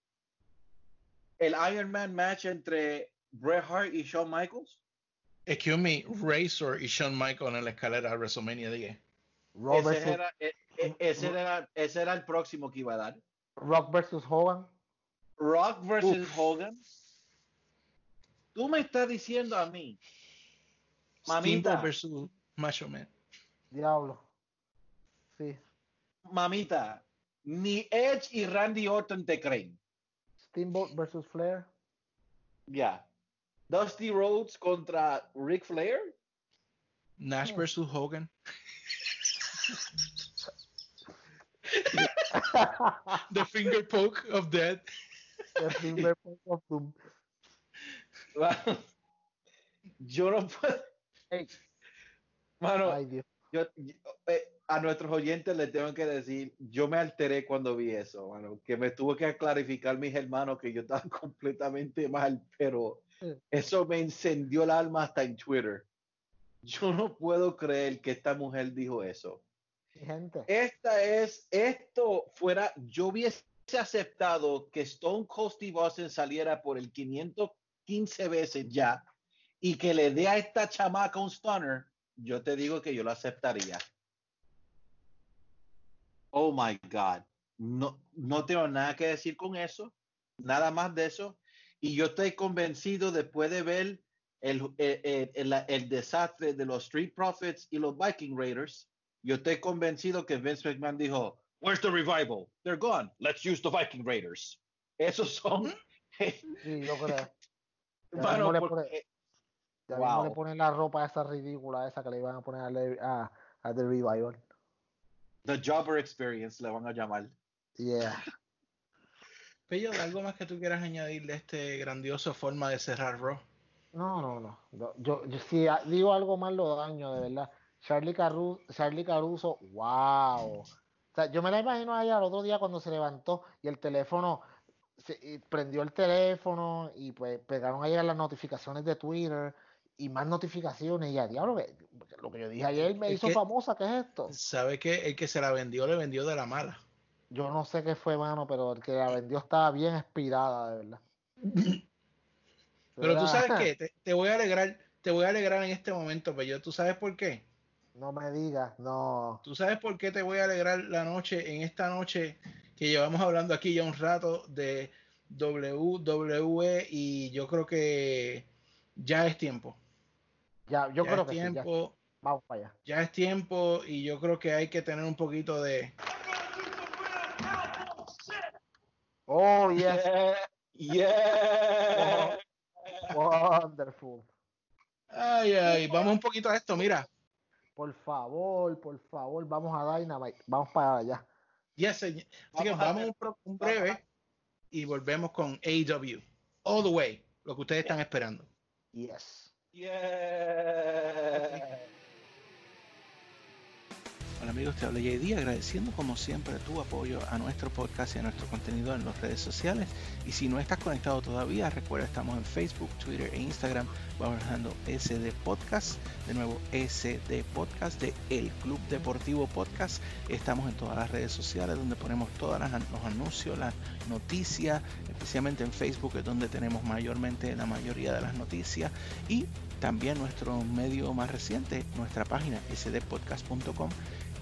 S9: el Iron Man match entre Bret Hart y Shawn Michaels.
S8: Excuse me, Razor y Shawn Michaels en la escalera de WrestleMania 10.
S10: Rock
S9: Ese
S10: versus,
S9: era, e- e- ese, era, ese era el próximo que iba a dar.
S10: Rock versus Hogan.
S9: Rock versus
S10: Uf.
S9: Hogan. Tú me estás diciendo a mí,
S8: Steamboat
S9: mamita,
S8: versus Macho Man.
S10: Diablo. Sí.
S9: mamita, ni Edge y Randy Orton te creen.
S10: Steamboat versus Flair.
S9: Ya. Dusty Rhodes contra Ric Flair.
S8: Nash hmm. versus Hogan. The finger poke of death.
S10: The Finger Point of Doom.
S9: Yo no puedo.
S10: Ey.
S9: Mano,
S10: Ay, Dios.
S9: Yo, yo, eh, a nuestros oyentes les tengo que decir, yo me alteré cuando vi eso, mano, que me tuvo que clarificar mis hermanos que yo estaba completamente mal, pero eso me encendió el alma hasta en Twitter. Yo no puedo creer que esta mujer dijo eso.
S10: Gente.
S9: Esta es, esto fuera, yo hubiese aceptado que Stone Cold Steve Austin saliera por el 515 veces ya y que le dé a esta chamaca un stunner, yo te digo que yo lo aceptaría. Oh my God. No, no tengo nada que decir con eso, nada más de eso. Y yo estoy convencido después de ver el, el, el, el desastre de los Street Profits y los Viking Raiders, yo estoy convencido que Vince McMahon dijo, Where's the revival? They're gone. Let's use the Viking Raiders. Esos son.
S10: Sí, yo creo.
S9: Porque-
S10: pone- ya
S9: Wow.
S10: mismo le ponen la ropa esa ridícula esa que le iban a poner a, Le- a, a The Revival.
S9: The Jobber Experience le van a llamar.
S10: Yeah.
S8: Pello, ¿algo más que tú quieras añadir de este grandioso forma de cerrar Raw?
S10: No, no, no. Yo, yo, si digo algo más lo daño, de verdad. Charlie Caruso, Charlie Caruso, wow. O sea, yo me la imagino a ella el otro día cuando se levantó y el teléfono, se, y prendió el teléfono y pues pegaron a llegar las notificaciones de Twitter y más notificaciones y a diablo, que- lo que yo dije ayer me
S8: Es
S10: hizo
S8: que-
S10: famosa, ¿qué es esto?
S8: ¿Sabe que el que se la vendió le vendió de la mala?
S10: Yo no sé qué fue, mano, pero el que la vendió estaba bien inspirada, de verdad.
S8: Pero tú sabes qué, te, te voy a alegrar, te voy a alegrar en este momento, Pello. ¿Tú sabes por qué?
S10: No me digas, no.
S8: ¿Tú sabes por qué te voy a alegrar la noche, en esta noche que llevamos hablando aquí ya un rato de WWE y yo creo que ya es tiempo.
S10: Ya, yo
S8: Ya
S10: creo
S8: es
S10: que sí, ya.
S8: tiempo,
S10: Vamos para allá.
S8: ya es tiempo y yo creo que hay que tener un poquito de...
S10: Oh, yes.
S9: Yeah.
S10: Wonderful.
S8: Ay, ay, vamos un poquito a esto, mira.
S10: Por favor, por favor, vamos a Dynamite. Vamos para allá.
S8: Yes, señor. Así que
S9: Vamos a
S8: vamos un, un breve y volvemos con AEW. All the way, lo que ustedes están esperando.
S10: Yes.
S9: Yeah.
S8: Hola amigos, te habla JD agradeciendo como siempre tu apoyo a nuestro podcast y a nuestro contenido en las redes sociales. Y si no estás conectado todavía, recuerda estamos en Facebook, Twitter e Instagram bajando SD Podcast. De nuevo, SD Podcast de El Club Deportivo Podcast. Estamos en todas las redes sociales donde ponemos todos los anuncios, las noticias, especialmente en Facebook es donde tenemos mayormente la mayoría de las noticias. Y también nuestro medio más reciente, nuestra página sdpodcast.com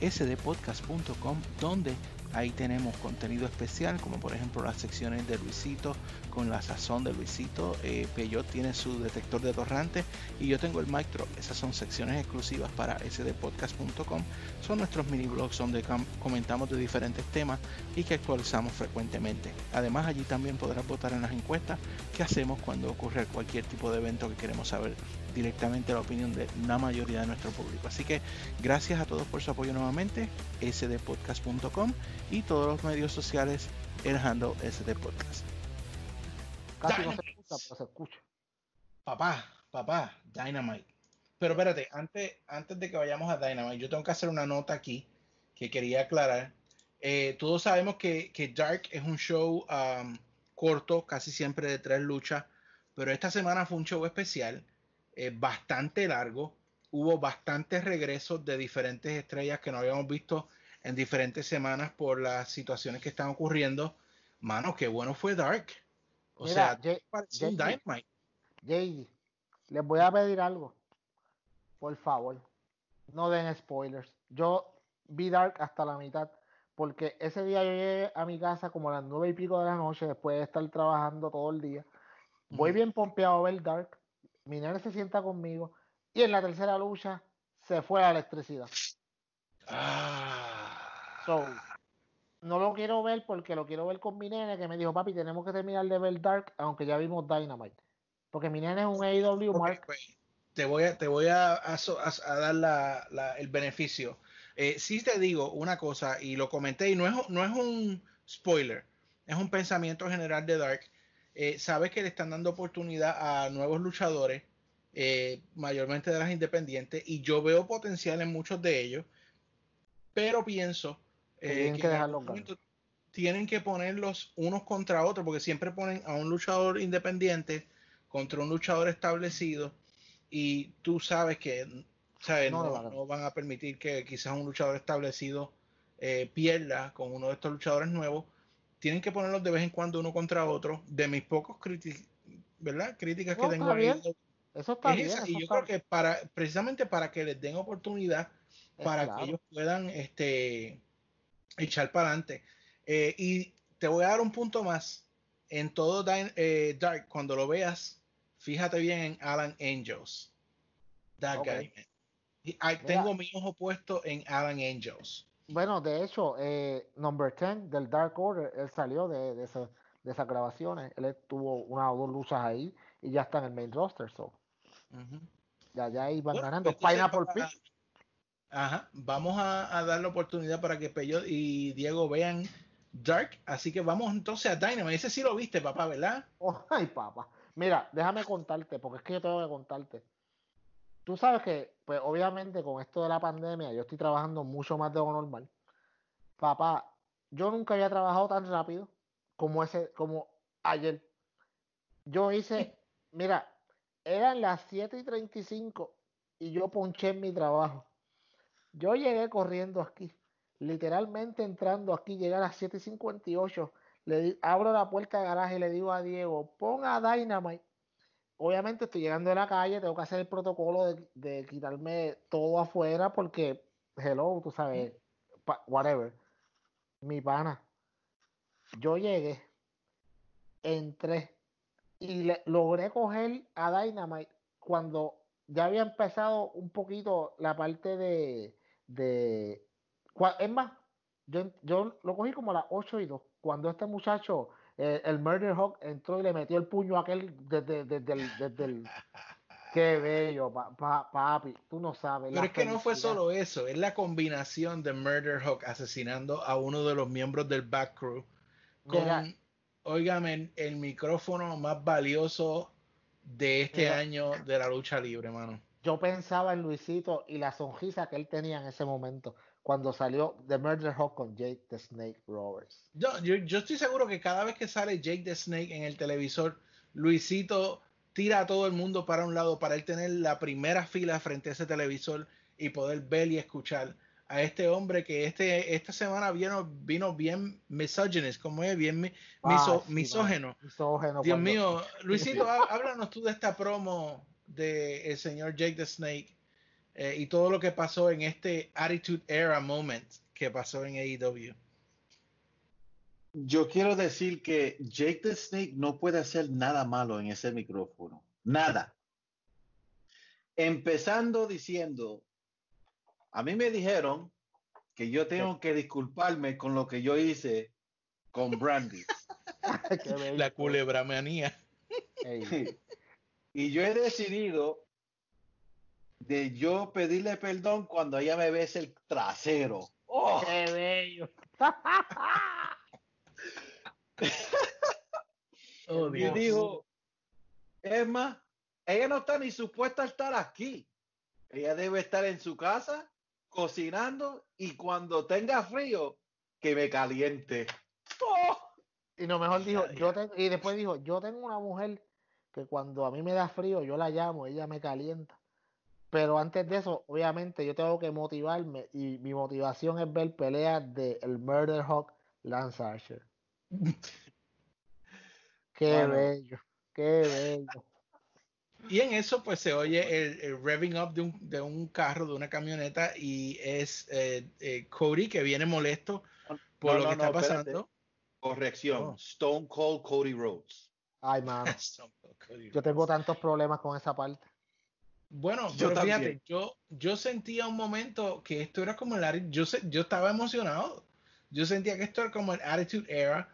S8: sdpodcast.com donde ahí tenemos contenido especial como por ejemplo las secciones de Luisito con la sazón de Luisito. Eh, Peyot tiene su detector de torrante y yo tengo el Micro esas son secciones exclusivas para sdpodcast.com son nuestros mini blogs donde com- comentamos de diferentes temas y que actualizamos frecuentemente. Además allí también podrás votar en las encuestas que hacemos cuando ocurre cualquier tipo de evento que queremos saber directamente la opinión de la mayoría de nuestro público así que Gracias a todos por su apoyo nuevamente, sdpodcast.com y todos los medios sociales, el handle sdpodcast.
S10: Casi no se escucha, pero se escucha.
S8: Papá, papá, Dynamite. Pero espérate, antes, antes de que vayamos a Dynamite, yo tengo que hacer una nota aquí que quería aclarar. Eh, todos sabemos que, que Dark es un show um, corto, casi siempre de tres luchas, pero esta semana fue un show especial, eh, bastante largo. Hubo bastantes regresos de diferentes estrellas que no habíamos visto en diferentes semanas por las situaciones que están ocurriendo. Mano, qué bueno fue Dark. O
S10: Mira,
S8: sea,
S10: Jay-
S8: Dynamite.
S10: Les voy a pedir algo. Por favor, no den spoilers. Yo vi Dark hasta la mitad, porque ese día yo llegué a mi casa como a las nueve y pico de la noche, después de estar trabajando todo el día. Voy bien pompeado a ver Dark. Mi nene se sienta conmigo, y en la tercera lucha se fue la electricidad.
S8: Ah.
S10: So, no lo quiero ver porque lo quiero ver con mi nene que me dijo, papi, tenemos que terminar de ver Dark, aunque ya vimos Dynamite. Porque mi nene es un AEW Mark.
S8: pues, te voy a, te voy a, dar la- la- el beneficio. Eh, sí te digo una cosa, y lo comenté, y no es, no es un spoiler, es un pensamiento general de Dark. Eh, sabes que le están dando oportunidad a nuevos luchadores eh, mayormente de las independientes, y yo veo potencial en muchos de ellos, pero pienso eh,
S10: Tienen
S8: que
S10: dejarlos
S8: tienen que ponerlos unos contra otros, porque siempre ponen a un luchador independiente contra un luchador establecido, y tú sabes que ¿sabes?
S10: No
S8: No,
S10: van a-
S8: no van a permitir que quizás un luchador establecido pierda con uno de estos luchadores nuevos. Tienen que ponerlos de vez en cuando uno contra otro. De mis pocos críticas, ¿verdad? Críticas que tengo ahí.
S10: Eso está
S8: es
S10: bien. eso
S8: y yo
S10: está-
S8: creo que para precisamente para que les den oportunidad
S10: Es
S8: para
S10: claro.
S8: que ellos puedan este echar para adelante y te voy a dar un punto más en todo eh, Dark cuando lo veas fíjate bien en Alan Angels that
S10: Ok.
S8: guy man. Y,
S10: Mira.
S8: tengo mi ojo puesto en Alan Angels
S10: Bueno, de hecho, eh, Number 10 del Dark Order, él salió de, de, esa- de esas grabaciones. Él tuvo una o dos luchas ahí y ya está en el main roster. So. Ya, ya iban
S8: Bueno,
S10: ganando. Pineapple Pit.
S8: Ajá, vamos a, a dar la oportunidad para que Pello y Diego vean Dark, así que vamos entonces a Dynamite. Ese sí lo viste, papá, ¿verdad?
S10: Oh, ay, papá. Mira, déjame contarte, porque es que yo tengo que contarte. Tú sabes que, pues obviamente con esto de la pandemia, yo estoy trabajando mucho más de lo normal. Papá, yo nunca había trabajado tan rápido como ese, como ayer. Yo hice, mira, eran las 7 y 35 y yo ponché en mi trabajo. Yo llegué corriendo aquí, literalmente entrando aquí, llegué a las 7 y 58. Le di- abro la puerta de garaje y le digo a Diego, pon a Dynamite. Obviamente estoy llegando de la calle, tengo que hacer el protocolo de, de quitarme todo afuera porque, hello, tú sabes, whatever. Mi pana, yo llegué, entré y logré coger a Dynamite cuando ya había empezado un poquito la parte de, de es más, yo, yo lo cogí como a las 8 y 2, cuando este muchacho, eh, el Murder Hawk, entró y le metió el puño a aquel desde, desde el, desde el- Qué bello, pa- pa- papi, tú no sabes.
S8: Pero es que no fue solo eso, es la combinación de Murder Hawk asesinando a uno de los miembros del back crew con,
S10: Mira.
S8: óigame, el, el micrófono más valioso de este
S10: Mira.
S8: año de la lucha libre, mano.
S10: Yo pensaba en Luisito y la sonrisa que él tenía en ese momento cuando salió The Murder Hawk con Jake the Snake Roberts.
S8: Yo, yo, yo estoy seguro que cada vez que sale Jake the Snake en el televisor, Luisito tira a todo el mundo para un lado para él tener la primera fila frente a ese televisor y poder ver y escuchar a este hombre que este, esta semana vino, vino bien misogynist, como es, bien mi- miso-
S10: Ah, sí,
S8: misógeno.
S10: misógeno
S8: Dios
S10: cuando-
S8: mío, Luisito, há- háblanos tú de esta promo de el señor Jake the Snake eh, y todo lo que pasó en este Attitude Era moment que pasó en AEW.
S9: Yo quiero decir que Jake the Snake no puede hacer nada malo en ese micrófono. Nada. Empezando diciendo, a mí me dijeron que yo tengo que disculparme con lo que yo hice con Brandy.
S8: La culebra manía.
S9: Y yo he decidido de yo pedirle perdón cuando ella me bese el trasero. ¡Oh!
S10: Qué bello.
S8: Oh,
S9: Y dijo, es más, ella no está ni supuesta a estar aquí. Ella debe estar en su casa cocinando y cuando tenga frío, que me caliente. ¡Oh!
S10: Y lo mejor dijo, yo tengo, y después dijo, yo tengo una mujer que cuando a mí me da frío, yo la llamo, ella me calienta. Pero antes de eso, obviamente, yo tengo que motivarme y mi motivación es ver peleas de el Murder Hawk Lance Archer. Qué
S9: Bueno.
S10: bello, qué bello.
S8: Y en eso pues se oye el, el revving up de un, de un carro, de una camioneta y es eh, eh, Cody que viene molesto por
S9: No,
S8: lo
S9: no,
S8: que
S9: no,
S8: está
S9: espérate.
S8: pasando.
S9: Corrección,
S8: Oh.
S9: Stone Cold Cody Rhodes.
S10: Ay,
S8: Cody
S10: yo tengo tantos problemas con esa parte.
S8: Bueno,
S9: Yo
S8: pero fíjate,
S9: también.
S8: yo, yo sentía un momento que esto era como el yo estaba emocionado. Yo sentía que esto era como el Attitude Era.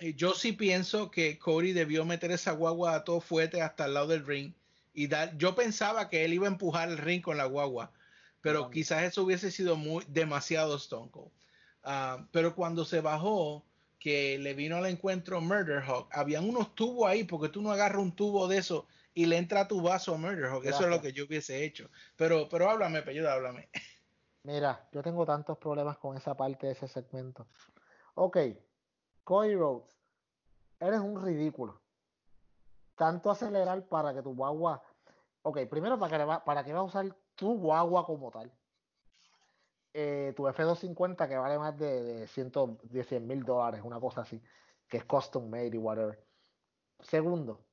S8: Y yo sí pienso que Cody debió meter esa guagua a todo fuerte hasta el lado del ring y dar. Yo pensaba que él iba a empujar el ring con la guagua, pero quizás eso hubiese sido muy demasiado Stone Cold. Ah, pero cuando se bajó, que le vino al encuentro Murder Hawk, habían unos tubos ahí, porque tú no agarras un tubo de eso y le entra tu vaso a Murder Hawk. Eso es lo que yo hubiese hecho. Pero, pero háblame, Pelluda, háblame.
S10: Mira, yo tengo tantos problemas con esa parte de ese segmento. Ok, Cody Rhodes, eres un ridículo. Tanto acelerar para que tu guagua. Ok, primero, ¿para que, va, para que vas a usar tu guagua como tal? Eh, tu F250 que vale más de, de 110 mil dólares, una cosa así, que es custom made y whatever. Segundo,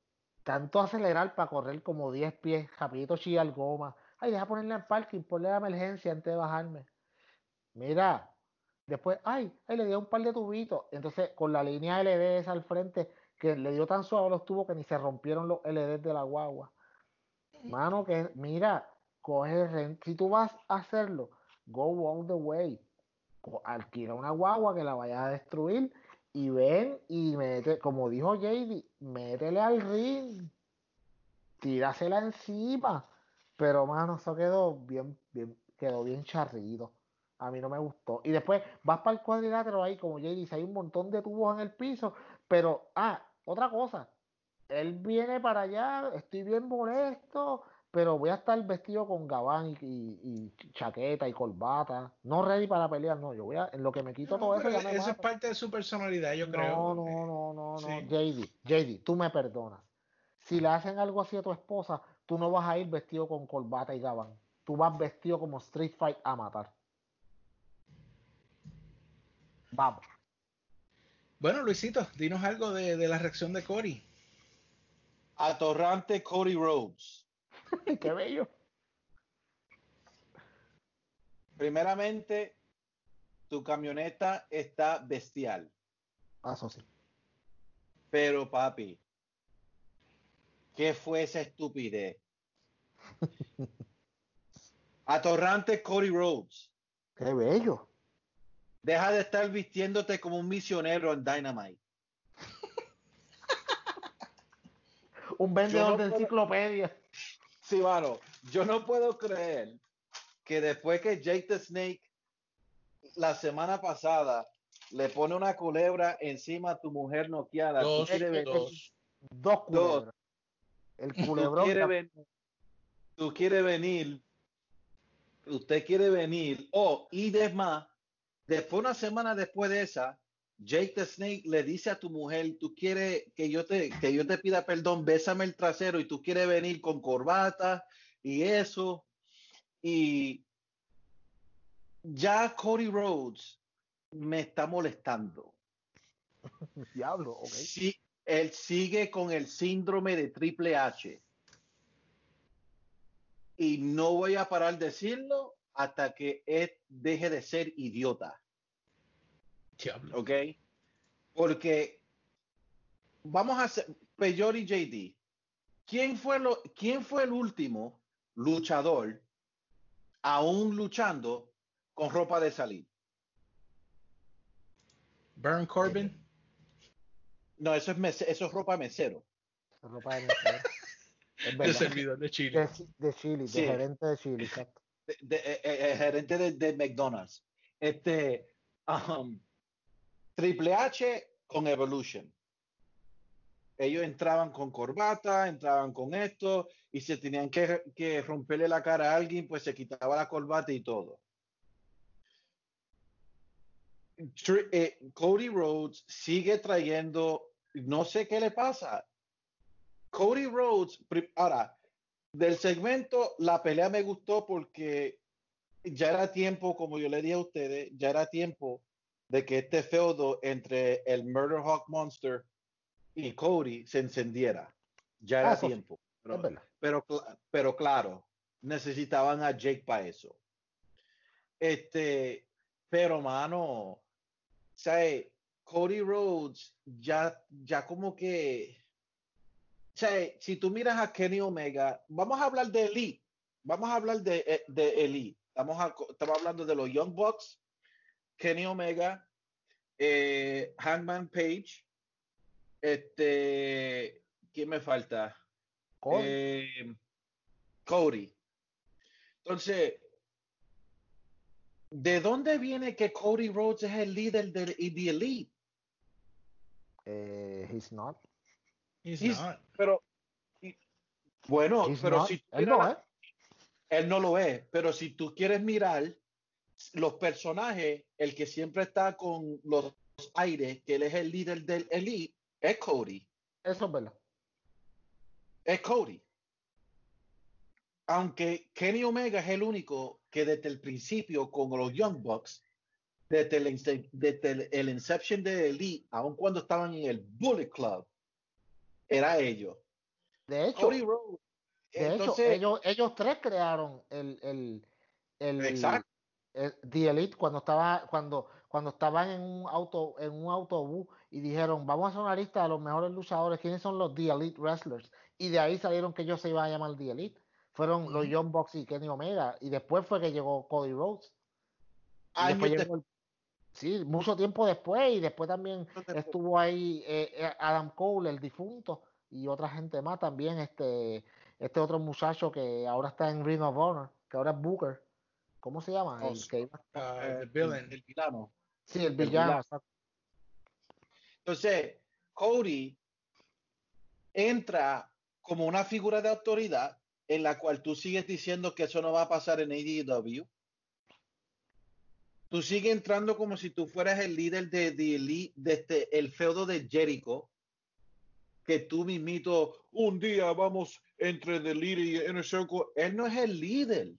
S10: tanto acelerar para correr como 10 pies, rapidito chillar goma. Ay, deja ponerle en parking, ponle la emergencia antes de bajarme. Mira, después, ay, ay, le dio un par de tubitos. Entonces, con la línea LD al frente, que le dio tan suave los tubos que ni se rompieron los LEDs de la guagua. Mano, que mira, coge, si tú vas a hacerlo, go all the way. Alquila una guagua que la vaya a destruir y ven y mete, como dijo JD, métele al ring, tírasela encima. Pero mano, eso quedó bien, bien, quedó bien charrido. A mí no me gustó. Y después vas para el cuadrilátero ahí, como JD dice, hay un montón de tubos en el piso. Pero, ah, otra cosa. Él viene para allá, estoy bien molesto, pero voy a estar vestido con gabán y, y, y, chaqueta y corbata. No ready para pelear, no. Yo voy a, en lo que me quito
S8: No,
S10: todo eso. ya me
S8: eso es parte de su personalidad, yo
S10: no,
S8: creo.
S10: No, no, no, no.
S8: Sí.
S10: JD, JD, tú me perdonas. Si le hacen algo así a tu esposa, tú no vas a ir vestido con corbata y gabán. Tú vas vestido como Street Fight a matar. Vamos.
S8: Bueno, Luisito, dinos algo de, de la reacción de Cory.
S9: Atorrante Cody Rhodes.
S10: Qué bello.
S9: Primeramente, tu camioneta está bestial.
S10: Ah, Eso sí.
S9: Pero, papi, ¿qué fue esa estupidez? Atorrante Cody Rhodes.
S10: Qué bello.
S9: Deja de estar vistiéndote como un misionero en Dynamite.
S10: Un vendedor
S9: no
S10: de enciclopedia.
S9: Sí, mano, yo no puedo creer que después que Jake the Snake la semana pasada le pone una culebra encima a tu mujer noqueada, tú
S8: Dos,
S9: quieres venir-
S8: dos.
S10: Dos culebras. El
S9: tú
S10: culebrón.
S9: quieres
S10: ya-
S9: ven- tú quieres venir, usted quiere venir, o y demás, después una semana después de esa, Jake the Snake le dice a tu mujer, tú quieres que yo te, que yo te pida perdón, bésame el trasero y tú quieres venir con corbata y eso. Y ya Cody Rhodes me está molestando.
S10: Diablo, ok.
S9: Sí, él sigue con el síndrome de Triple H. Y no voy a parar de decirlo hasta que él deje de ser idiota.
S8: Diablo.
S9: ¿Ok? Porque vamos a hacer Peyor y JD. ¿Quién fue, lo, ¿Quién fue el último luchador aún luchando con ropa de salir?
S8: Baron Corbin.
S9: No, eso es, mese- eso es ropa mesero.
S10: Ropa de mesero. Es
S8: De servidor de Chile.
S10: De, de Chile,
S9: Sí.
S10: de gerente de Chile, exacto.
S9: de- de- gerente de, de McDonald's. Este, um, Triple H con Evolution. Ellos entraban con corbata, entraban con esto, y si tenían que, romperle la cara a alguien, pues se quitaba la corbata y todo. Eh, Cody Rhodes sigue trayendo, no sé qué le pasa. Cody Rhodes, ahora, del segmento, la pelea me gustó porque ya era tiempo, como yo le dije a ustedes, ya era tiempo de que este feudo entre el Murder Hawk Monster y Cody se encendiera. Ya era
S10: Ah,
S9: tiempo. Pero, pero, cl- pero claro, necesitaban a Jake para eso. Este, pero mano, ¿sabes? Cody Rhodes ya, ya como que, ¿sabes? Si tú miras a Kenny Omega, vamos a hablar de Elite, vamos a hablar de, eh, de Elite. Estamos, a- estamos hablando de los Young Bucks, Kenny Omega, eh, Hangman Page, este, ¿quién me falta?
S10: Cody.
S9: Eh, Cody. Entonces, ¿de dónde viene que Cody Rhodes es el líder de, de Elite?
S10: Eh, he's not.
S8: He's
S9: He's-
S8: not.
S9: Pero, bueno,
S10: He's
S9: pero
S10: not.
S9: si tú
S10: Él no
S9: la-
S10: es.
S9: él no lo es, pero si tú quieres mirar los personajes, el que siempre está con los aires, que él es el líder del Elite, es Cody.
S10: Eso es verdad.
S9: Es Cody. Aunque Kenny Omega es el único que desde el principio con los Young Bucks, desde el, desde el, el Inception de Elite, aun cuando estaban en el Bullet Club, era ellos.
S10: De hecho,
S9: Cody Rhodes.
S10: de hecho
S9: Entonces,
S10: ellos, ellos tres crearon el, el, el,
S9: Exacto.
S10: El- The Elite cuando estaba, cuando, cuando estaban en un auto, en un autobús y dijeron, vamos a hacer una lista de los mejores luchadores, quiénes son los The Elite Wrestlers. Y de ahí salieron que ellos se iban a llamar The Elite. Fueron los Young Bucks y Kenny Omega. Y después fue que llegó Cody Rhodes. Llegó el- Sí, mucho tiempo después, y después también estuvo ahí eh, eh, Adam Cole, el difunto, y otra gente más también, este, este otro muchacho que ahora está en Ring of Honor, que ahora es Booker. ¿Cómo se llama?
S9: Oh,
S10: El que iba-
S8: Uh, villain.
S9: el villano.
S10: Sí, el
S9: el
S10: villano.
S9: Entonces, Cody entra como una figura de autoridad en la cual tú sigues diciendo que eso no va a pasar en AEW. Tú sigues entrando como si tú fueras el líder de, de Elite, desde el feudo de Jericho, que tú mismito, un día vamos entre The Leader y Inner Circle. Él no es el líder.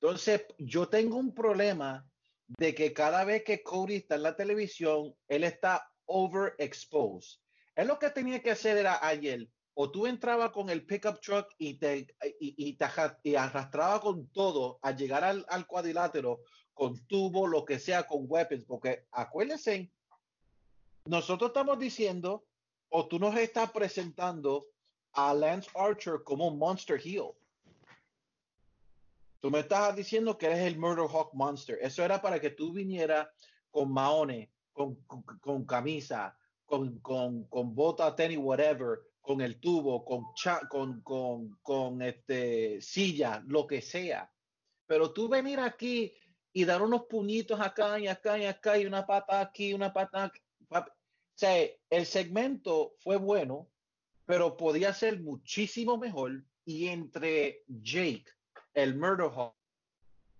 S9: Entonces, yo tengo un problema de que cada vez que Cody está en la televisión, él está overexposed. Él lo que tenía que hacer era ayer, o tú entrabas con el pickup truck y te, y, y arrastraba con todo a llegar al, al cuadrilátero, con tubo, lo que sea, con weapons, porque acuérdense, nosotros estamos diciendo, o tú nos estás presentando a Lance Archer como un monster heel. Tú me estás diciendo que eres el Murder Hawk Monster. Eso era para que tú vinieras con maones, con, con, con camisa, con, con, con bota, tenis, whatever, con el tubo, con, cha- con, con, con este, silla, lo que sea. Pero tú venir aquí y dar unos puñitos acá y acá y acá y una pata aquí, una pata aquí. O sea, el segmento fue bueno, pero podía ser muchísimo mejor. Y entre Jake, el Murder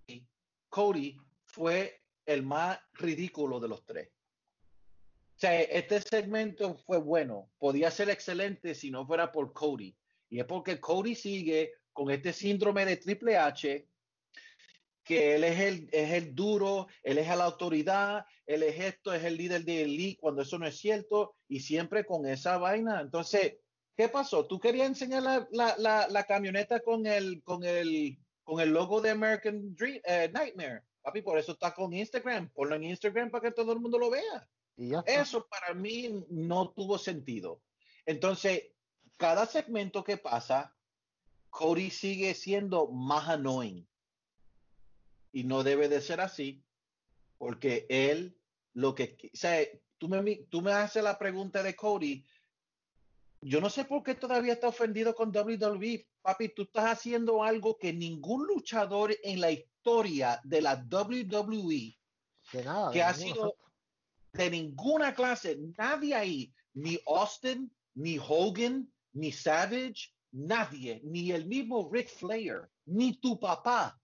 S9: y Cody fue el más ridículo de los tres. O sea, este segmento fue bueno, podía ser excelente si no fuera por Cody. Y es porque Cody sigue con este síndrome de Triple H, que él es el, es el duro, él es la autoridad, él es esto, es el líder de Elite, cuando eso no es cierto, y siempre con esa vaina. Entonces, ¿qué pasó? ¿Tú querías enseñar la, la, la camioneta con el, con, el, con el logo de American Dream, eh, Nightmare? Papi, por eso está con Instagram. Ponlo en Instagram para que todo el mundo lo vea.
S10: Y ya.
S9: Eso para mí no tuvo sentido. Entonces, cada segmento que pasa, Cody sigue siendo más annoying. Y no debe de ser así, porque él lo que, o sea, tú me, tú me haces la pregunta de Cody, yo no sé por qué todavía está ofendido con WWE. Papi, tú estás haciendo algo que ningún luchador en la historia de la WWE
S10: De nada.
S9: que
S10: de
S9: ha
S10: ninguna,
S9: sido de ninguna clase, nadie ahí, ni Austin, ni Hogan, ni Savage, nadie, ni el mismo Ric Flair, ni tu papá,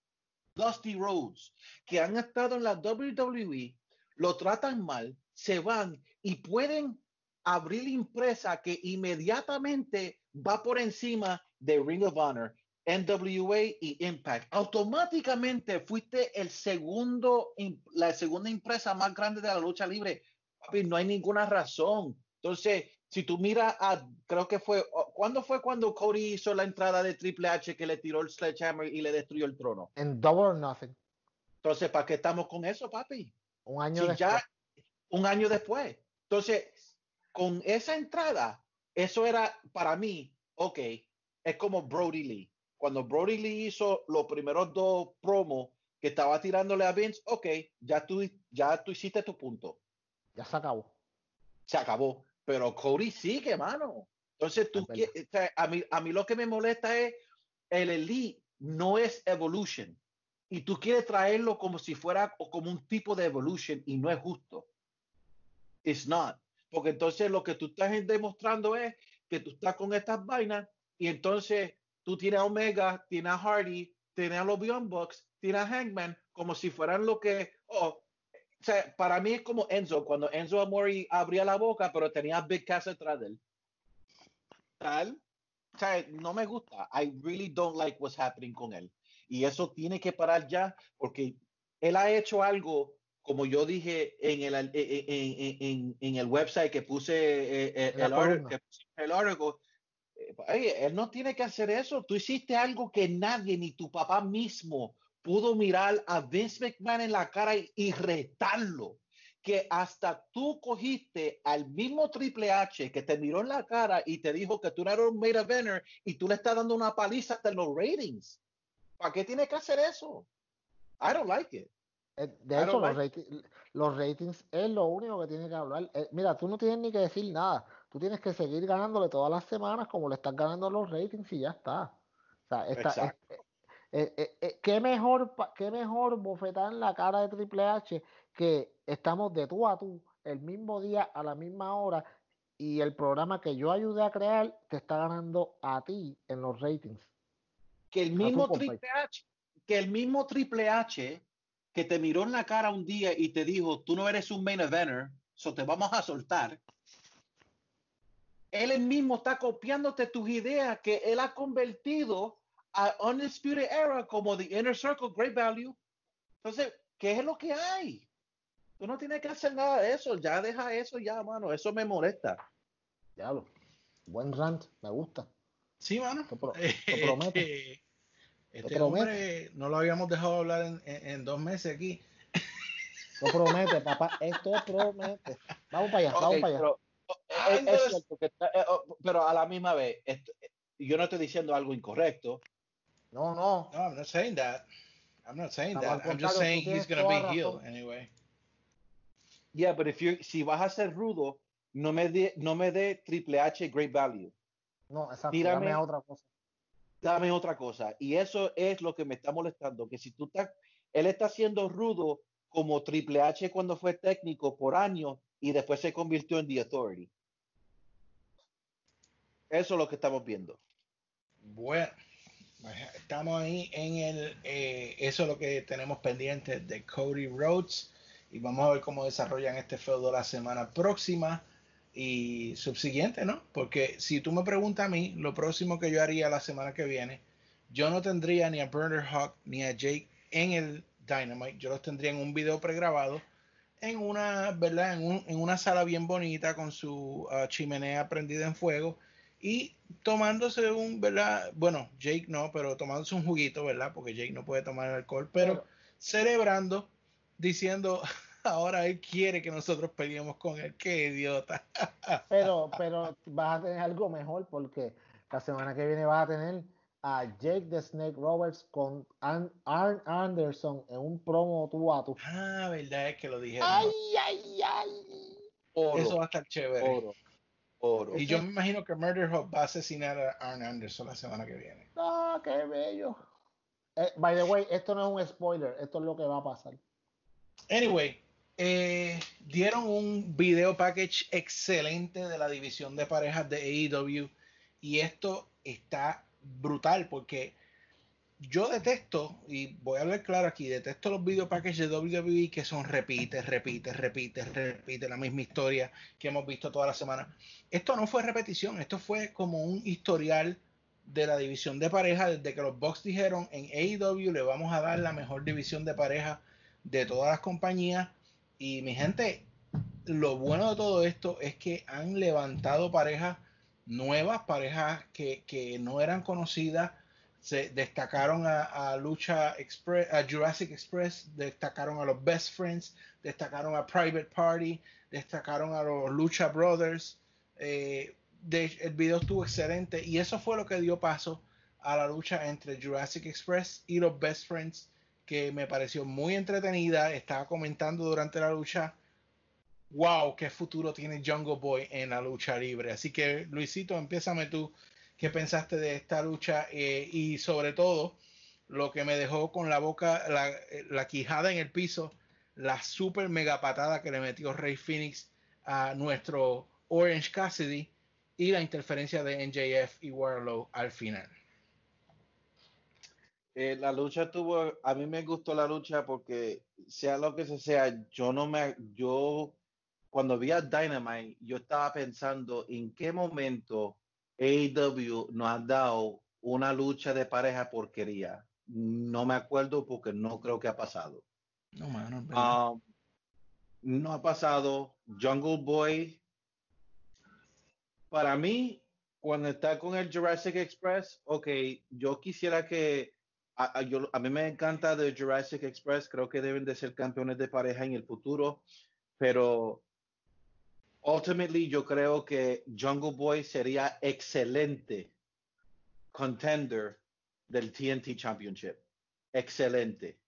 S9: Dusty Rhodes, que han estado en la WWE, lo tratan mal, se van y pueden abrir impresa que inmediatamente va por encima de Ring of Honor, NWA y Impact. Automáticamente fuiste el segundo, la segunda empresa más grande de la lucha libre. Papi, no hay ninguna razón. Entonces, si tú miras a, creo que fue, ¿cuándo fue cuando Cody hizo la entrada de Triple H que le tiró el sledgehammer y le destruyó el trono?
S10: En Double or Nothing.
S9: Entonces, ¿para qué estamos con eso, papi?
S10: Un año
S9: Si
S10: después.
S9: ya un año después. Entonces, con esa entrada, eso era para mí, ok, es como Brody Lee. Cuando Brody Lee hizo los primeros dos promos que estaba tirándole a Vince, ok, ya tú, ya tú hiciste tu punto.
S10: Ya se acabó.
S9: Se acabó. Pero Cody sigue, mano. Entonces, tú, o sea, a, mí, a mí lo que me molesta es el Elite no es Evolution. Y tú quieres traerlo como si fuera o como un tipo de Evolution y no es justo. It's not. Porque entonces lo que tú estás demostrando es que tú estás con estas vainas y entonces tú tienes a Omega, tienes a Hardy, tienes a los Beyond Bucks, tienes a Hangman, como si fueran lo que, oh, o sea, para mí es como Enzo, cuando Enzo Amori abría la boca, pero tenía Big Cass detrás de él. Tal, o sea, no me gusta. I really don't like what's happening con él. Y eso tiene que parar ya, porque él ha hecho algo, como yo dije en el, en, en- en- en el website que puse eh, eh, el, que puse el artículo, eh, oye, él no tiene que hacer eso. Tú hiciste algo que nadie, ni tu papá mismo, pudo mirar a Vince McMahon en la cara y, y retarlo. Que hasta tú cogiste al mismo Triple H que te miró en la cara y te dijo que tú no eras un main eventer y tú le estás dando una paliza hasta en los ratings. ¿Para qué tiene que hacer eso? I don't like it.
S10: Eh, De hecho, los,
S9: like
S10: rati- los ratings es lo único que tiene que hablar. Eh, mira, tú no tienes ni que decir nada. Tú tienes que seguir ganándole todas las semanas como le estás ganando los ratings y ya está. O sea, está, eh, eh, eh, qué mejor, qué mejor bofetada en la cara de Triple H que estamos de tú a tú el mismo día a la misma hora y el programa que yo ayudé a crear te está ganando a ti en los ratings.
S9: que el mismo. Triple H, que el mismo Triple H que te miró en la cara un día y te dijo, tú no eres un main eventer, so te vamos a soltar. Él mismo está copiándote tus ideas que él ha convertido a Undisputed Era como The Inner Circle, Great Value. Entonces, ¿qué es lo que hay? Tú no tienes que hacer nada de eso, ya deja eso ya, mano, eso me molesta.
S10: Diablo. Buen rant, me gusta.
S8: Sí, mano.
S10: Te, pro- te prometo.
S8: Este hombre no lo habíamos dejado hablar en, en- en dos meses aquí.
S10: Esto promete, papá. Esto promete. Vamos para allá, vamos para allá.
S9: pero, eh, es- es cierto que está- eh, oh, pero a la misma vez, esto- eh, yo no estoy diciendo algo incorrecto.
S10: No, no.
S8: No, I'm not saying that. I'm not saying
S9: No,
S8: that. I'm just saying he's
S9: tienes
S8: gonna be healed anyway.
S9: Yeah, but if you si vas a ser rudo, no me dé no me dé Triple H Great Value.
S10: No, exacto.
S9: Tírame-
S10: Dame a otra cosa.
S9: Dame otra cosa. Y eso es lo que me está molestando, que si tú estás, él está siendo rudo como Triple H cuando fue técnico por años y después se convirtió en The Authority. Eso es lo que estamos viendo.
S8: Bueno, estamos ahí en el. eh, eso es lo que tenemos pendiente de Cody Rhodes. Y vamos a ver cómo desarrollan este feudo la semana próxima y subsiguiente, ¿no? Porque si tú me preguntas a mí, lo próximo que yo haría la semana que viene, yo no tendría ni a Bernard Hawk ni a Jake en el Dynamite. Yo los tendría en un video pregrabado en una, ¿verdad? En, un- en una sala bien bonita con su ah, chimenea prendida en fuego y tomándose un, ¿verdad? Bueno, Jake no, pero tomándose un juguito, ¿verdad? Porque Jake no puede tomar alcohol, pero celebrando, diciendo, ahora él quiere que nosotros peleemos con él. Qué idiota.
S10: Pero, pero vas a tener algo mejor porque la semana que viene vas a tener a Jake the Snake Roberts con Arn, Anderson en un promo tú a tú.
S8: Ah, verdad es que lo dijeron.
S10: Ay, ay, ay.
S9: Oro,
S8: Eso va a estar chévere.
S9: oro, oro.
S8: Y yo me imagino que Murder Hawk va a asesinar a Arn Anderson la semana que viene.
S10: Ah, qué bello. Eh, by the way, esto no es un spoiler, esto es lo que va a pasar.
S8: Anyway, eh, dieron un video package excelente de la división de parejas de AEW y esto está brutal porque yo detesto, y voy a hablar claro aquí, detesto los video packages de WWE que son repite, repite, repite, repite la misma historia que hemos visto toda la semana. Esto no fue repetición, esto fue como un historial de la división de pareja desde que los Bucks dijeron en AEW le vamos a dar la mejor división de pareja de todas las compañías y mi gente lo bueno de todo esto es que han levantado parejas nuevas parejas que, que no eran conocidas. Se destacaron a, Lucha Express a Jurassic Express destacaron a los Best Friends destacaron a Private Party destacaron a los Lucha Brothers. Eh, el video estuvo excelente y eso fue lo que dio paso a la lucha entre Jurassic Express y los Best Friends que me pareció muy entretenida. Estaba comentando durante la lucha, wow, qué futuro tiene Jungle Boy en la lucha libre. Así que Luisito, empiézame tú, ¿qué pensaste de esta lucha? Eh, y sobre todo, lo que me dejó con la boca, la, la quijada en el piso, la super mega patada que le metió Rey Phoenix a nuestro Orange Cassidy y la interferencia de NJF y Warlow al final.
S9: Eh, la lucha tuvo, a mí me gustó la lucha porque sea lo que sea, yo no me, yo cuando vi a Dynamite, yo estaba pensando en qué momento AEW nos ha dado una lucha de pareja porquería. No me acuerdo porque no creo que ha pasado.
S8: No, mano,
S9: Um, no ha pasado. Jungle Boy, para mí, cuando está con el Jurassic Express, ok, yo quisiera que a, a- yo- a mí me encanta de Jurassic Express, creo que deben de ser campeones de pareja en el futuro, pero ultimately yo creo que Jungle Boy sería excelente contender del TNT Championship. Excelente.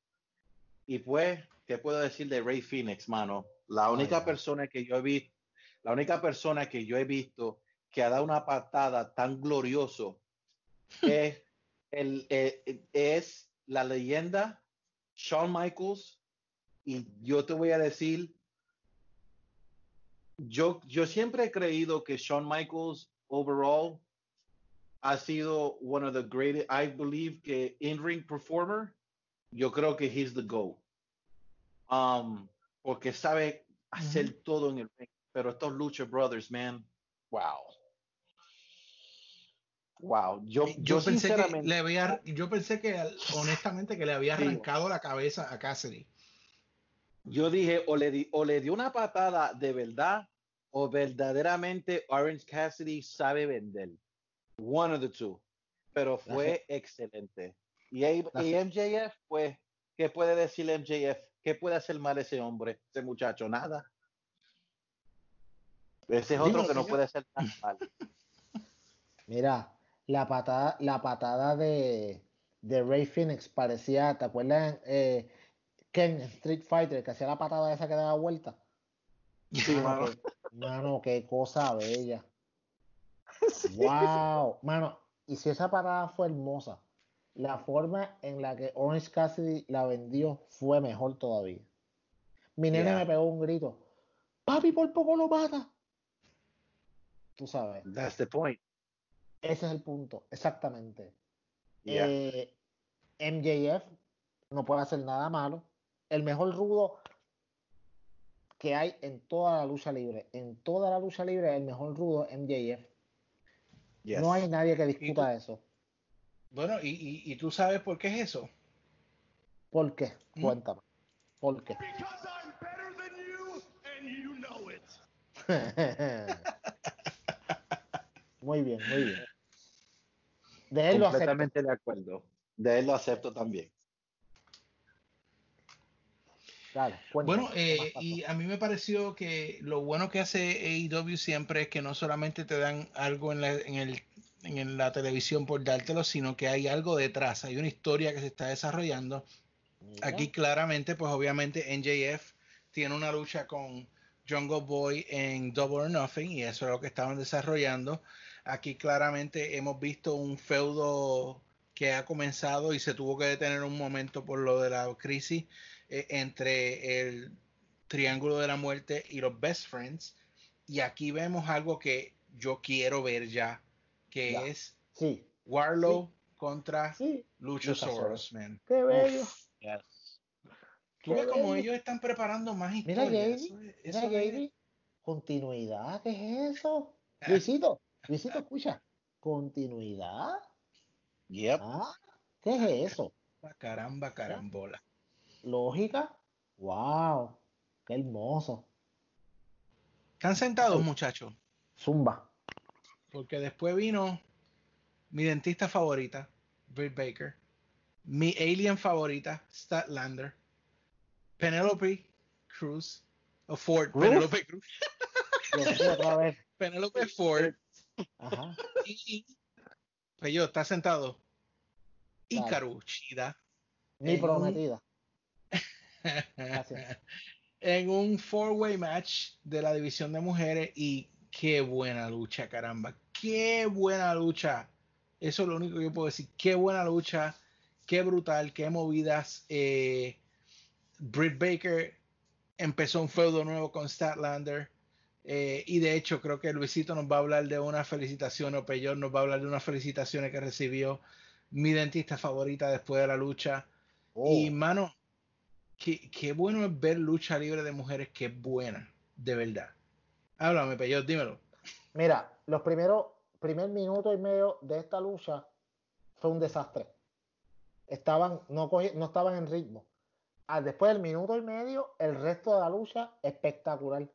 S9: Y pues, ¿qué puedo decir de Ray Phoenix, mano? La única persona que yo he visto, la única persona que yo he visto que ha dado una patada tan glorioso es, el, eh, es la leyenda Shawn Michaels. Y yo te voy a decir, yo, yo siempre he creído que Shawn Michaels overall ha sido one of the greatest, I believe que in-ring performer, yo creo que he's the GOAT. Um, porque sabe hacer todo en el ring. Pero estos Lucha Brothers, man, wow. Wow, yo, yo,
S8: Yo pensé, que le había, yo pensé que honestamente que le había arrancado la cabeza a Cassidy.
S9: yo dije, o le, di- o le dio una patada de verdad, o verdaderamente Orange Cassidy sabe vender. One of the two. Pero fue excelente. Y, ahí- y MJF, pues, ¿qué puede decir MJF? ¿Qué puede hacer mal ese hombre, ese muchacho? Nada. Ese es otro
S10: Dime,
S9: que no
S10: señor.
S9: puede hacer nada mal.
S10: Mira, la patada, la patada de, de Ray Phoenix parecía, ¿te acuerdas? Eh, Ken en Street Fighter, que hacía la patada esa que daba vuelta.
S9: Sí,
S10: Mano,
S9: mano.
S10: qué, mano, qué cosa bella. Wow, mano, y si esa patada fue hermosa, la forma en la que Orange Cassidy la vendió fue mejor todavía. Mi nene
S9: Yeah.
S10: me pegó un grito, papi, por poco lo mata. Tú sabes.
S9: That's the point.
S10: Ese es el punto, exactamente.
S9: Yeah.
S10: Eh, MJF no puede hacer nada malo. El mejor rudo que hay en toda la lucha libre. En toda la lucha libre, el mejor rudo es MJF.
S9: Yes.
S10: No hay nadie que discuta eso.
S8: Bueno, y, y, y tú sabes por qué es eso.
S10: ¿Por qué?
S8: ¿Mm?
S10: Cuéntame. ¿Por qué? Muy bien, muy bien. De él lo acepto.
S9: Completamente de acuerdo. De él lo acepto también.
S10: Dale,
S8: Bueno,
S10: ¿qué
S8: eh, y a mí me pareció que lo bueno que hace AEW siempre es que no solamente te dan algo en la, en el, en la televisión por dártelo, sino que hay algo detrás, hay una historia que se está desarrollando. Aquí claramente, pues obviamente NJF tiene una lucha con Jungle Boy en Double or Nothing y eso es lo que estaban desarrollando. Aquí claramente hemos visto un feudo que ha comenzado y se tuvo que detener un momento por lo de la crisis eh, entre el Triángulo de la Muerte y los Best Friends. Y aquí vemos algo que yo quiero ver ya, que
S10: Ya.
S8: es
S10: Sí,
S8: Warlow contra
S10: sí.
S8: Luchasaurus, man.
S10: Qué bello.
S9: Yes.
S8: Tú ves como ellos están preparando más
S10: Mira,
S8: historias. Eso es-
S10: mira,
S8: eso es-
S10: continuidad, ¿qué es eso? Luisito, Luisito, escucha, continuidad,
S9: Yep.
S10: ¿ah? ¿Qué es eso?
S8: Caramba, carambola.
S10: Lógica, wow, qué hermoso.
S8: Están sentados, muchachos.
S10: Zumba.
S8: Porque después vino mi dentista favorita, Britt Baker. Mi alien favorita, Statlander. Penelope Cruz. O Ford. Penelope Cruz. Penelope Ford.
S10: Ajá.
S8: Y Pello, está sentado. Hikaru Shida.
S10: Mi
S8: en un-
S10: prometida. Gracias.
S8: en un four-way match de la división de mujeres y qué buena lucha, caramba. Qué buena lucha. Eso es lo único que yo puedo decir. Qué buena lucha. Qué brutal. Qué movidas. Eh, Britt Baker empezó un feudo nuevo con Statlander. Eh, y de hecho, creo que Luisito nos va a hablar de una felicitación, o Peyor nos va a hablar de unas felicitaciones que recibió mi dentista favorita después de la lucha. Y, mano, qué, qué bueno es ver lucha libre de mujeres que es buena, de verdad. Háblame, Peyor, dímelo.
S10: Mira, los primeros, primer minuto y medio de esta lucha fue un desastre. Estaban, no, cogi- no estaban en ritmo. Ah, después del minuto y medio, el resto de la lucha espectacular.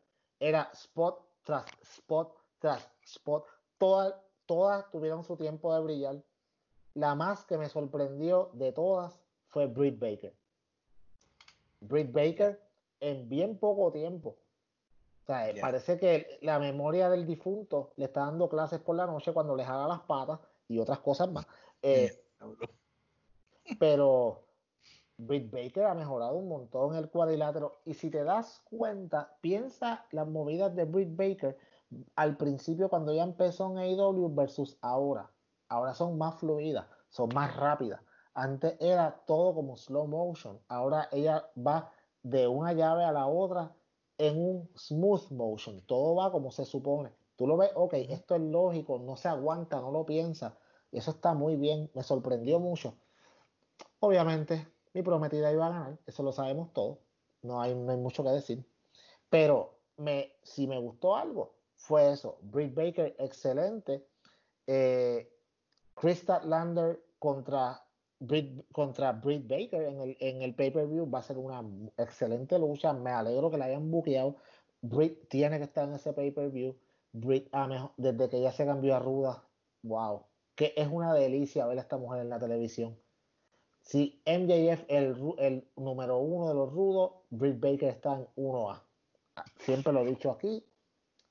S10: Era spot tras spot tras spot. Todas, todas tuvieron su tiempo de brillar. La más que me sorprendió de todas fue Britt Baker. Britt Baker en bien poco tiempo. O sea,
S8: Yeah.
S10: parece que la memoria del difunto le está dando clases por la noche cuando le jala las patas y otras cosas más. Eh, pero Britt Baker ha mejorado un montón el cuadrilátero. Y si te das cuenta, piensa las movidas de Britt Baker al principio cuando ella empezó en AEW versus ahora. Ahora son más fluidas, son más rápidas. Antes era todo como slow motion. Ahora ella va de una llave a la otra en un smooth motion. Todo va como se supone. Tú lo ves, ok, esto es lógico, no se aguanta, no lo piensa. Y eso está muy bien, me sorprendió mucho. Obviamente, mi prometida iba a ganar, eso lo sabemos todos. No hay, no hay mucho que decir. Pero me, si me gustó algo, fue eso. Britt Baker, excelente. Eh, Krista Lander contra Britt, contra Britt Baker en el, en el pay-per-view va a ser una excelente lucha. Me alegro que la hayan buqueado. Britt tiene que estar en ese pay-per-view. Britt, mejor- desde que ella se cambió a ruda, wow, que es una delicia ver a esta mujer en la televisión. Si MJF el, el número uno de los rudos, Britt Baker está en 1A. Siempre lo he dicho aquí,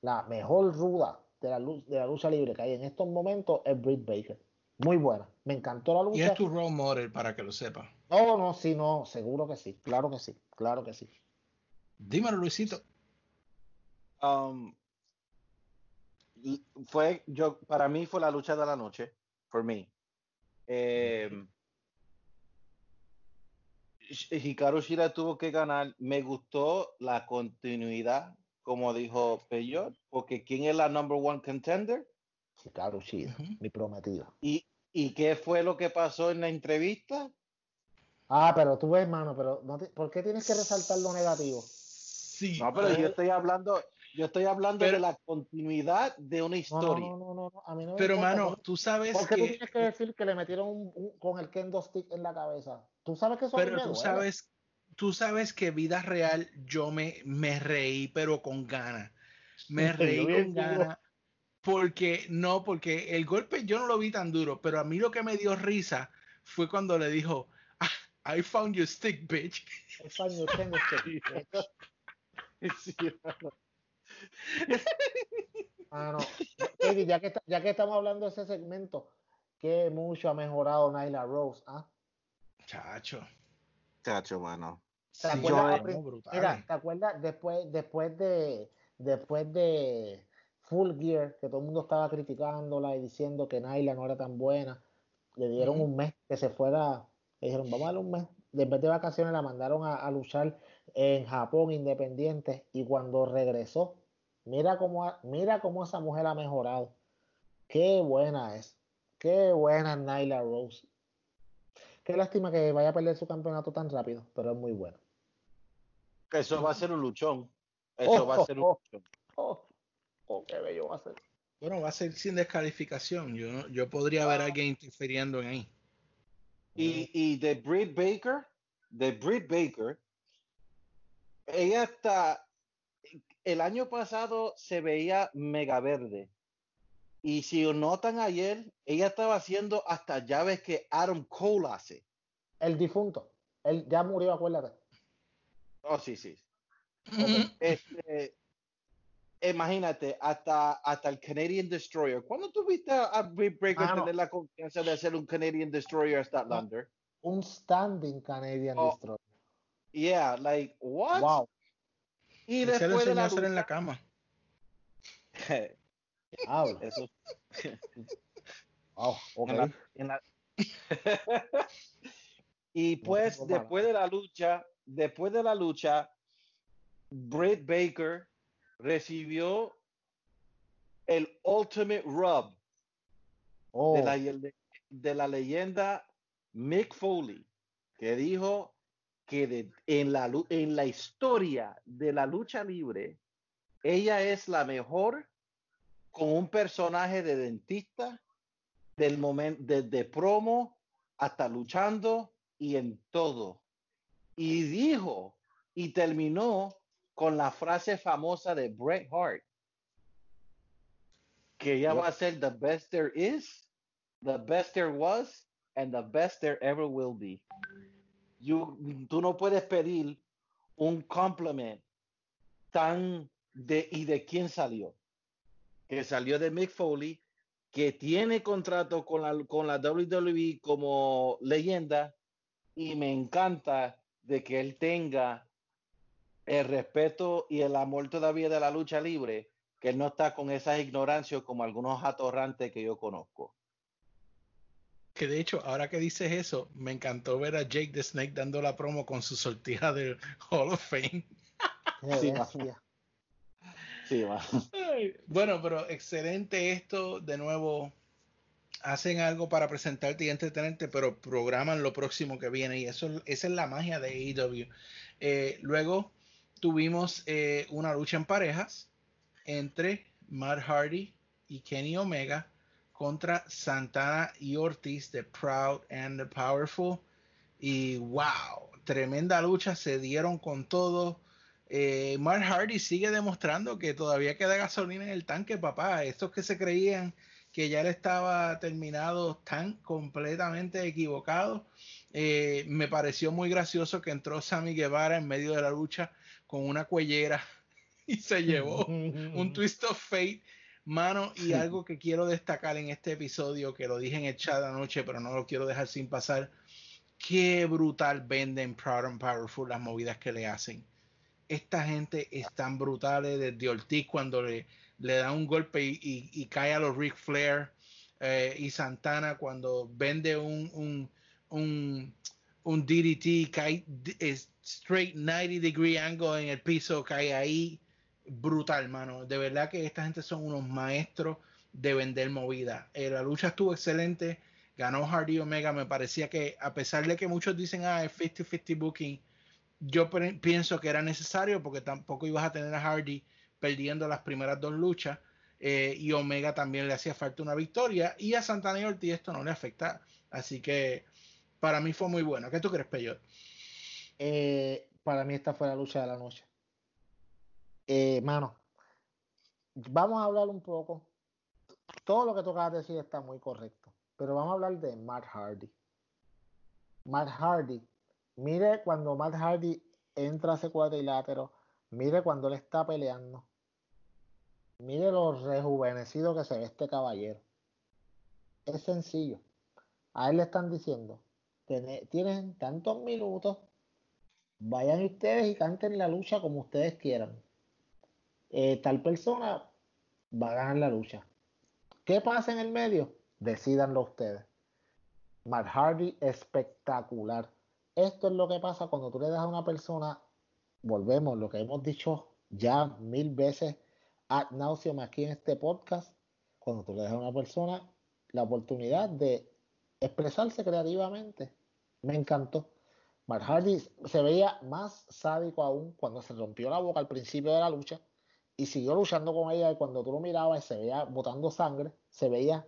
S10: la mejor ruda de la, lu- de la lucha libre que hay en estos momentos es Britt Baker. Muy buena. Me encantó la
S8: Y
S10: lucha.
S8: es tu role model para que lo sepa.
S10: No, no, sí, no, seguro que sí. Claro que sí, claro que sí.
S8: Dímelo, Luisito.
S9: Um, fue yo para mí fue la lucha de la noche for me eh, Sh- Hikaru Shida tuvo que ganar me gustó la continuidad como dijo Peyot porque quién es la number one contender
S10: Hikaru Shida, mi prometida.
S9: y y qué fue lo que pasó en la entrevista
S10: Ah, pero tú ves, hermano, pero no te- ¿por qué tienes que resaltar lo negativo?
S8: Sí.
S9: no pero yo estoy hablando yo estoy hablando
S8: Pero-
S9: de la continuidad de una historia
S10: no, no, no, no, a mí no me
S8: Pero,
S10: importa,
S8: mano,
S10: ¿por-
S8: tú sabes
S10: ¿Por qué tú
S8: que.
S10: tienes que decir que le metieron un- un- con el kendo stick en la cabeza? Tú sabes que eso
S8: Pero tú
S10: duele.
S8: sabes, tú sabes que vida real yo me, me reí, pero con ganas. Me reí con ganas. Porque, no, porque el golpe yo no lo vi tan duro, pero a mí lo que me dio risa fue cuando le dijo, "Ah, I found your stick, bitch.
S10: I found your kendo stick.
S9: Sí,
S10: Mano, ya que, está- ya que estamos hablando de ese segmento, que mucho ha mejorado Nyla Rose, ¿ah?
S8: Chacho.
S9: Chacho, mano.
S10: ¿Te
S9: Sí,
S10: acuerdas,
S9: yo,
S8: brutal.
S10: mira, ¿te acuerdas después, después de después de Full Gear, que todo el mundo estaba criticándola y diciendo que Nyla no era tan buena? Le dieron un mes que se fuera, le dijeron, vamos a darle un mes. Después de vacaciones la mandaron a, a luchar en Japón independiente y cuando regresó, mira cómo, mira cómo esa mujer ha mejorado. Qué buena es. Qué buena es Nyla Rose. Qué lástima que vaya a perder su campeonato tan rápido, pero es muy bueno.
S9: Eso va a ser un luchón. Eso
S10: Oh,
S9: va a ser un
S10: oh,
S9: luchón.
S10: Oh, oh, qué bello va a ser.
S8: Bueno, va a ser sin descalificación. Yo, yo podría ver a alguien interfiriendo en ahí.
S9: Y, y de Britt Baker, de Britt Baker, ella está, el año pasado se veía mega verde. Y si notan ayer, ella estaba haciendo hasta llaves que Adam Cole hace.
S10: El difunto. Él ya murió, acuérdate.
S9: Oh, sí, sí. Este, imagínate, hasta, hasta el Canadian Destroyer. ¿Cuándo tuviste a Britt
S10: Ah, no.
S9: tener la confianza de hacer un Canadian Destroyer Statlander?
S10: Un standing Canadian
S9: Oh,
S10: Destroyer.
S9: Yeah, like, what?
S10: Wow.
S9: Y
S8: lo
S9: después de
S8: a
S9: la
S8: hacer en la
S9: lucha-
S8: cama.
S10: Habla.
S9: Eso.
S10: Wow, ok.
S9: en la- en la- y pues
S10: palabras.
S9: después de la lucha, después de la lucha, Britt Baker recibió el Ultimate Rub
S10: Oh,
S9: de, la, de la leyenda Mick Foley, que dijo que de- en, la, en la historia de la lucha libre, ella es la mejor con un personaje de dentista del momento desde promo hasta luchando y en todo. Y dijo y terminó con la frase famosa de Bret Hart que ella va a ser the best there is, the best there was, and the best there ever will be. Tú no puedes pedir un compliment tan de y de quién salió. Que salió de Mick Foley, que tiene contrato con la, con la WWE como leyenda, y me encanta de que él tenga el respeto y el amor todavía de la lucha libre, que él no está con esas ignorancias como algunos atorrantes que yo conozco.
S8: Que de hecho, ahora que dices eso, me encantó ver a Jake the Snake dando la promo con su sortija del Hall of Fame.
S9: Sí. Sí, va.
S8: Ay, Bueno, pero excelente esto. De nuevo, hacen algo para presentarte y entretenerte, pero programan lo próximo que viene. Y eso, esa es la magia de AEW. Eh, luego tuvimos eh, una lucha en parejas entre Matt Hardy y Kenny Omega contra Santana y Ortiz de Proud and the Powerful. Y wow, tremenda lucha, se dieron con todo. Eh, Mark Hardy sigue demostrando que todavía queda gasolina en el tanque, papá. Estos que se creían que ya él estaba terminado están completamente equivocados. Eh, me pareció muy gracioso que entró Sammy Guevara en medio de la lucha con una cuellera y se llevó un twist of fate, mano, y algo que quiero destacar en este episodio, que lo dije en el chat anoche, pero no lo quiero dejar sin pasar. Qué brutal venden Proud and Powerful las movidas que le hacen. Esta gente es tan brutales desde Ortiz cuando le, le da un golpe y, y- y cae a los Ric Flair eh, y Santana cuando vende un, un, un, un DDT, cae es straight 90 degree angle en el piso, cae ahí. Brutal, mano. De verdad que esta gente son unos maestros de vender movida. Eh, la lucha estuvo excelente. Ganó Hardy Omega. Me parecía que, a pesar de que muchos dicen, ah, es 50-50 booking, yo pienso que era necesario porque tampoco ibas a tener a Hardy perdiendo las primeras dos luchas. eh, y Omega también le hacía falta una victoria. Y a Santana y Ortiz esto no le afecta. Así que para mí fue muy bueno. ¿Qué tú crees, Peyot?
S10: Eh, para mí esta fue la lucha de la noche. Eh, mano, vamos a hablar un poco. Todo lo que tú decir está muy correcto, pero vamos a hablar de Matt Hardy. Matt Hardy, mire cuando Matt Hardy entra a ese cuadrilátero, mire cuando él está peleando, mire lo rejuvenecido que se ve este caballero. Es sencillo. A él le están diciendo, "Tiene- tienen tantos minutos, vayan ustedes y canten la lucha como ustedes quieran. Eh, tal persona va a ganar la lucha. ¿Qué pasa en el medio? Decídanlo ustedes. Matt Hardy, espectacular. Esto es lo que pasa cuando tú le das a una persona, volvemos, lo que hemos dicho ya mil veces ad nauseam aquí en este podcast, cuando tú le das a una persona la oportunidad de expresarse creativamente. Me encantó. Matt Hardy se veía más sádico aún cuando se rompió la boca al principio de la lucha y siguió luchando con ella y cuando tú lo mirabas y se veía botando sangre, se veía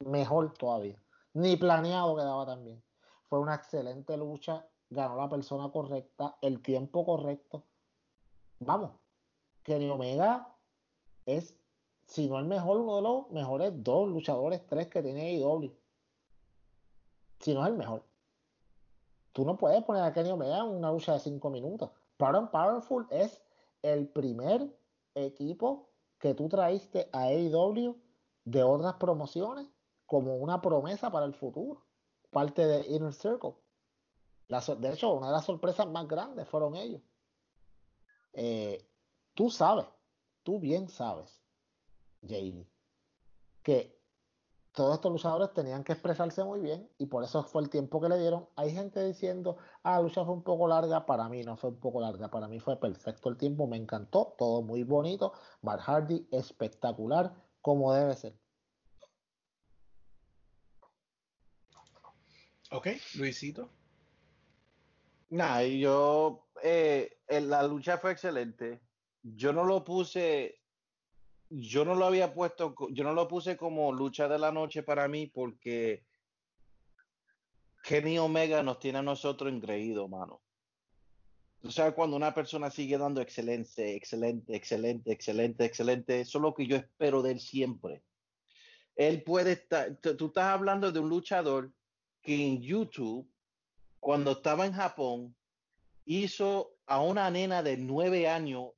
S10: mejor todavía. Ni planeado quedaba también. Fue una excelente lucha, ganó la persona correcta, el tiempo correcto. Vamos, Kenny Omega es, si no el mejor, uno de los mejores dos luchadores, tres que tiene AEW. Si no es el mejor. Tú no puedes poner a Kenny Omega en una lucha de cinco minutos. Proud and Powerful es el primer equipo que tú traíste a AEW de otras promociones como una promesa para el futuro. Parte de Inner Circle. De hecho, una de las sorpresas más grandes fueron ellos. Eh, tú sabes, tú bien sabes, JD, que todos estos luchadores tenían que expresarse muy bien y por eso fue el tiempo que le dieron. Hay gente diciendo, ah, la lucha fue un poco larga, para mí no fue un poco larga, para mí fue perfecto el tiempo, me encantó, todo muy bonito, Matt Hardy espectacular, como debe ser.
S8: Ok, Luisito.
S9: Nah, y yo, eh, la lucha fue excelente. Yo no lo puse, yo no lo había puesto, yo no lo puse como lucha de la noche para mí porque Kenny Omega nos tiene a nosotros engreídos, mano. Tú sabes cuando una persona sigue dando excelente, excelente, excelente, excelente, excelente, eso es lo que yo espero de él siempre. Él puede estar, tú estás hablando de un luchador que en YouTube cuando estaba en Japón, hizo a una nena de nueve años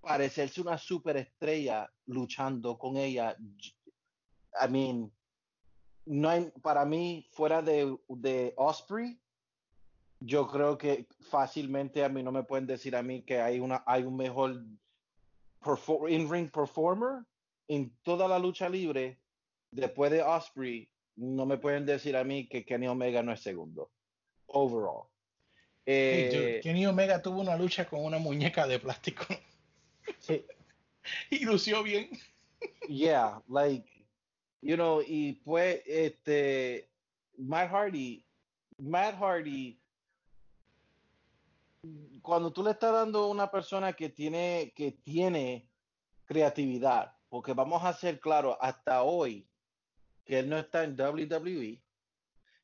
S9: parecerse una superestrella luchando con ella. I mean, no hay, para mí, fuera de, de Osprey, yo creo que fácilmente a mí no me pueden decir a mí que hay, una, hay un mejor perfor- in-ring performer en toda la lucha libre después de Osprey. No me pueden decir a mí que Kenny Omega no es segundo overall.
S8: Hey,
S9: Eh,
S8: dude, Kenny Omega tuvo una lucha con una muñeca de plástico.
S10: Sí.
S8: y lució bien.
S9: yeah, like, you know, y pues, este, Matt Hardy, Matt Hardy, cuando tú le estás dando a una persona que tiene, que tiene creatividad, porque vamos a ser claros, hasta hoy, que él no está en WWE,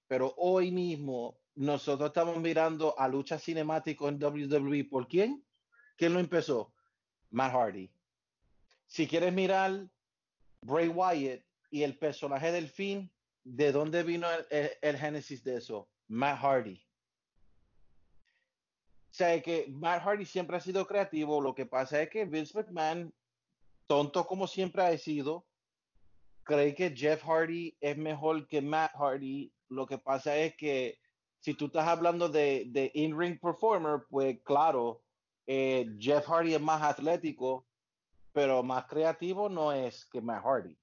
S9: pero hoy mismo nosotros estamos mirando a lucha cinemático en WWE. ¿Por quién? ¿Quién lo empezó? Matt Hardy. Si quieres mirar Bray Wyatt y el personaje del fin, ¿de dónde vino el, el- génesis de eso? Matt Hardy. O sea, que Matt Hardy siempre ha sido creativo. Lo que pasa es que Vince McMahon, tonto como siempre ha sido, cree que Jeff Hardy es mejor que Matt Hardy. Lo que pasa es que si tú estás hablando de, de in-ring performer, pues claro, eh, Jeff Hardy es más atlético, pero más creativo no es que Matt Hardy.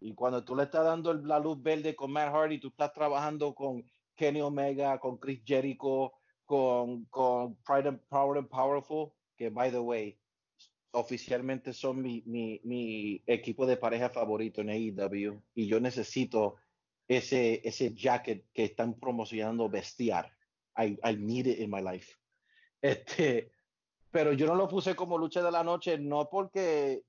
S9: Y cuando tú le estás dando la luz verde con Matt Hardy, tú estás trabajando con Kenny Omega, con Chris Jericho, con, con Pride and Power and Powerful, que by the way, oficialmente son mi, mi, mi equipo de pareja favorito en AEW. Y yo necesito ese, ese jacket que están promocionando bestiar. I, I need it in my life. Este, pero yo no lo puse como lucha de la noche, no porque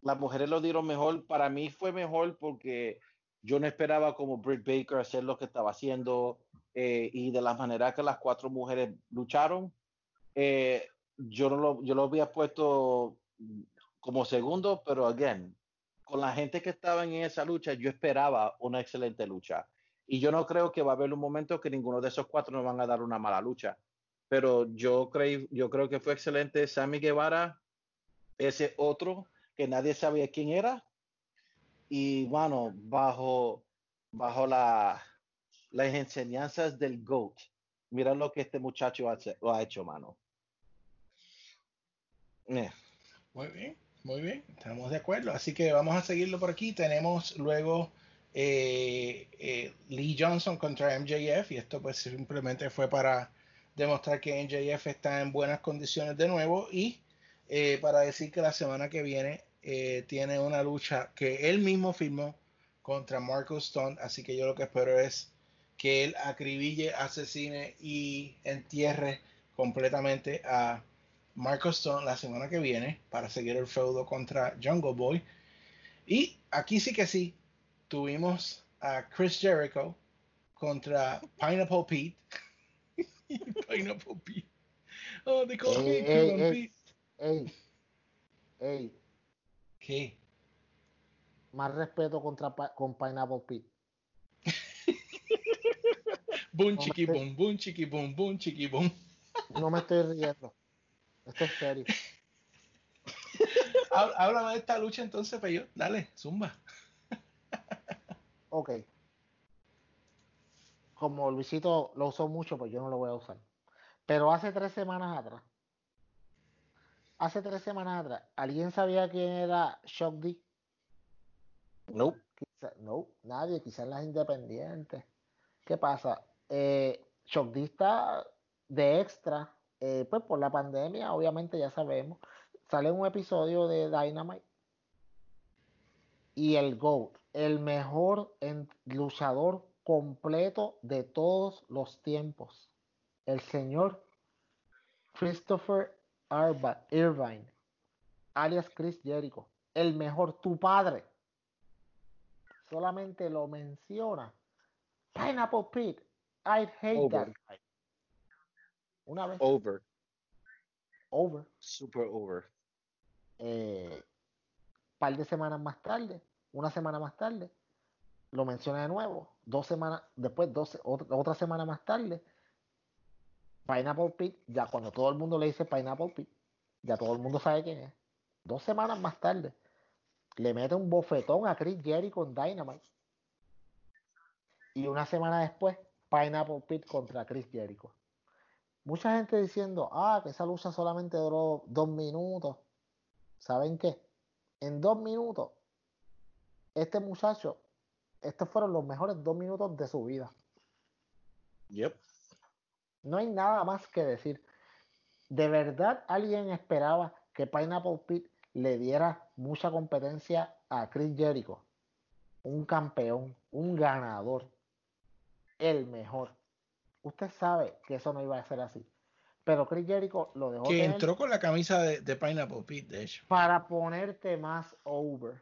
S9: las mujeres lo dieron mejor, para mí fue mejor porque yo no esperaba como Britt Baker hacer lo que estaba haciendo eh, y de la manera que las cuatro mujeres lucharon, eh, yo no lo, yo lo había puesto como segundo, pero again, con la gente que estaba en esa lucha, yo esperaba una excelente lucha. Y yo no creo que va a haber un momento que ninguno de esos cuatro nos van a dar una mala lucha. Pero yo, creí, yo creo que fue excelente. Sammy Guevara, ese otro que nadie sabía quién era. Y bueno, bajo, bajo la, las enseñanzas del GOAT, mira lo que este muchacho lo ha hecho, mano.
S8: Muy bien, muy bien, estamos de acuerdo. Así que vamos a seguirlo por aquí. Tenemos luego eh, eh, Lee Johnson contra MJF y esto pues simplemente fue para demostrar que MJF está en buenas condiciones de nuevo y eh, para decir que la semana que viene eh, tiene una lucha que él mismo firmó contra Marco Stone. Así que yo lo que espero es que él acribille, asesine y entierre completamente a Marco Stone la semana que viene para seguir el feudo contra Jungle Boy. Y aquí sí que sí, tuvimos a Chris Jericho contra Pineapple Pete. Pineapple Pete. Oh, they call me
S10: Ey, ey,
S8: Pineapple
S10: ey,
S8: Pete.
S10: ey, ey,
S8: ¿Qué?
S10: más respeto contra, con Pineapple Pete. Me
S8: chiqui, boom, boom, chiqui, boom, boom, chiqui, boom.
S10: No me estoy riendo. Esto es serio.
S8: Há- Háblame de esta lucha entonces, Peyo. Dale, zumba.
S10: Ok. Como Luisito lo usó mucho, pues yo no lo voy a usar. Pero hace tres semanas atrás, hace tres semanas atrás, ¿alguien sabía quién era Shock D?
S9: Nope.
S10: sea, no, nadie, quizás las independientes. ¿Qué pasa? Eh, Shockdista de extra, eh, pues por la pandemia, obviamente ya sabemos, sale un episodio de Dynamite y el GOAT, el mejor en- luchador completo de todos los tiempos, el señor Christopher Arba- Irvine, alias Chris Jericho, el mejor, tu padre, solamente lo menciona. Pineapple Pete, I hate
S9: Over.
S10: that guy. Una vez,
S9: Over.
S10: over.
S9: Super over.
S10: eh, par de semanas más tarde, una semana más tarde, lo menciona de nuevo, dos semanas, después dos, otra, semana más tarde, Pineapple Pete, ya cuando todo el mundo le dice Pineapple Pete, ya todo el mundo sabe quién es. Dos semanas más tarde, le mete un bofetón a Chris Jericho en Dynamite. Y una semana después, Pineapple Pete contra Chris Jericho. Mucha gente diciendo, ah, que esa lucha solamente duró dos minutos. ¿Saben qué? En dos minutos, este muchacho, estos fueron los mejores dos minutos de su vida.
S9: Yep.
S10: No hay nada más que decir. ¿De verdad alguien esperaba que Pineapple Pete le diera mucha competencia a Chris Jericho? Un campeón, un ganador, el mejor. Usted sabe que eso no iba a ser así. Pero Chris Jericho lo dejó
S8: Que
S10: tener
S8: entró con la camisa de, de Pineapple Pete, de hecho.
S10: para ponerte más over.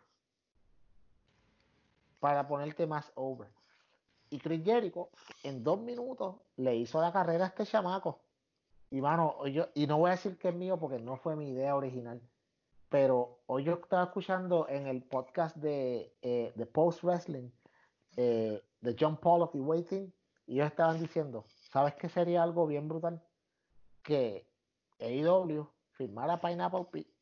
S10: Para ponerte más over. Y Chris Jericho en dos minutos le hizo la carrera a este chamaco. Y mano, yo, y no voy a decir que es mío porque no fue mi idea original. Pero hoy yo estaba escuchando en el podcast de, eh, de Post Wrestling eh, de John Pollock y Waiting. Y ellos estaban diciendo, ¿sabes qué sería algo bien brutal? Que AEW firmara Pineapple Pete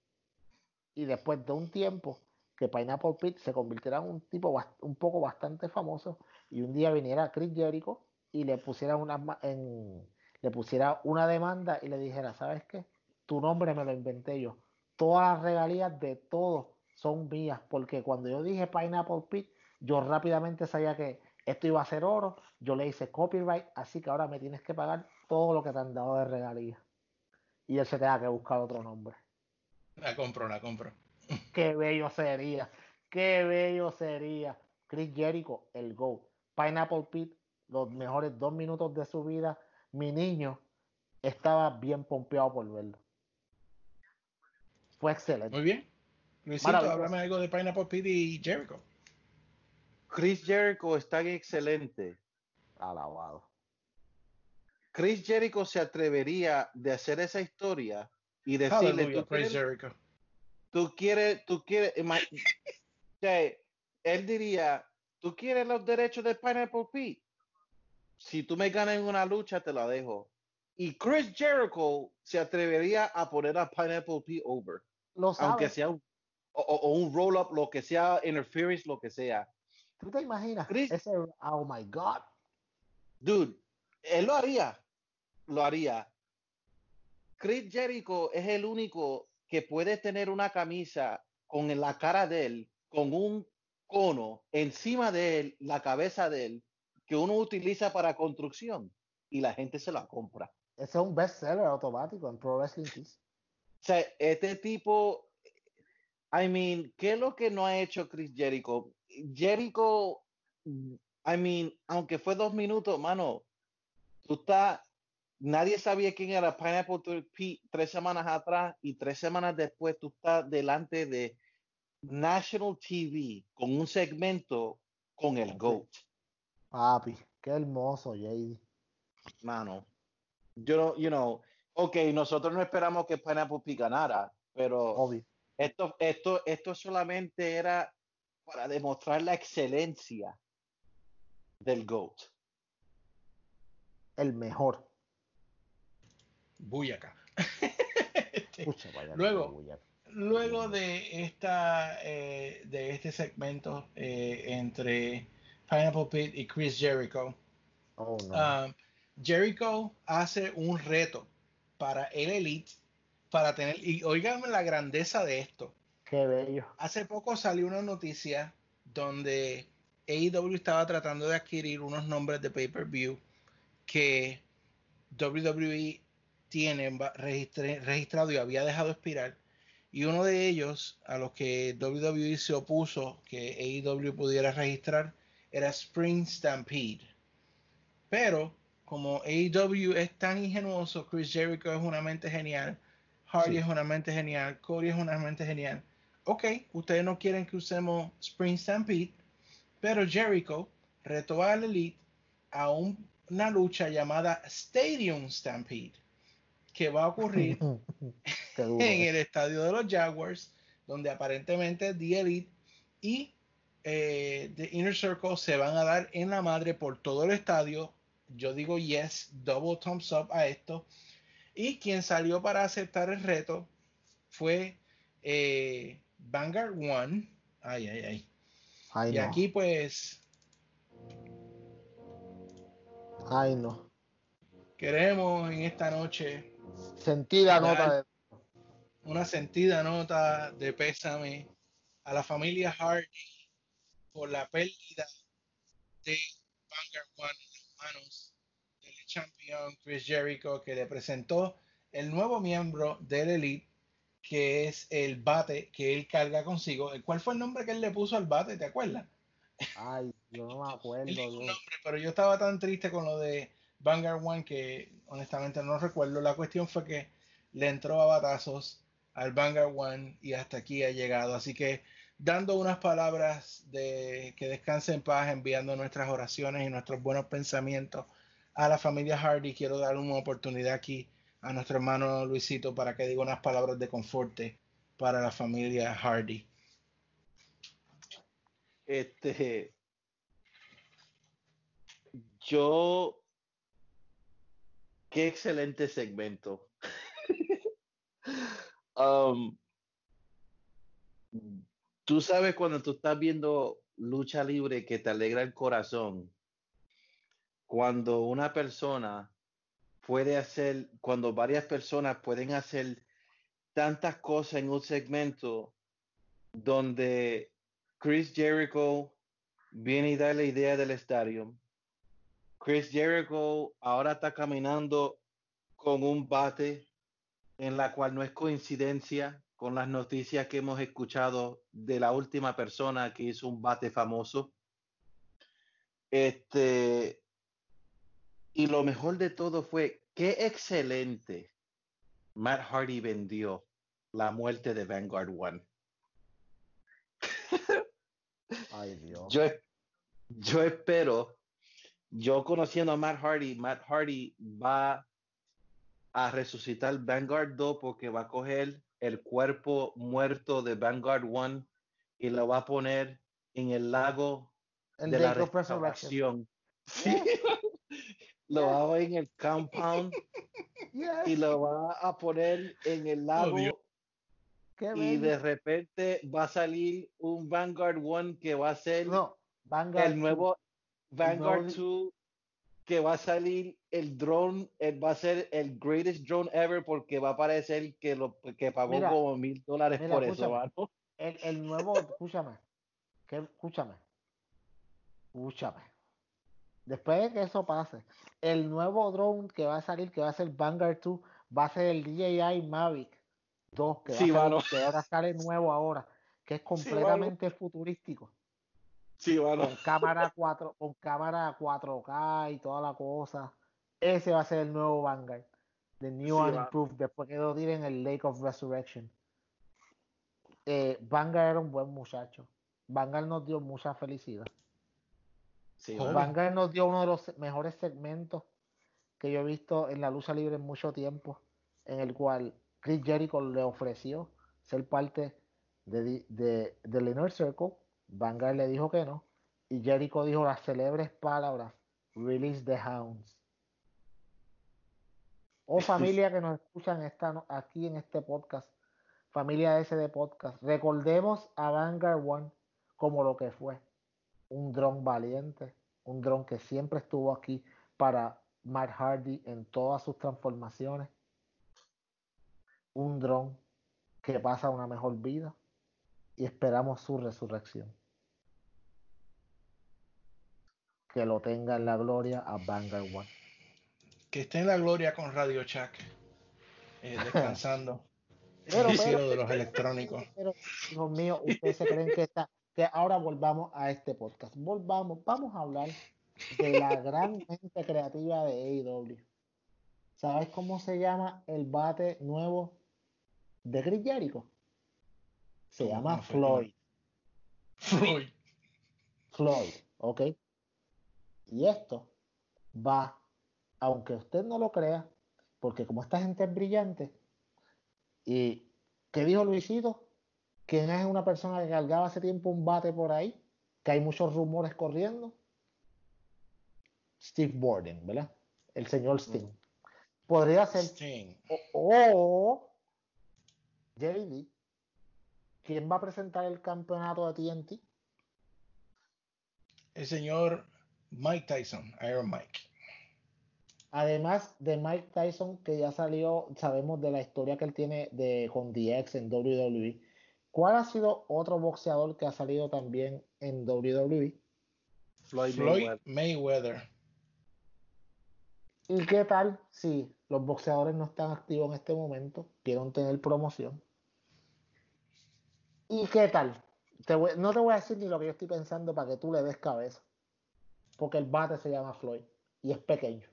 S10: y después de un tiempo que Pineapple Pete se convirtiera en un tipo un poco bastante famoso y un día viniera Chris Jericho y le pusiera una le pusiera una demanda y le dijera, ¿sabes qué? Tu nombre me lo inventé yo. Todas las regalías de todo son mías, porque cuando yo dije Pineapple Pete, yo rápidamente sabía que esto iba a ser oro, yo le hice copyright, así que ahora me tienes que pagar todo lo que te han dado de regalías. Y él se tenga que buscar otro nombre.
S8: La compro, la compro.
S10: Qué bello sería. Qué bello sería. Chris Jericho, el GO. Pineapple Pete, los mejores dos minutos de su vida. Mi niño estaba bien pompeado por verlo. Fue excelente.
S8: Muy bien. Luisito, háblame algo de Pineapple Pete y Jericho.
S9: Chris Jericho está excelente.
S10: Alabado.
S9: Chris Jericho se atrevería de hacer esa historia y decirle,
S8: Hallelujah,
S9: ¿tú
S8: praise
S9: quieres,
S8: Jericho.
S9: Tú quieres, tú quieres, él diría, tú quieres los derechos de Pineapple Pete. Si tú me ganas en una lucha, te la dejo. Y Chris Jericho se atrevería a poner a Pineapple Pete over.
S10: Lo
S9: Aunque
S10: sabes.
S9: sea un, o un roll-up, lo que sea, interference, lo que sea.
S10: ¿Tú te imaginas?
S9: Chris-
S10: Ese, oh my God.
S9: Dude, él lo haría. Lo haría. Chris Jericho es el único que puede tener una camisa con la cara de él, con un cono encima de él, la cabeza de él, que uno utiliza para construcción y la gente se la compra.
S10: Ese es un bestseller automático en Pro Wrestling Tees.
S9: O sea, este tipo, I mean, ¿qué es lo que no ha hecho Chris Jericho? Jericho, I mean, aunque fue dos minutos, mano, tú estás, nadie sabía quién era Pineapple Pete tres semanas atrás y tres semanas después tú estás delante de National TV con un segmento con el GOAT.
S10: Papi, qué hermoso, JD.
S9: Mano, yo no, you know, ok, nosotros no esperamos que Pineapple Pete ganara, pero
S10: Obvio.
S9: esto, esto, esto solamente era para demostrar la excelencia del GOAT.
S10: El mejor.
S8: Buyaka.
S10: Vaya,
S8: Luego, Luego de esta eh, de este segmento eh, entre Pineapple Pete y Chris Jericho,
S10: Oh, no.
S8: um, Jericho hace un reto para el Elite para tener y oiganme la grandeza de esto.
S10: Qué bello.
S8: Hace poco salió una noticia donde AEW estaba tratando de adquirir unos nombres de pay-per-view que WWE tiene registre- registrado y había dejado expirar. Y uno de ellos, a los que WWE se opuso que AEW pudiera registrar, era Spring Stampede. Pero como AEW es tan ingenuoso, Chris Jericho es una mente genial, Hardy
S10: Sí.
S8: es una mente genial, Cody es una mente genial. Ok, ustedes no quieren que usemos Spring Stampede, pero Jericho retó a la Elite a un- una lucha llamada Stadium Stampede, que va a ocurrir en el estadio de los Jaguars, donde aparentemente The Elite y eh, The Inner Circle se van a dar en la madre por todo el estadio. Yo digo yes, double thumbs up a esto. Y quien salió para aceptar el reto fue eh, Vanguard One. Ay, ay, ay.
S10: Ay,
S8: y
S10: no.
S8: aquí pues
S10: Ay, no.
S8: queremos en esta noche
S10: Sentida nota de.
S8: una sentida nota de pésame a la familia Hardy por la pérdida de Vanguard One en las manos del campeón Chris Jericho que le presentó el nuevo miembro del Elite que es el bate que él carga consigo. ¿Cuál fue el nombre que él le puso al bate? ¿Te acuerdas?
S10: Ay, yo no me acuerdo.
S8: Nombre, pero yo estaba tan triste con lo de Vanguard One que honestamente no recuerdo. La cuestión fue que le entró a batazos al Vanguard One y hasta aquí ha llegado. Así que dando unas palabras de que descanse en paz, enviando nuestras oraciones y nuestros buenos pensamientos a la familia Hardy, quiero dar una oportunidad aquí a nuestro hermano Luisito para que diga unas palabras de conforte para la familia Hardy.
S9: Este, yo, qué excelente segmento. Um, tú sabes cuando tú estás viendo lucha libre que te alegra el corazón, cuando una persona puede hacer, cuando varias personas pueden hacer tantas cosas en un segmento donde Chris Jericho viene y da la idea del estadio. Chris Jericho ahora está caminando con un bate en la cual no es coincidencia con las noticias que hemos escuchado de la última persona que hizo un bate famoso. Este y lo mejor de todo fue qué excelente Matt Hardy vendió la muerte de Vanguard One.
S10: Ay, Dios.
S9: Yo, yo espero, yo conociendo a Matt Hardy, Matt Hardy va a resucitar Vanguard 2 porque va a coger el cuerpo muerto de Vanguard 1 y lo va a poner en el lago
S10: El
S9: de la restauración. Sí. lo va a poner en el compound y lo va a poner en el lago
S8: Dios.
S10: Qué
S9: y de repente va a salir un Vanguard 1 que va a ser
S10: No, Vanguard
S9: el nuevo Vanguard
S10: nuevo-
S9: 2 que va a salir el drone, él va a ser el greatest drone ever porque va a parecer que lo que pagó
S10: Mira,
S9: como mil dólares por eso,
S10: escúchame. El, el nuevo, escúchame, que, escúchame, escúchame. Después de que eso pase, el nuevo drone que va a salir, que va a ser Vanguard 2, va a ser el DJI Mavic 2, que, va
S9: Sí,
S10: a salir-
S9: mano.
S10: que ahora sale nuevo ahora, que es completamente futurístico.
S9: Sí.
S10: Con cámara 4, con cámara 4K y toda la cosa. Ese va a ser el nuevo Vanguard. The New
S9: Sí,
S10: and. Improved, después que lo tiren en el Lake of Resurrection. Eh, Vanguard era un buen muchacho. Vanguard nos dio mucha felicidad.
S9: Sí.
S10: Vanguard nos dio uno de los mejores segmentos que yo he visto en la lucha libre en mucho tiempo, en el cual Chris Jericho le ofreció ser parte de, di- de, del Inner Circle. Vanguard le dijo que no. Y Jericho dijo las célebres palabras: Release the Hounds. Oh, familia que nos escuchan esta, aquí en este podcast, familia de SD Podcast, recordemos a Vanguard One como lo que fue un dron valiente, un dron que siempre estuvo aquí para Matt Hardy en todas sus transformaciones, un dron que pasa una mejor vida y esperamos su resurrección. Que lo tenga en la gloria a Vanguard One.
S8: Que esté en la gloria con Radio Shack, eh, descansando.
S10: Pero,
S8: el
S10: pero-
S8: de los electrónicos.
S10: Pero, hijos míos, ustedes se creen que está, que ahora volvamos a este podcast. Volvamos, vamos a hablar de la gran mente creativa de AEW. ¿Sabes cómo se llama el bate nuevo de Chris Jericho? Se llama. Floyd.
S8: Floyd.
S10: Floyd, ¿ok? Y esto va, aunque usted no lo crea, porque como esta gente es brillante, y ¿qué dijo Luisito? ¿Quién es una persona que cargaba hace tiempo un bate por ahí? Que hay muchos rumores corriendo. Steve Borden, ¿verdad? El señor Sting. Podría ser.
S8: Sting.
S10: O, o JD. ¿Quién va a presentar el campeonato de TNT?
S8: El señor Mike Tyson, Iron Mike.
S10: Además de Mike Tyson, que ya salió, sabemos de la historia que él tiene de, con DX en WWE. ¿Cuál ha sido otro boxeador que ha salido también en WWE?
S9: Floyd,
S8: Floyd
S9: Mayweather.
S8: Mayweather.
S10: ¿Y qué tal si los boxeadores no están activos en este momento? Quieren tener promoción. ¿Y qué tal? Te voy- no te voy a decir ni lo que yo estoy pensando para que tú le des cabeza. Porque el bate se llama Floyd y es pequeño.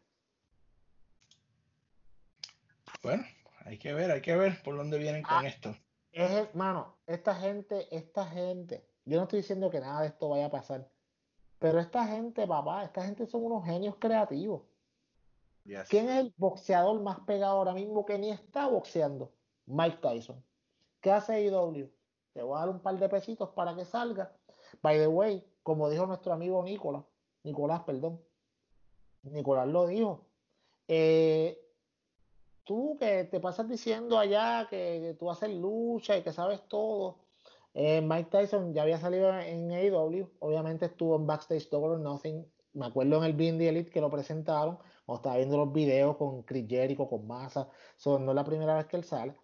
S8: Bueno, hay que ver, hay que ver por dónde vienen con
S10: Ah.
S8: esto.
S10: Es, hermano, esta gente, esta gente, yo no estoy diciendo que nada de esto vaya a pasar, pero esta gente, papá, esta gente son unos genios creativos.
S9: Yes.
S10: ¿Quién es el boxeador más pegado ahora mismo que ni está boxeando? Mike Tyson. ¿Qué hace IW? Te voy a dar un par de pesitos para que salga. By the way, como dijo nuestro amigo Nicolás, Nicolás, perdón. Nicolás lo dijo. Eh, tú que te pasas diciendo allá que, que tú haces lucha y que sabes todo. Eh, Mike Tyson ya había salido en AEW, obviamente estuvo en Backstage Double or Nothing. Me acuerdo en el the Elite que lo presentaron, o estaba viendo los videos con Chris Jericho, con Massa. So, no es la primera vez que él sale.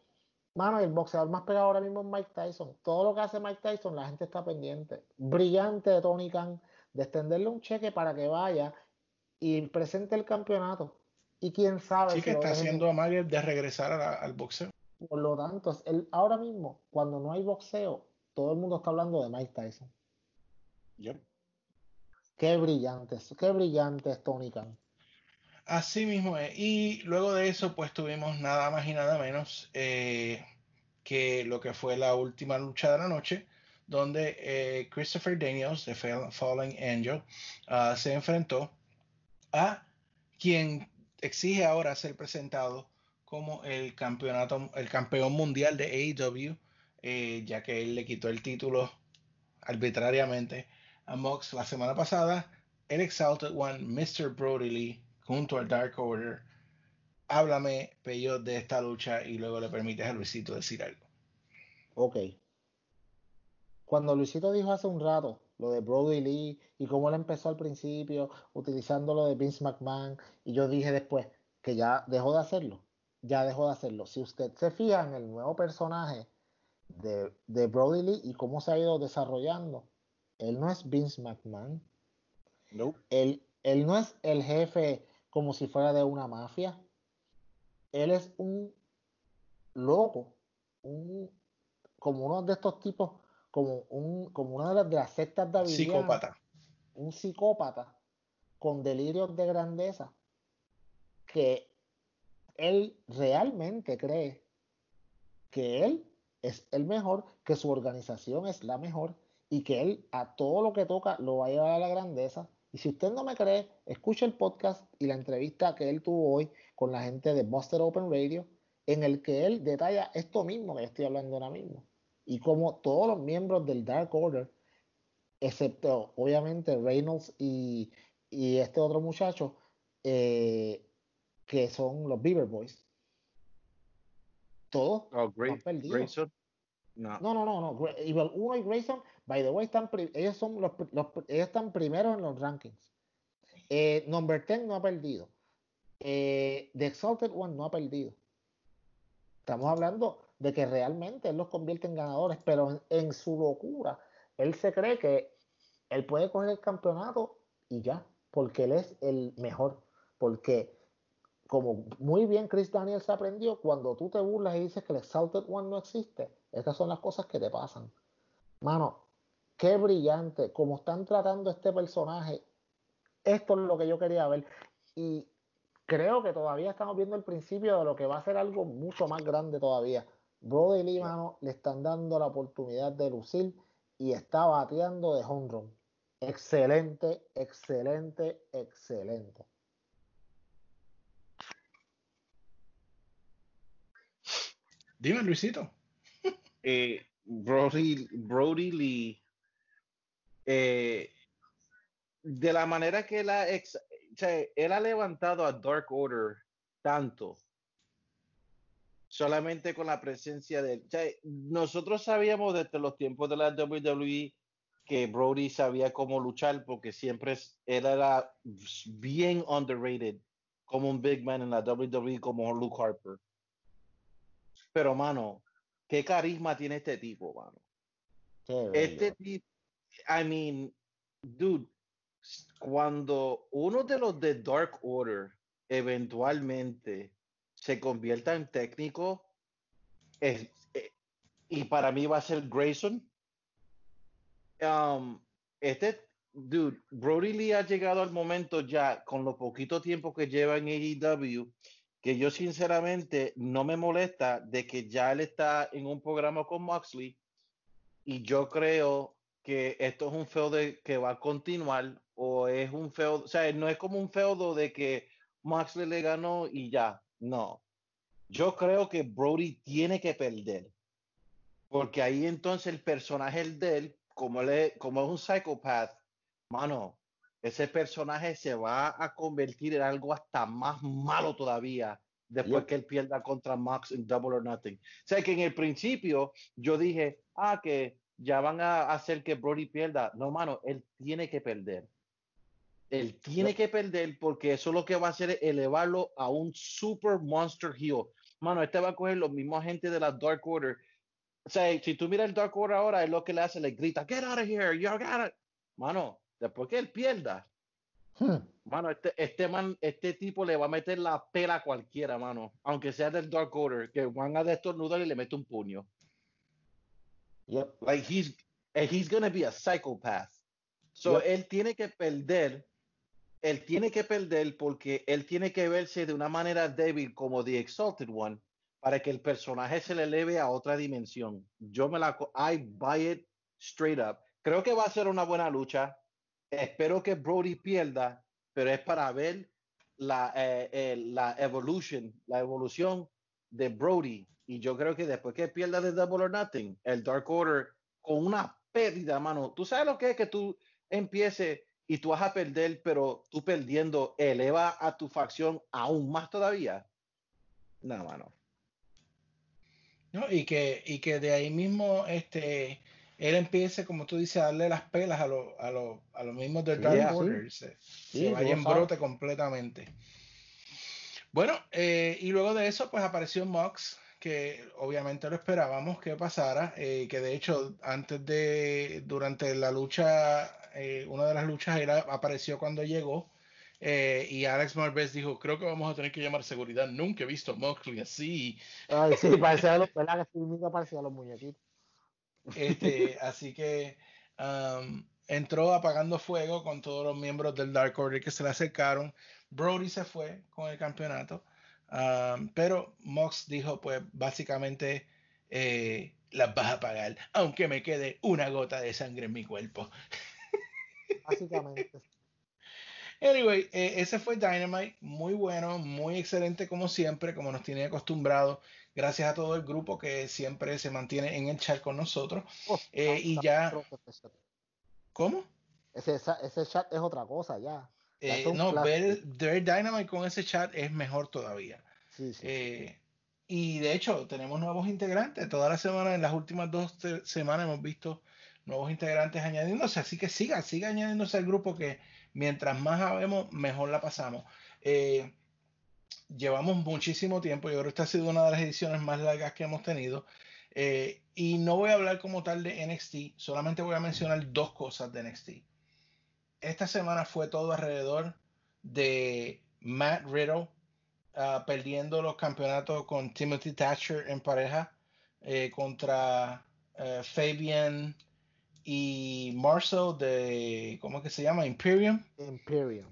S10: Mano, el boxeador más pegado ahora mismo es Mike Tyson. Todo lo que hace Mike Tyson, la gente está pendiente. Brillante de Tony Khan, de extenderle un cheque para que vaya y presente el campeonato. Y quién sabe
S8: Sí que está haciendo amague de regresar a la- al boxeo.
S10: por lo tanto, el, ahora mismo, cuando no hay boxeo, todo el mundo está hablando de Mike Tyson. Qué brillante, qué brillante es Tony Khan.
S8: Así mismo es. Y luego de eso, pues tuvimos nada más y nada menos eh, que lo que fue la última lucha de la noche, donde eh, Christopher Daniels de Fall- Fallen Angel ah, se enfrentó a quien exige ahora ser presentado como el campeonato, el campeón mundial de AEW, eh, ya que él le quitó el título arbitrariamente a Mox la semana pasada. El Exalted One, Mr. Brody Lee, junto al Dark Order. Háblame, Peyo, de esta lucha y luego le permites a Luisito decir algo.
S10: Ok. Cuando Luisito dijo hace un rato lo de Brody Lee y cómo él empezó al principio utilizando lo de Vince McMahon, y yo dije después que ya dejó de hacerlo, ya dejó de hacerlo. Si usted se fija en el nuevo personaje de, de Brody Lee y cómo se ha ido desarrollando, él no es Vince McMahon. Él, él no es el jefe como si fuera de una mafia. Él es un loco, un, como uno de estos tipos, como, un, como una de las, de las sectas davidianas,
S8: Psicópata.
S10: un psicópata con delirios de grandeza, que él realmente cree que él es el mejor, que su organización es la mejor y que él a todo lo que toca lo va a llevar a la grandeza. Y si usted no me cree, escuche el podcast y la entrevista que él tuvo hoy con la gente de Buster Open Radio, en el que él detalla esto mismo que estoy hablando ahora mismo. Y como todos los miembros del Dark Order, excepto obviamente Reynolds y, y este otro muchacho, eh, que son los Beaver Boys, todos
S9: Oh. No.
S10: No, no, no, no. Gra- Evil 1 y Grayson, by the way, están ellos son los, ellos están primeros en los rankings. Eh, Number 10 no ha perdido. Eh, The Exalted One no ha perdido. Estamos hablando de que realmente él los convierte en ganadores, pero en, su locura, él se cree que él puede coger el campeonato y ya, porque él es el mejor. Porque, como muy bien Chris Daniels aprendió, cuando tú te burlas y dices que el Exalted One no existe, estas son las cosas que te pasan. Mano, qué brillante, como están tratando este personaje. Esto es lo que yo quería ver. Y creo que todavía estamos viendo el principio de lo que va a ser algo mucho más grande todavía. Brody Lee, mano, le están dando la oportunidad de lucir y está bateando de home run. Excelente, excelente, excelente.
S8: Dime, Luisito.
S9: Eh, Brody, Brody Lee, eh, de la manera que él ha, ex, o sea, él ha levantado a Dark Order tanto, solamente con la presencia de él. O sea, nosotros sabíamos desde los tiempos de la WWE que Brody sabía cómo luchar porque siempre él era bien underrated como un big man en la WWE como Luke Harper. Pero, mano, qué carisma tiene este tipo, mano. Este tipo, I mean, dude, cuando uno de los de Dark Order eventualmente se convierta en técnico, eh, y para mí va a ser Grayson. Um, este, dude, Brody Lee ha llegado al momento ya, con lo poquito tiempo que lleva en AEW, que yo sinceramente no me molesta de que ya él está en un programa con Moxley y yo creo que esto es un feudo que va a continuar o es un feudo, o sea, no es como un feudo de que Moxley le ganó y ya, no. Yo creo que Brody tiene que perder. Porque ahí entonces el personaje de él, como, él es, como es un psychopath, mano, ese personaje se va a convertir en algo hasta más malo todavía después que él pierda contra Max en Double or Nothing. O sea que en el principio yo dije, ah, que ya van a hacer que Brody pierda. No, mano, él tiene que perder. Él tiene que perder porque eso lo que va a hacer es elevarlo a un super monster heel. Mano, este va a coger los mismos agentes de la Dark Order. O sea, si tú miras el Dark Order ahora, es lo que le hace, le grita, get out of here, you got it. Mano, después que él pierda,
S10: Hmm.
S9: mano, este, este man, este tipo le va a meter la pela a cualquiera, mano. Aunque sea del Dark Order, que van a destornudar y le mete un puño.
S10: Yep.
S9: Like he's and he's gonna be a psychopath. So
S10: Yep.
S9: él tiene que perder. Él tiene que perder porque él tiene que verse de una manera débil como The Exalted One para que el personaje se le eleve a otra dimensión. Yo me la I buy it straight up. Creo que va a ser una buena lucha. Espero que Brody pierda, pero es para ver la, eh, eh, la evolution, la evolución de Brody. Y yo creo que después que pierda de Double or Nothing, el Dark Order con una pérdida, mano. ¿Tú sabes lo que es que tú empieces y tú vas a perder, pero tú perdiendo eleva a tu facción aún más todavía? No, mano.
S8: ¿no? Y que, y que de ahí mismo este, él empiece, como tú dices, a darle las pelas a, los a, los a los mismos del Dark
S9: Yeah.
S8: Order. Se,
S10: Sí,
S8: se vaya
S10: lo
S8: en
S10: sabes.
S8: brote completamente. Bueno, eh, y luego de eso, pues apareció Mox, que obviamente lo esperábamos que pasara, eh, que de hecho, antes de, durante la lucha, eh, una de las luchas, él apareció cuando llegó. eh, y Alex Marvez dijo, creo que vamos a tener que llamar seguridad. Nunca he visto a Moxley así.
S10: Ay, sí, parecía los, ¿verdad? Que sí, parecía los muñequitos.
S8: Este, así que um, entró apagando fuego con todos los miembros del Dark Order que se le acercaron. Brody se fue con el campeonato. um, pero Mox dijo, pues básicamente, eh, las vas a pagar, aunque me quede una gota de sangre en mi cuerpo.
S10: Básicamente.
S8: Anyway, eh, ese fue Dynamite, muy bueno, muy excelente como siempre, como nos tiene acostumbrado. Gracias a todo el grupo que siempre se mantiene en el chat con nosotros.
S10: Oh,
S8: Eh, y ya, ¿cómo?
S10: Ese, chat es otra cosa ya. Ya
S8: Eh, no, ver, ver Dynamite con ese chat es mejor todavía.
S10: Sí, sí.
S8: Y de hecho, tenemos nuevos integrantes. Toda la semana, en las últimas dos se- semanas, hemos visto nuevos integrantes añadiéndose. Así que siga, siga añadiéndose al grupo que mientras más sabemos, mejor la pasamos. Eh, llevamos muchísimo tiempo. Yo creo que esta ha sido una de las ediciones más largas que hemos tenido. Eh, y no voy a hablar como tal de NXT, solamente voy a mencionar dos cosas de NXT. esta semana fue todo alrededor de Matt Riddle ah, perdiendo los campeonatos con Timothy Thatcher en pareja eh, contra Fabian y Marcel de, ¿cómo es que se llama? Imperium.
S10: Imperium.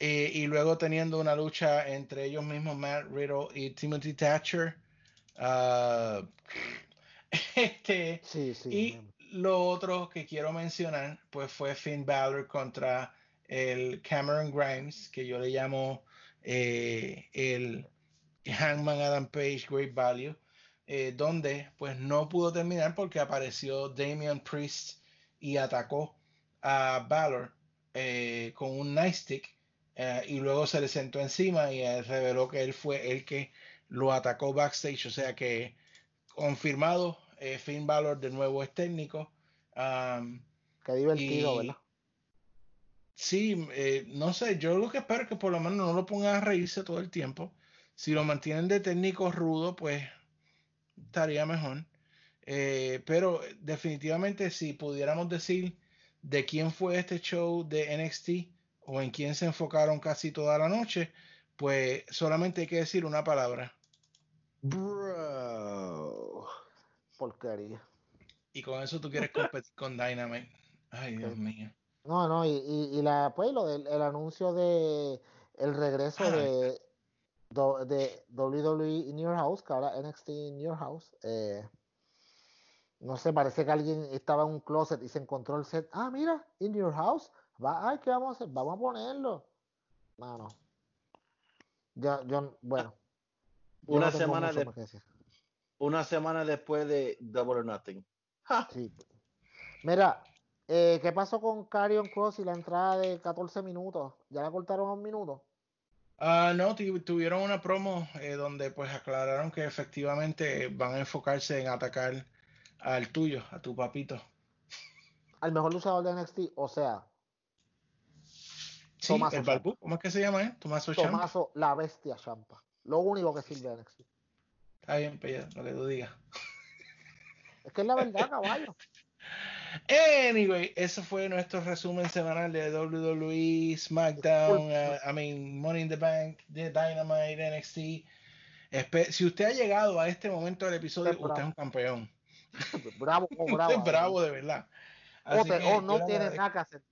S8: Eh, y luego teniendo una lucha entre ellos mismos, Matt Riddle y Timothy Thatcher. Ah, este,
S10: Sí, sí.
S8: y lo otro que quiero mencionar, pues fue Finn Balor contra el Cameron Grimes, que yo le llamo eh, el Hangman Adam Page Great Value, eh, donde pues no pudo terminar porque apareció Damian Priest y atacó a Balor eh, con un nightstick eh, y luego se le sentó encima y él reveló que él fue el que lo atacó backstage, o sea que confirmado, Finn Balor de nuevo es técnico. am,
S10: Qué divertido,
S8: y-
S10: ¿verdad?
S8: Sí, eh, no sé, yo lo que espero es que por lo menos no lo pongan a reírse todo el tiempo. Si lo mantienen de técnico rudo, pues estaría mejor. Eh, pero definitivamente si pudiéramos decir de quién fue este show de NXT o en quién se enfocaron casi toda la noche, pues solamente hay que decir una palabra.
S10: Bro. Porquería.
S8: Y con eso tú quieres competir con Dynamite. Ay, Dios mío.
S10: No, no, y, y, y la, pues, lo del el anuncio de el regreso
S8: Ah.
S10: de, de WWE in Your House, que ahora NXT in Your House. eh, no sé, parece que alguien estaba en un closet y se encontró el set. Ah, mira, in Your House. Va, ay, ¿qué vamos a hacer? Vamos a ponerlo. Mano. Ya, yo, bueno. yo
S9: Una
S10: no
S9: semana de-. Una semana después de Double or Nothing.
S10: Sí. Mira, eh, ¿qué pasó con Carrion Cross y la entrada de 14 minutos? ¿Ya la cortaron a un minuto?
S8: Ah, no, tu- tuvieron una promo eh, donde pues aclararon que efectivamente van a enfocarse en atacar al tuyo, a tu papito.
S10: Al mejor luchador de NXT, o sea,
S8: Sí,
S10: Tommaso
S8: el. Balbu, ¿cómo es que se llama, eh? Tomaso.
S10: Tomaso la bestia Champa. Lo único que sirve a NXT.
S8: Está bien, Pella, lo que tú digas.
S10: Es que es la verdad, caballo.
S8: Anyway, eso fue nuestro resumen semanal de WWE, SmackDown, uh, I mean, Money in the Bank, de Dynamite, NXT. Espe- si usted ha llegado a este momento del episodio,
S10: Usted es
S8: usted es un campeón.
S10: Bravo o
S8: Usted
S10: bravo.
S8: es bravo de verdad.
S10: O,
S8: Así
S10: te-
S8: que
S10: o
S8: yo
S10: no
S8: agradezco-
S10: nada que hacer.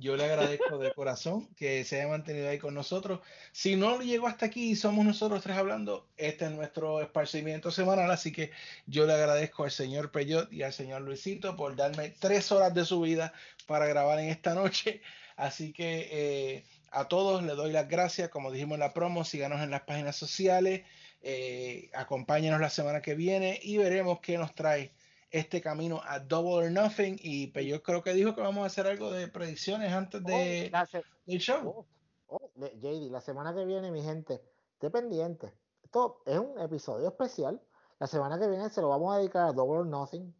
S8: Yo le agradezco de corazón que se haya mantenido ahí con nosotros. Si no llegó hasta aquí y somos nosotros tres hablando, este es nuestro esparcimiento semanal. Así que yo le agradezco al señor Peyot y al señor Luisito por darme tres horas de su vida para grabar en esta noche. Así que eh, a todos les doy las gracias. Como dijimos en la promo, síganos en las páginas sociales. eh, acompáñenos la semana que viene y veremos qué nos trae este camino a Double or Nothing. Y pues yo creo que dijo que vamos a hacer algo de predicciones antes de,
S10: Oh,
S8: del show.
S10: oh, de- JD, la semana que viene, mi gente, esté pendiente. Esto es un episodio especial. La semana que viene se lo vamos a dedicar a Double or Nothing.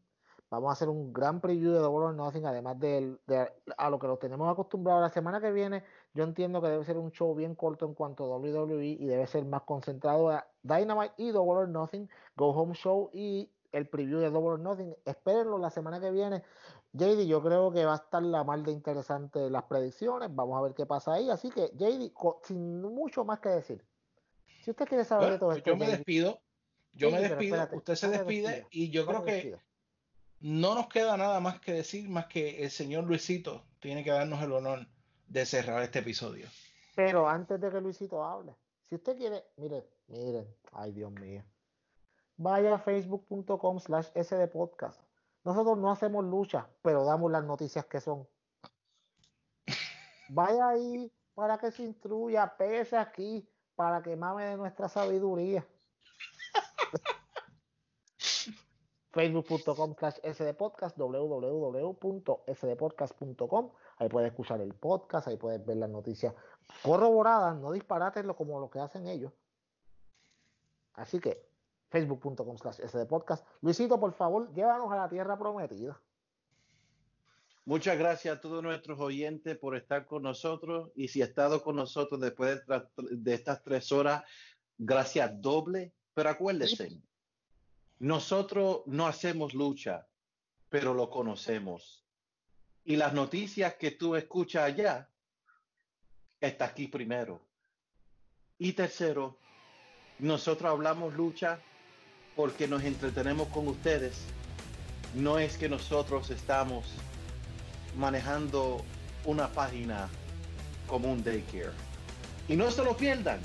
S10: Vamos a hacer un gran preview de Double or Nothing, además de, de- a lo que lo tenemos acostumbrado. La semana que viene, yo entiendo que debe ser un show bien corto en cuanto a WWE y debe ser más concentrado a Dynamite y Double or Nothing, Go Home Show y el preview de Double or Nothing. Espérenlo la semana que viene. JD, yo creo que va a estar la mal de interesante las predicciones. Vamos a ver qué pasa ahí. Así que, JD, sin mucho más que decir. Si usted quiere saber
S8: Bueno,
S10: de todo esto,
S8: yo me
S10: JD,
S8: despido. Yo me despido.
S10: espérate,
S8: usted se despide. Y yo creo que no nos queda nada más que decir, más que el señor Luisito tiene que darnos el honor de cerrar este episodio.
S10: Pero antes de que Luisito hable, si usted quiere, mire, miren, ay Dios mío, vaya a facebook.com slash sdpodcast. Nosotros no hacemos lucha, pero damos las noticias que son. Vaya ahí para que se instruya, pese aquí, para que mame de nuestra sabiduría. facebook.com slash sdpodcast, www.sdpodcast.com. Ahí puedes escuchar el podcast, ahí puedes ver las noticias corroboradas, no disparates como lo que hacen ellos. Así que, facebook.com slash sdpodcast. Luisito, por favor, llévanos a la tierra prometida.
S9: Muchas gracias a todos nuestros oyentes por estar con nosotros y si ha estado con nosotros después de, estas tres horas, gracias doble. Pero acuérdense, nosotros no hacemos lucha, pero lo conocemos. Y las noticias que tú escuchas allá, está aquí primero. Y tercero, nosotros hablamos lucha porque nos entretenemos con ustedes. No es que nosotros estamos manejando una página como un daycare. Y no se lo pierdan,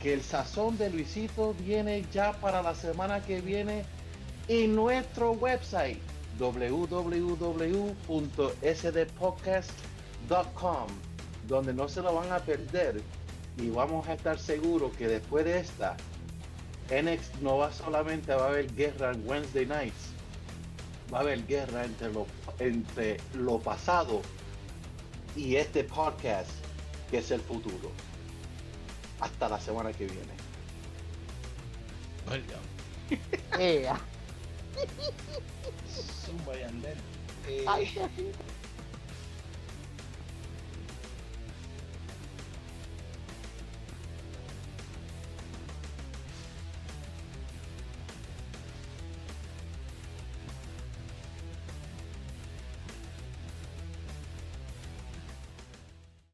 S9: que el sazón de Luisito viene ya para la semana que viene en nuestro website www.sdpodcast.com donde no se lo van a perder y vamos a estar seguros que después de esta NXT no va solamente va a haber guerra en Wednesday nights va a haber guerra entre lo, entre lo pasado y este podcast que es el futuro hasta la semana que viene.
S8: Zumba y. Eh,
S10: Ay.